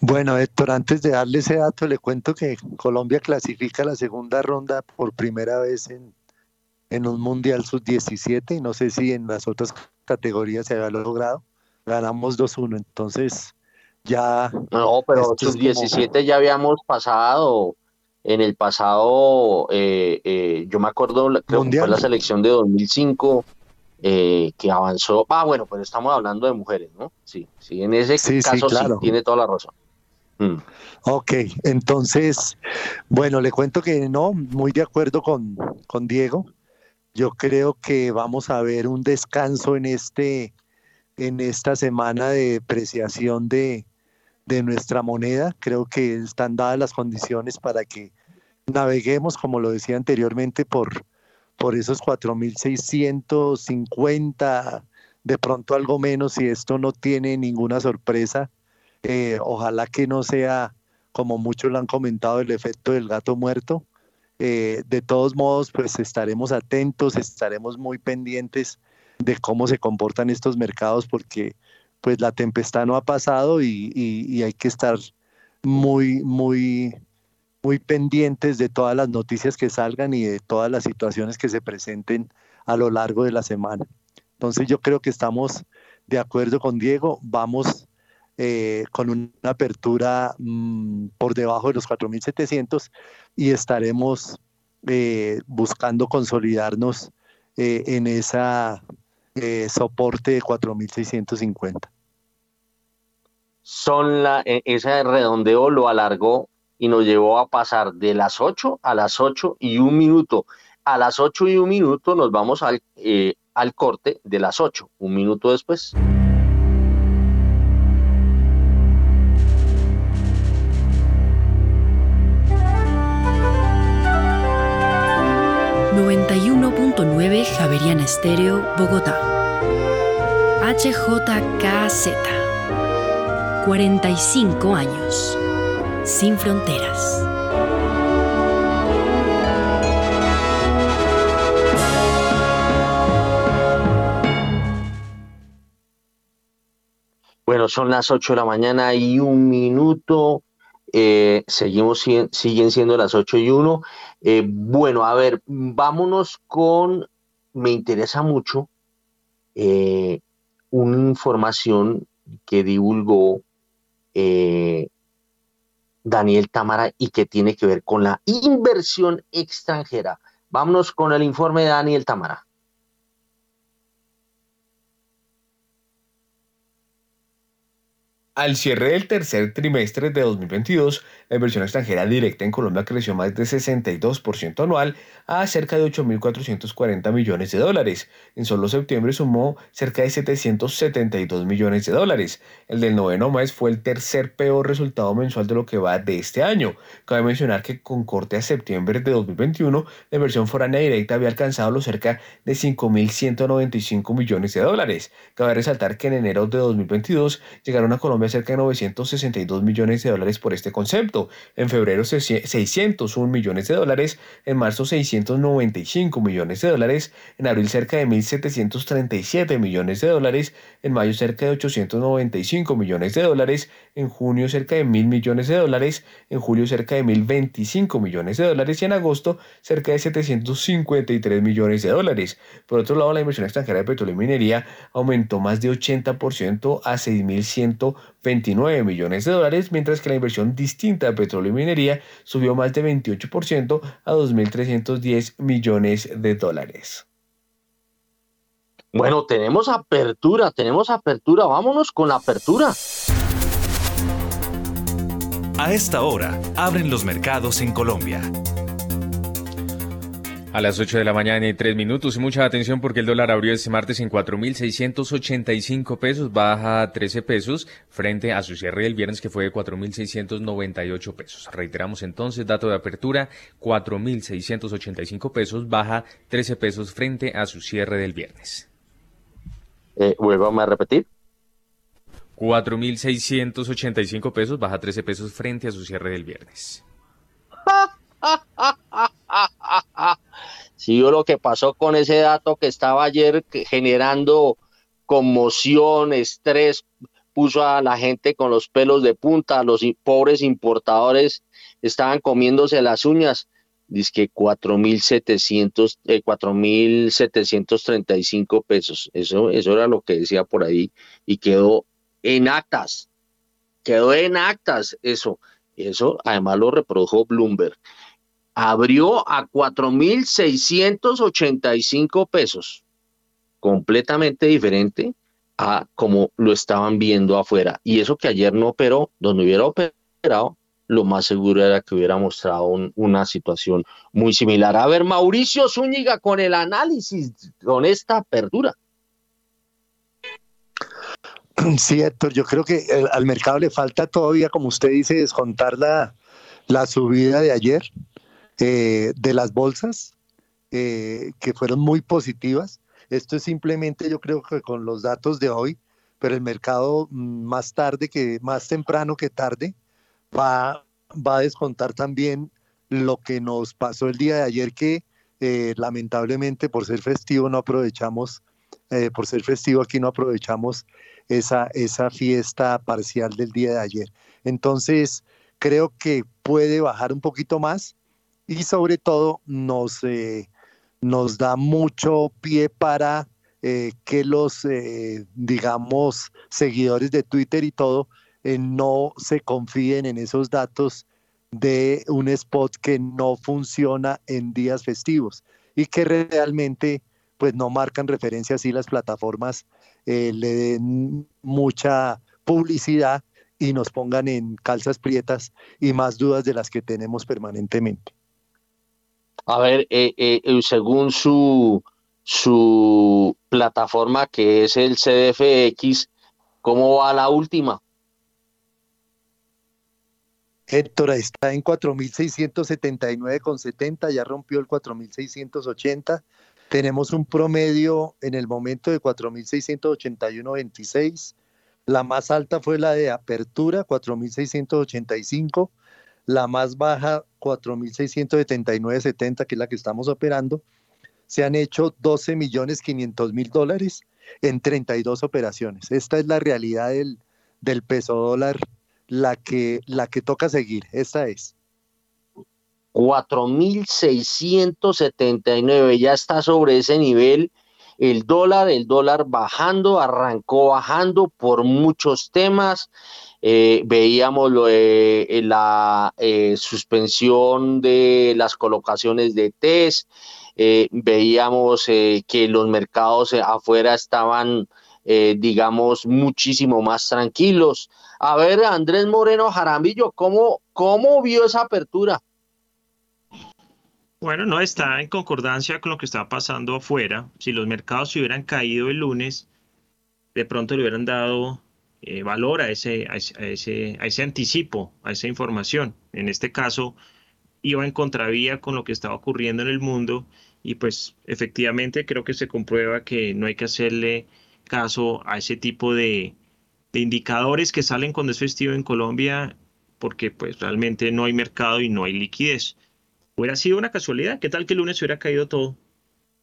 Bueno, Héctor, antes de darle ese dato, le cuento que Colombia clasifica la segunda ronda por primera vez en, en un Mundial Sub-17 y no sé si en las otras categorías se había logrado. Ganamos 2-1, entonces ya... No, pero Sub-17 ya habíamos pasado en el pasado, eh, eh, yo me acuerdo, creo que fue la selección de 2005 eh, que avanzó. Ah, bueno, pues estamos hablando de mujeres, ¿no? Sí, sí, en ese caso sí, tiene toda la razón. Mm. Ok, entonces, bueno, le cuento que no, muy de acuerdo con, con Diego. Yo creo que vamos a ver un descanso en este en esta semana de depreciación de, de nuestra moneda. Creo que están dadas las condiciones para que naveguemos, como lo decía anteriormente, por, por esos 4.650, de pronto algo menos, si esto no tiene ninguna sorpresa. Eh, ojalá que no sea, como muchos lo han comentado, el efecto del gato muerto. Eh, de todos modos, pues estaremos atentos, estaremos muy pendientes de cómo se comportan estos mercados, porque pues la tempestad no ha pasado y, hay que estar muy, muy, muy pendientes de todas las noticias que salgan y de todas las situaciones que se presenten a lo largo de la semana. Entonces yo creo que estamos de acuerdo con Diego, vamos eh, con una apertura mm, por debajo de los 4.700 y estaremos eh, buscando consolidarnos eh, en esa soporte de 4.650 son la, e, ese redondeo lo alargó y nos llevó a pasar de las 8 a las 8 y un minuto. A las 8 y un minuto nos vamos al, eh, al corte de las 8, un minuto después. ...91.9 Javeriana Estéreo, Bogotá. HJKZ 45 años. Sin fronteras. Bueno, son las 8 de la mañana y un minuto. Eh, seguimos, siguen siendo las 8 y 1. Eh, bueno, a ver, vámonos con, me interesa mucho eh, una información que divulgó eh, Daniel Tamara y que tiene que ver con la inversión extranjera. Vámonos con el informe de Daniel Tamara. Al cierre del tercer trimestre de 2022, la inversión extranjera directa en Colombia creció más de 62% anual a cerca de 8.440 millones de dólares. En solo septiembre sumó cerca de 772 millones de dólares. El del noveno mes fue el tercer peor resultado mensual de lo que va de este año. Cabe mencionar que con corte a septiembre de 2021, la inversión foránea directa había alcanzado los cerca de 5.195 millones de dólares. Cabe resaltar que en enero de 2022 llegaron a Colombia cerca de 962 millones de dólares por este concepto, en febrero 601 millones de dólares, en marzo 695 millones de dólares, en abril cerca de 1.737 millones de dólares, en mayo cerca de 895 millones de dólares, en junio cerca de 1.000 millones de dólares, en julio cerca de 1.025 millones de dólares. Y en agosto cerca de 753 millones de dólares. Por otro lado, la inversión extranjera de petróleo y minería aumentó más de 80% a 6.100 29 millones de dólares, mientras que la inversión distinta de petróleo y minería subió más de 28% a 2.310 millones de dólares. Bueno, tenemos apertura, tenemos apertura, vámonos con la apertura. A esta hora, abren los mercados en Colombia. A las 8 de la mañana y 3 minutos y mucha atención porque el dólar abrió este martes en 4.685 pesos, baja 13 pesos frente a su cierre del viernes que fue de 4.698 pesos. Reiteramos entonces, dato de apertura, 4.685 pesos, baja 13 pesos frente a su cierre del viernes. Eh, ¿Vuelvo a repetir? 4.685 pesos, baja 13 pesos frente a su cierre del viernes. Si vio lo que pasó con ese dato que estaba ayer generando conmoción, estrés, puso a la gente con los pelos de punta, los pobres importadores estaban comiéndose las uñas. Dice que 4.700, eh, 4.735 pesos. Eso, eso era lo que decía por ahí y quedó en actas. Quedó en actas eso. Eso además lo reprodujo Bloomberg. Abrió a 4.685 pesos. Completamente diferente a como lo estaban viendo afuera. Y eso que ayer no operó, donde hubiera operado, lo más seguro era que hubiera mostrado una situación muy similar. A ver, Mauricio Zúñiga con el análisis, con esta apertura. Sí, Héctor, yo creo que eh, al mercado le falta todavía, como usted dice, descontar la, la subida de ayer eh, de las bolsas, eh, que fueron muy positivas. Esto es simplemente, yo creo que con los datos de hoy, pero el mercado mm, más tarde que más temprano que tarde va, va a descontar también lo que nos pasó el día de ayer que eh, lamentablemente por ser festivo no aprovechamos, por ser festivo aquí no aprovechamos esa, esa fiesta parcial del día de ayer. Entonces, creo que puede bajar un poquito más y sobre todo nos, eh, nos da mucho pie para eh, que los, eh, digamos, seguidores de Twitter y todo no se confíen en esos datos de un spot que no funciona en días festivos y que realmente pues no marcan referencia así las plataformas le den mucha publicidad y nos pongan en calzas prietas y más dudas de las que tenemos permanentemente. A ver, eh, eh, eh, según su, su plataforma que es el CDFX, ¿cómo va la última? Héctor está en 4.679,70, ya rompió el 4.680. Tenemos un promedio en el momento de 4.681,26. La más alta fue la de apertura, 4.685 la más baja 4.679.70, que es la que estamos operando, se han hecho 12 millones 500 mil dólares en 32 operaciones. Esta es la realidad del, del peso dólar, la que, la que toca seguir. Esta es. 4.679, ya está sobre ese nivel. El dólar, el dólar bajando, arrancó bajando por muchos temas. Eh, veíamos lo la eh, suspensión de las colocaciones de test, eh, veíamos que los mercados afuera estaban, digamos, muchísimo más tranquilos. A ver, Andrés Moreno Jaramillo, ¿cómo, cómo vio esa apertura? Bueno, no está en concordancia con lo que está pasando afuera. Si los mercados se hubieran caído el lunes, de pronto le hubieran dado eh, valor a ese, a ese, a, ese, anticipo, a esa información. En este caso, iba en contravía con lo que estaba ocurriendo en el mundo y pues efectivamente creo que se comprueba que no hay que hacerle caso a ese tipo de, de indicadores que salen cuando es festivo en Colombia porque pues realmente no hay mercado y no hay liquidez. Hubiera sido una casualidad, ¿qué tal que el lunes hubiera caído todo?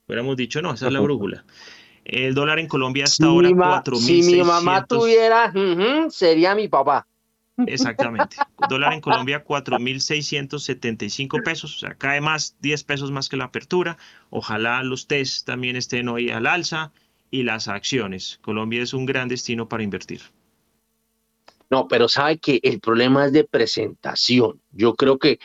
Hubiéramos dicho, no, esa es la brújula. El dólar en Colombia está ahora 4.600. Si mi mamá tuviera, sería mi papá. Exactamente. dólar en Colombia 4.675 pesos, o sea, cae más, 10 pesos más que la apertura. Ojalá los test también estén hoy al alza y las acciones. Colombia es un gran destino para invertir. No, pero sabe que el problema es de presentación. Yo creo que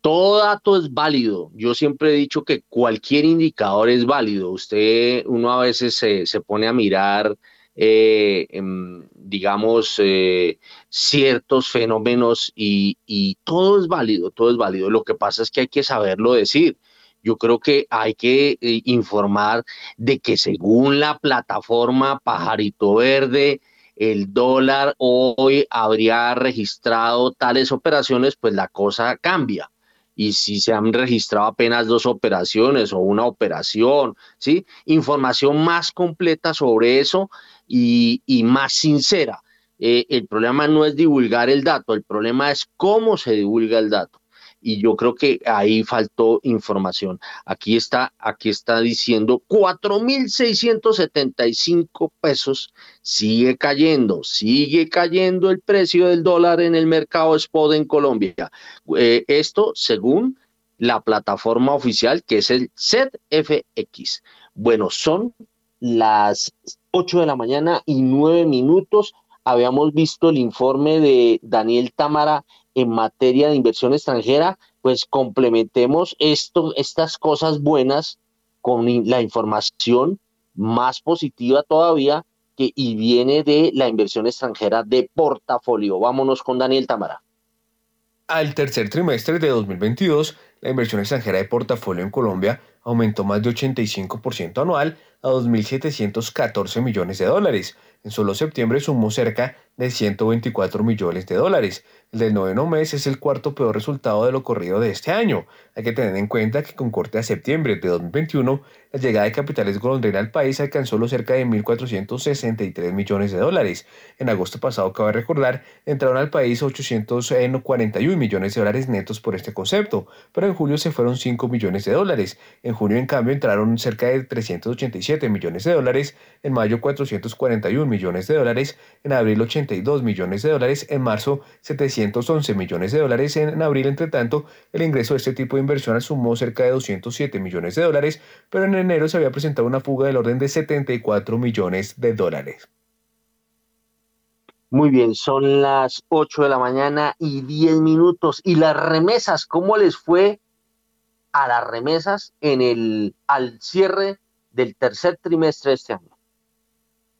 todo dato es válido. Yo siempre he dicho que cualquier indicador es válido. Usted, uno a veces se, pone a mirar, eh, em, digamos, eh, ciertos fenómenos y, y todo es válido, todo es válido. Lo que pasa es que hay que saberlo decir. Yo creo que hay que eh, informar de que según la plataforma Pajarito Verde, el dólar hoy habría registrado tales operaciones, pues la cosa cambia y si se han registrado apenas dos operaciones o una operación, ¿sí? Información más completa sobre eso y, más sincera. Eh, el problema no es divulgar el dato, el problema es cómo se divulga el dato. Y yo creo que ahí faltó información. Aquí está, aquí está diciendo 4.675 pesos, sigue cayendo, sigue cayendo el precio del dólar en el mercado spot en Colombia. Eh, esto según la plataforma oficial que es el ZFX. Bueno, son las 8 de la mañana y 9 minutos. Habíamos visto el informe de Daniel Támara en materia de inversión extranjera, pues complementemos esto, estas cosas buenas con la información más positiva todavía que y viene de la inversión extranjera de portafolio. Vámonos con Daniel Tamara. Al tercer trimestre de 2022, la inversión extranjera de portafolio en Colombia aumentó más de 85% anual a 2.714 millones de dólares. En solo septiembre sumó cerca de 124 millones de dólares. El del noveno mes es el cuarto peor resultado de lo corrido de este año. Hay que tener en cuenta que con corte a septiembre de 2021, la llegada de capitales golondrina al país alcanzó los cerca de 1.463 millones de dólares. En agosto pasado, cabe recordar, entraron al país 841 millones de dólares netos por este concepto, pero en julio se fueron 5 millones de dólares. En junio, en cambio, entraron cerca de 387 millones de dólares, en mayo 441 millones de dólares, en abril 82 millones de dólares, en marzo 711 millones de dólares, en abril, entre tanto, el ingreso de este tipo de inversión sumó cerca de 207 millones de dólares, pero en enero se había presentado una fuga del orden de 74 millones de dólares. Muy bien, son las 8 de la mañana y 10 minutos. ¿Y las remesas? ¿Cómo les fue a las remesas en el, al cierre del tercer trimestre de este año?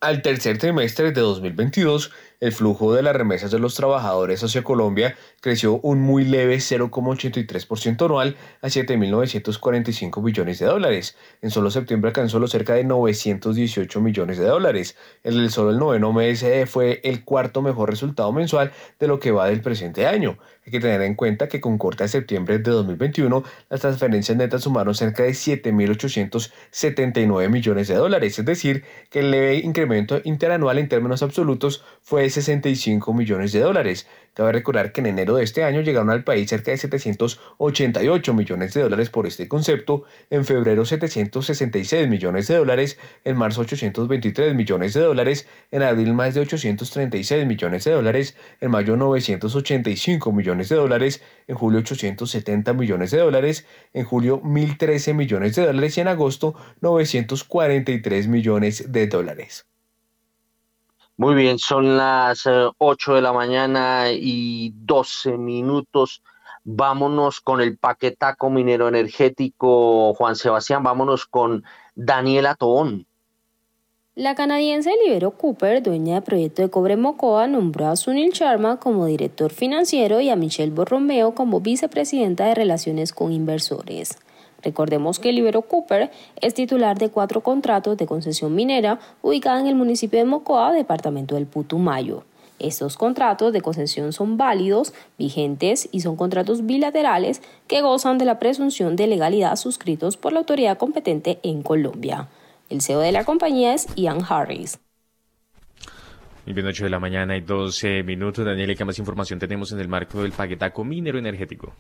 Al tercer trimestre de 2022, el flujo de las remesas de los trabajadores hacia Colombia creció un muy leve 0,83% anual a 7.945 billones de dólares. En solo septiembre alcanzó los cerca de 918 millones de dólares. El del solo el noveno mes eh, fue el cuarto mejor resultado mensual de lo que va del presente año. Hay que tener en cuenta que con corte de septiembre de 2021, las transferencias netas sumaron cerca de 7.879 millones de dólares, es decir, que el leve incremento interanual en términos absolutos fue 65 millones de dólares. Cabe recordar que en enero de este año llegaron al país cerca de 788 millones de dólares por este concepto, en febrero 766 millones de dólares, en marzo 823 millones de dólares, en abril más de 836 millones de dólares, en mayo 985 millones de dólares, en julio 870 millones de dólares, en julio 1013 millones de dólares. Y en agosto 943 millones de dólares. Muy bien, son las 8 eh, de la mañana y 12 minutos. Vámonos con el paquetaco minero energético, Juan Sebastián. Vámonos con Daniela Toón. La canadiense Libero Cooper, dueña del proyecto de Cobre Mocoa, nombró a Sunil Sharma como director financiero y a Michelle Borromeo como vicepresidenta de Relaciones con Inversores. Recordemos que Libero Cooper es titular de cuatro contratos de concesión minera ubicada en el municipio de Mocoa, departamento del Putumayo. Estos contratos de concesión son válidos, vigentes y son contratos bilaterales que gozan de la presunción de legalidad suscritos por la autoridad competente en Colombia. El CEO de la compañía es Ian Harris. Y bien, 8 de la mañana y 12 minutos. Daniel, ¿qué más información tenemos en el marco del paquetaco minero energético?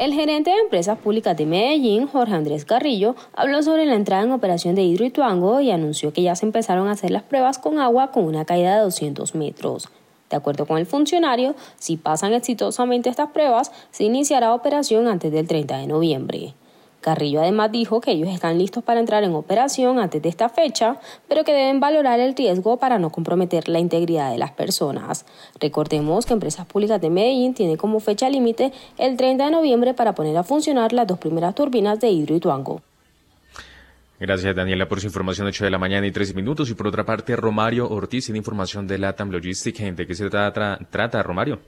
El gerente de Empresas Públicas de Medellín, Jorge Andrés Carrillo, habló sobre la entrada en operación de Hidroituango y anunció que ya se empezaron a hacer las pruebas con agua con una caída de 200 metros. De acuerdo con el funcionario, si pasan exitosamente estas pruebas, se iniciará operación antes del 30 de noviembre. Carrillo además dijo que ellos están listos para entrar en operación antes de esta fecha, pero que deben valorar el riesgo para no comprometer la integridad de las personas. Recordemos que Empresas Públicas de Medellín tiene como fecha límite el 30 de noviembre para poner a funcionar las dos primeras turbinas de Hidroituango. Gracias, Daniela, por su información. 8 de la mañana y 13 minutos. Y por otra parte, Romario Ortiz tiene información de LATAM Logistics. ¿De qué se trata, trata Romario?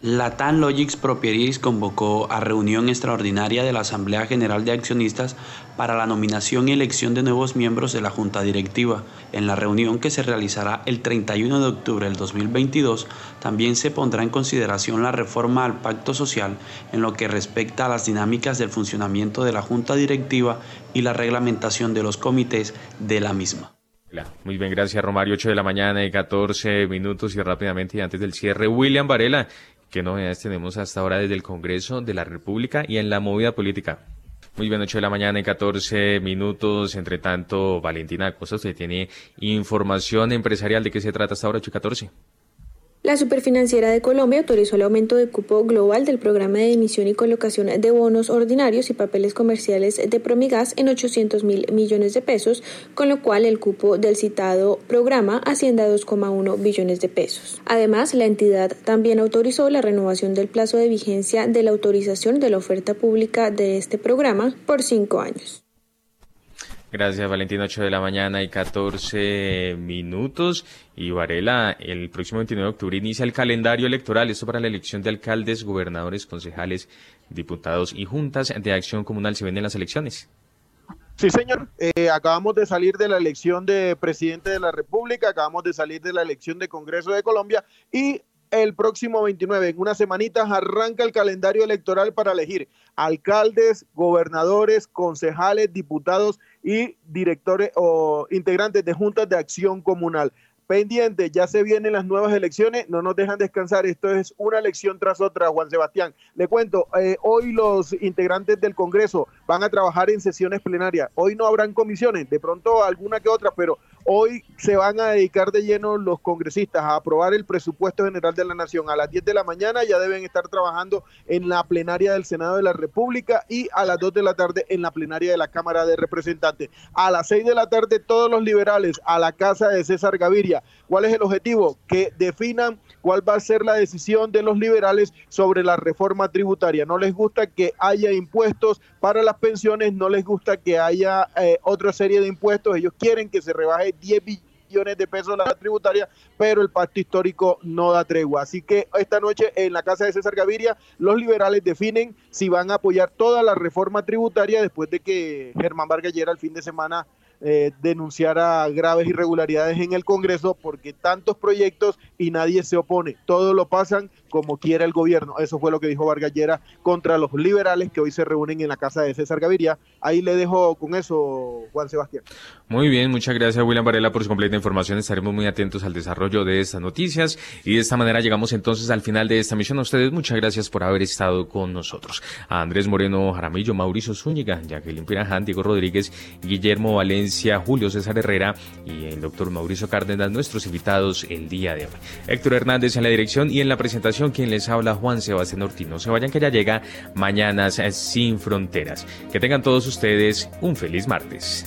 Latam Logics Propieties convocó a reunión extraordinaria de la Asamblea General de Accionistas para la nominación y elección de nuevos miembros de la Junta Directiva. En la reunión que se realizará el 31 de octubre del 2022, también se pondrá en consideración la reforma al pacto social en lo que respecta a las dinámicas del funcionamiento de la Junta Directiva y la reglamentación de los comités de la misma. Muy bien, gracias Romario. 8 de la mañana y 14 minutos y rápidamente y antes del cierre, William Varela, ¿Qué novedades tenemos hasta ahora desde el Congreso de la República y en la movida política? Muy bien, 8 de la mañana y 14 minutos. Entre tanto, Valentina Acosta, usted tiene información empresarial de qué se trata hasta ahora, 8 y 14. La Superfinanciera de Colombia autorizó el aumento de cupo global del programa de emisión y colocación de bonos ordinarios y papeles comerciales de Promigas en 800 mil millones de pesos, con lo cual el cupo del citado programa asciende a 2,1 billones de pesos. Además, la entidad también autorizó la renovación del plazo de vigencia de la autorización de la oferta pública de este programa por cinco años. Gracias, Valentín. 8 de la mañana y 14 minutos. Y Varela, el próximo 29 de octubre inicia el calendario electoral. Esto para la elección de alcaldes, gobernadores, concejales, diputados y juntas de acción comunal. ¿Se ven en las elecciones? Sí, señor. Eh, acabamos de salir de la elección de presidente de la República, acabamos de salir de la elección de Congreso de Colombia y el próximo 29, en unas semanitas, arranca el calendario electoral para elegir alcaldes, gobernadores, concejales, diputados y directores o integrantes de juntas de acción comunal pendiente, ya se vienen las nuevas elecciones, no nos dejan descansar, esto es una elección tras otra, Juan Sebastián. Le cuento, eh, hoy los integrantes del Congreso van a trabajar en sesiones plenarias, hoy no habrán comisiones, de pronto alguna que otra, pero hoy se van a dedicar de lleno los congresistas a aprobar el presupuesto general de la Nación. A las 10 de la mañana ya deben estar trabajando en la plenaria del Senado de la República y a las 2 de la tarde en la plenaria de la Cámara de Representantes. A las 6 de la tarde todos los liberales a la casa de César Gaviria ¿Cuál es el objetivo? Que definan cuál va a ser la decisión de los liberales sobre la reforma tributaria. No les gusta que haya impuestos para las pensiones, no les gusta que haya eh, otra serie de impuestos. Ellos quieren que se rebaje 10 billones de pesos la tributaria, pero el pacto histórico no da tregua. Así que esta noche en la casa de César Gaviria, los liberales definen si van a apoyar toda la reforma tributaria después de que Germán Vargas ayer el fin de semana eh, denunciara graves irregularidades en el Congreso porque tantos proyectos y nadie se opone. Todo lo pasan como quiera el gobierno. Eso fue lo que dijo Vargas contra los liberales que hoy se reúnen en la casa de César Gaviria. Ahí le dejo con eso, Juan Sebastián. Muy bien, muchas gracias William Varela por su completa información. Estaremos muy atentos al desarrollo de estas noticias y de esta manera llegamos entonces al final de esta misión. A ustedes muchas gracias por haber estado con nosotros. A Andrés Moreno Jaramillo, Mauricio Zúñiga, Jacqueline Piraján, Diego Rodríguez, Guillermo Valencia, Julio César Herrera y el doctor Mauricio Cárdenas, nuestros invitados el día de hoy. Héctor Hernández en la dirección y en la presentación información, quien les habla Juan Sebastián Ortiz. No se vayan que ya llega Mañanas eh, sin Fronteras. Que tengan todos ustedes un feliz martes.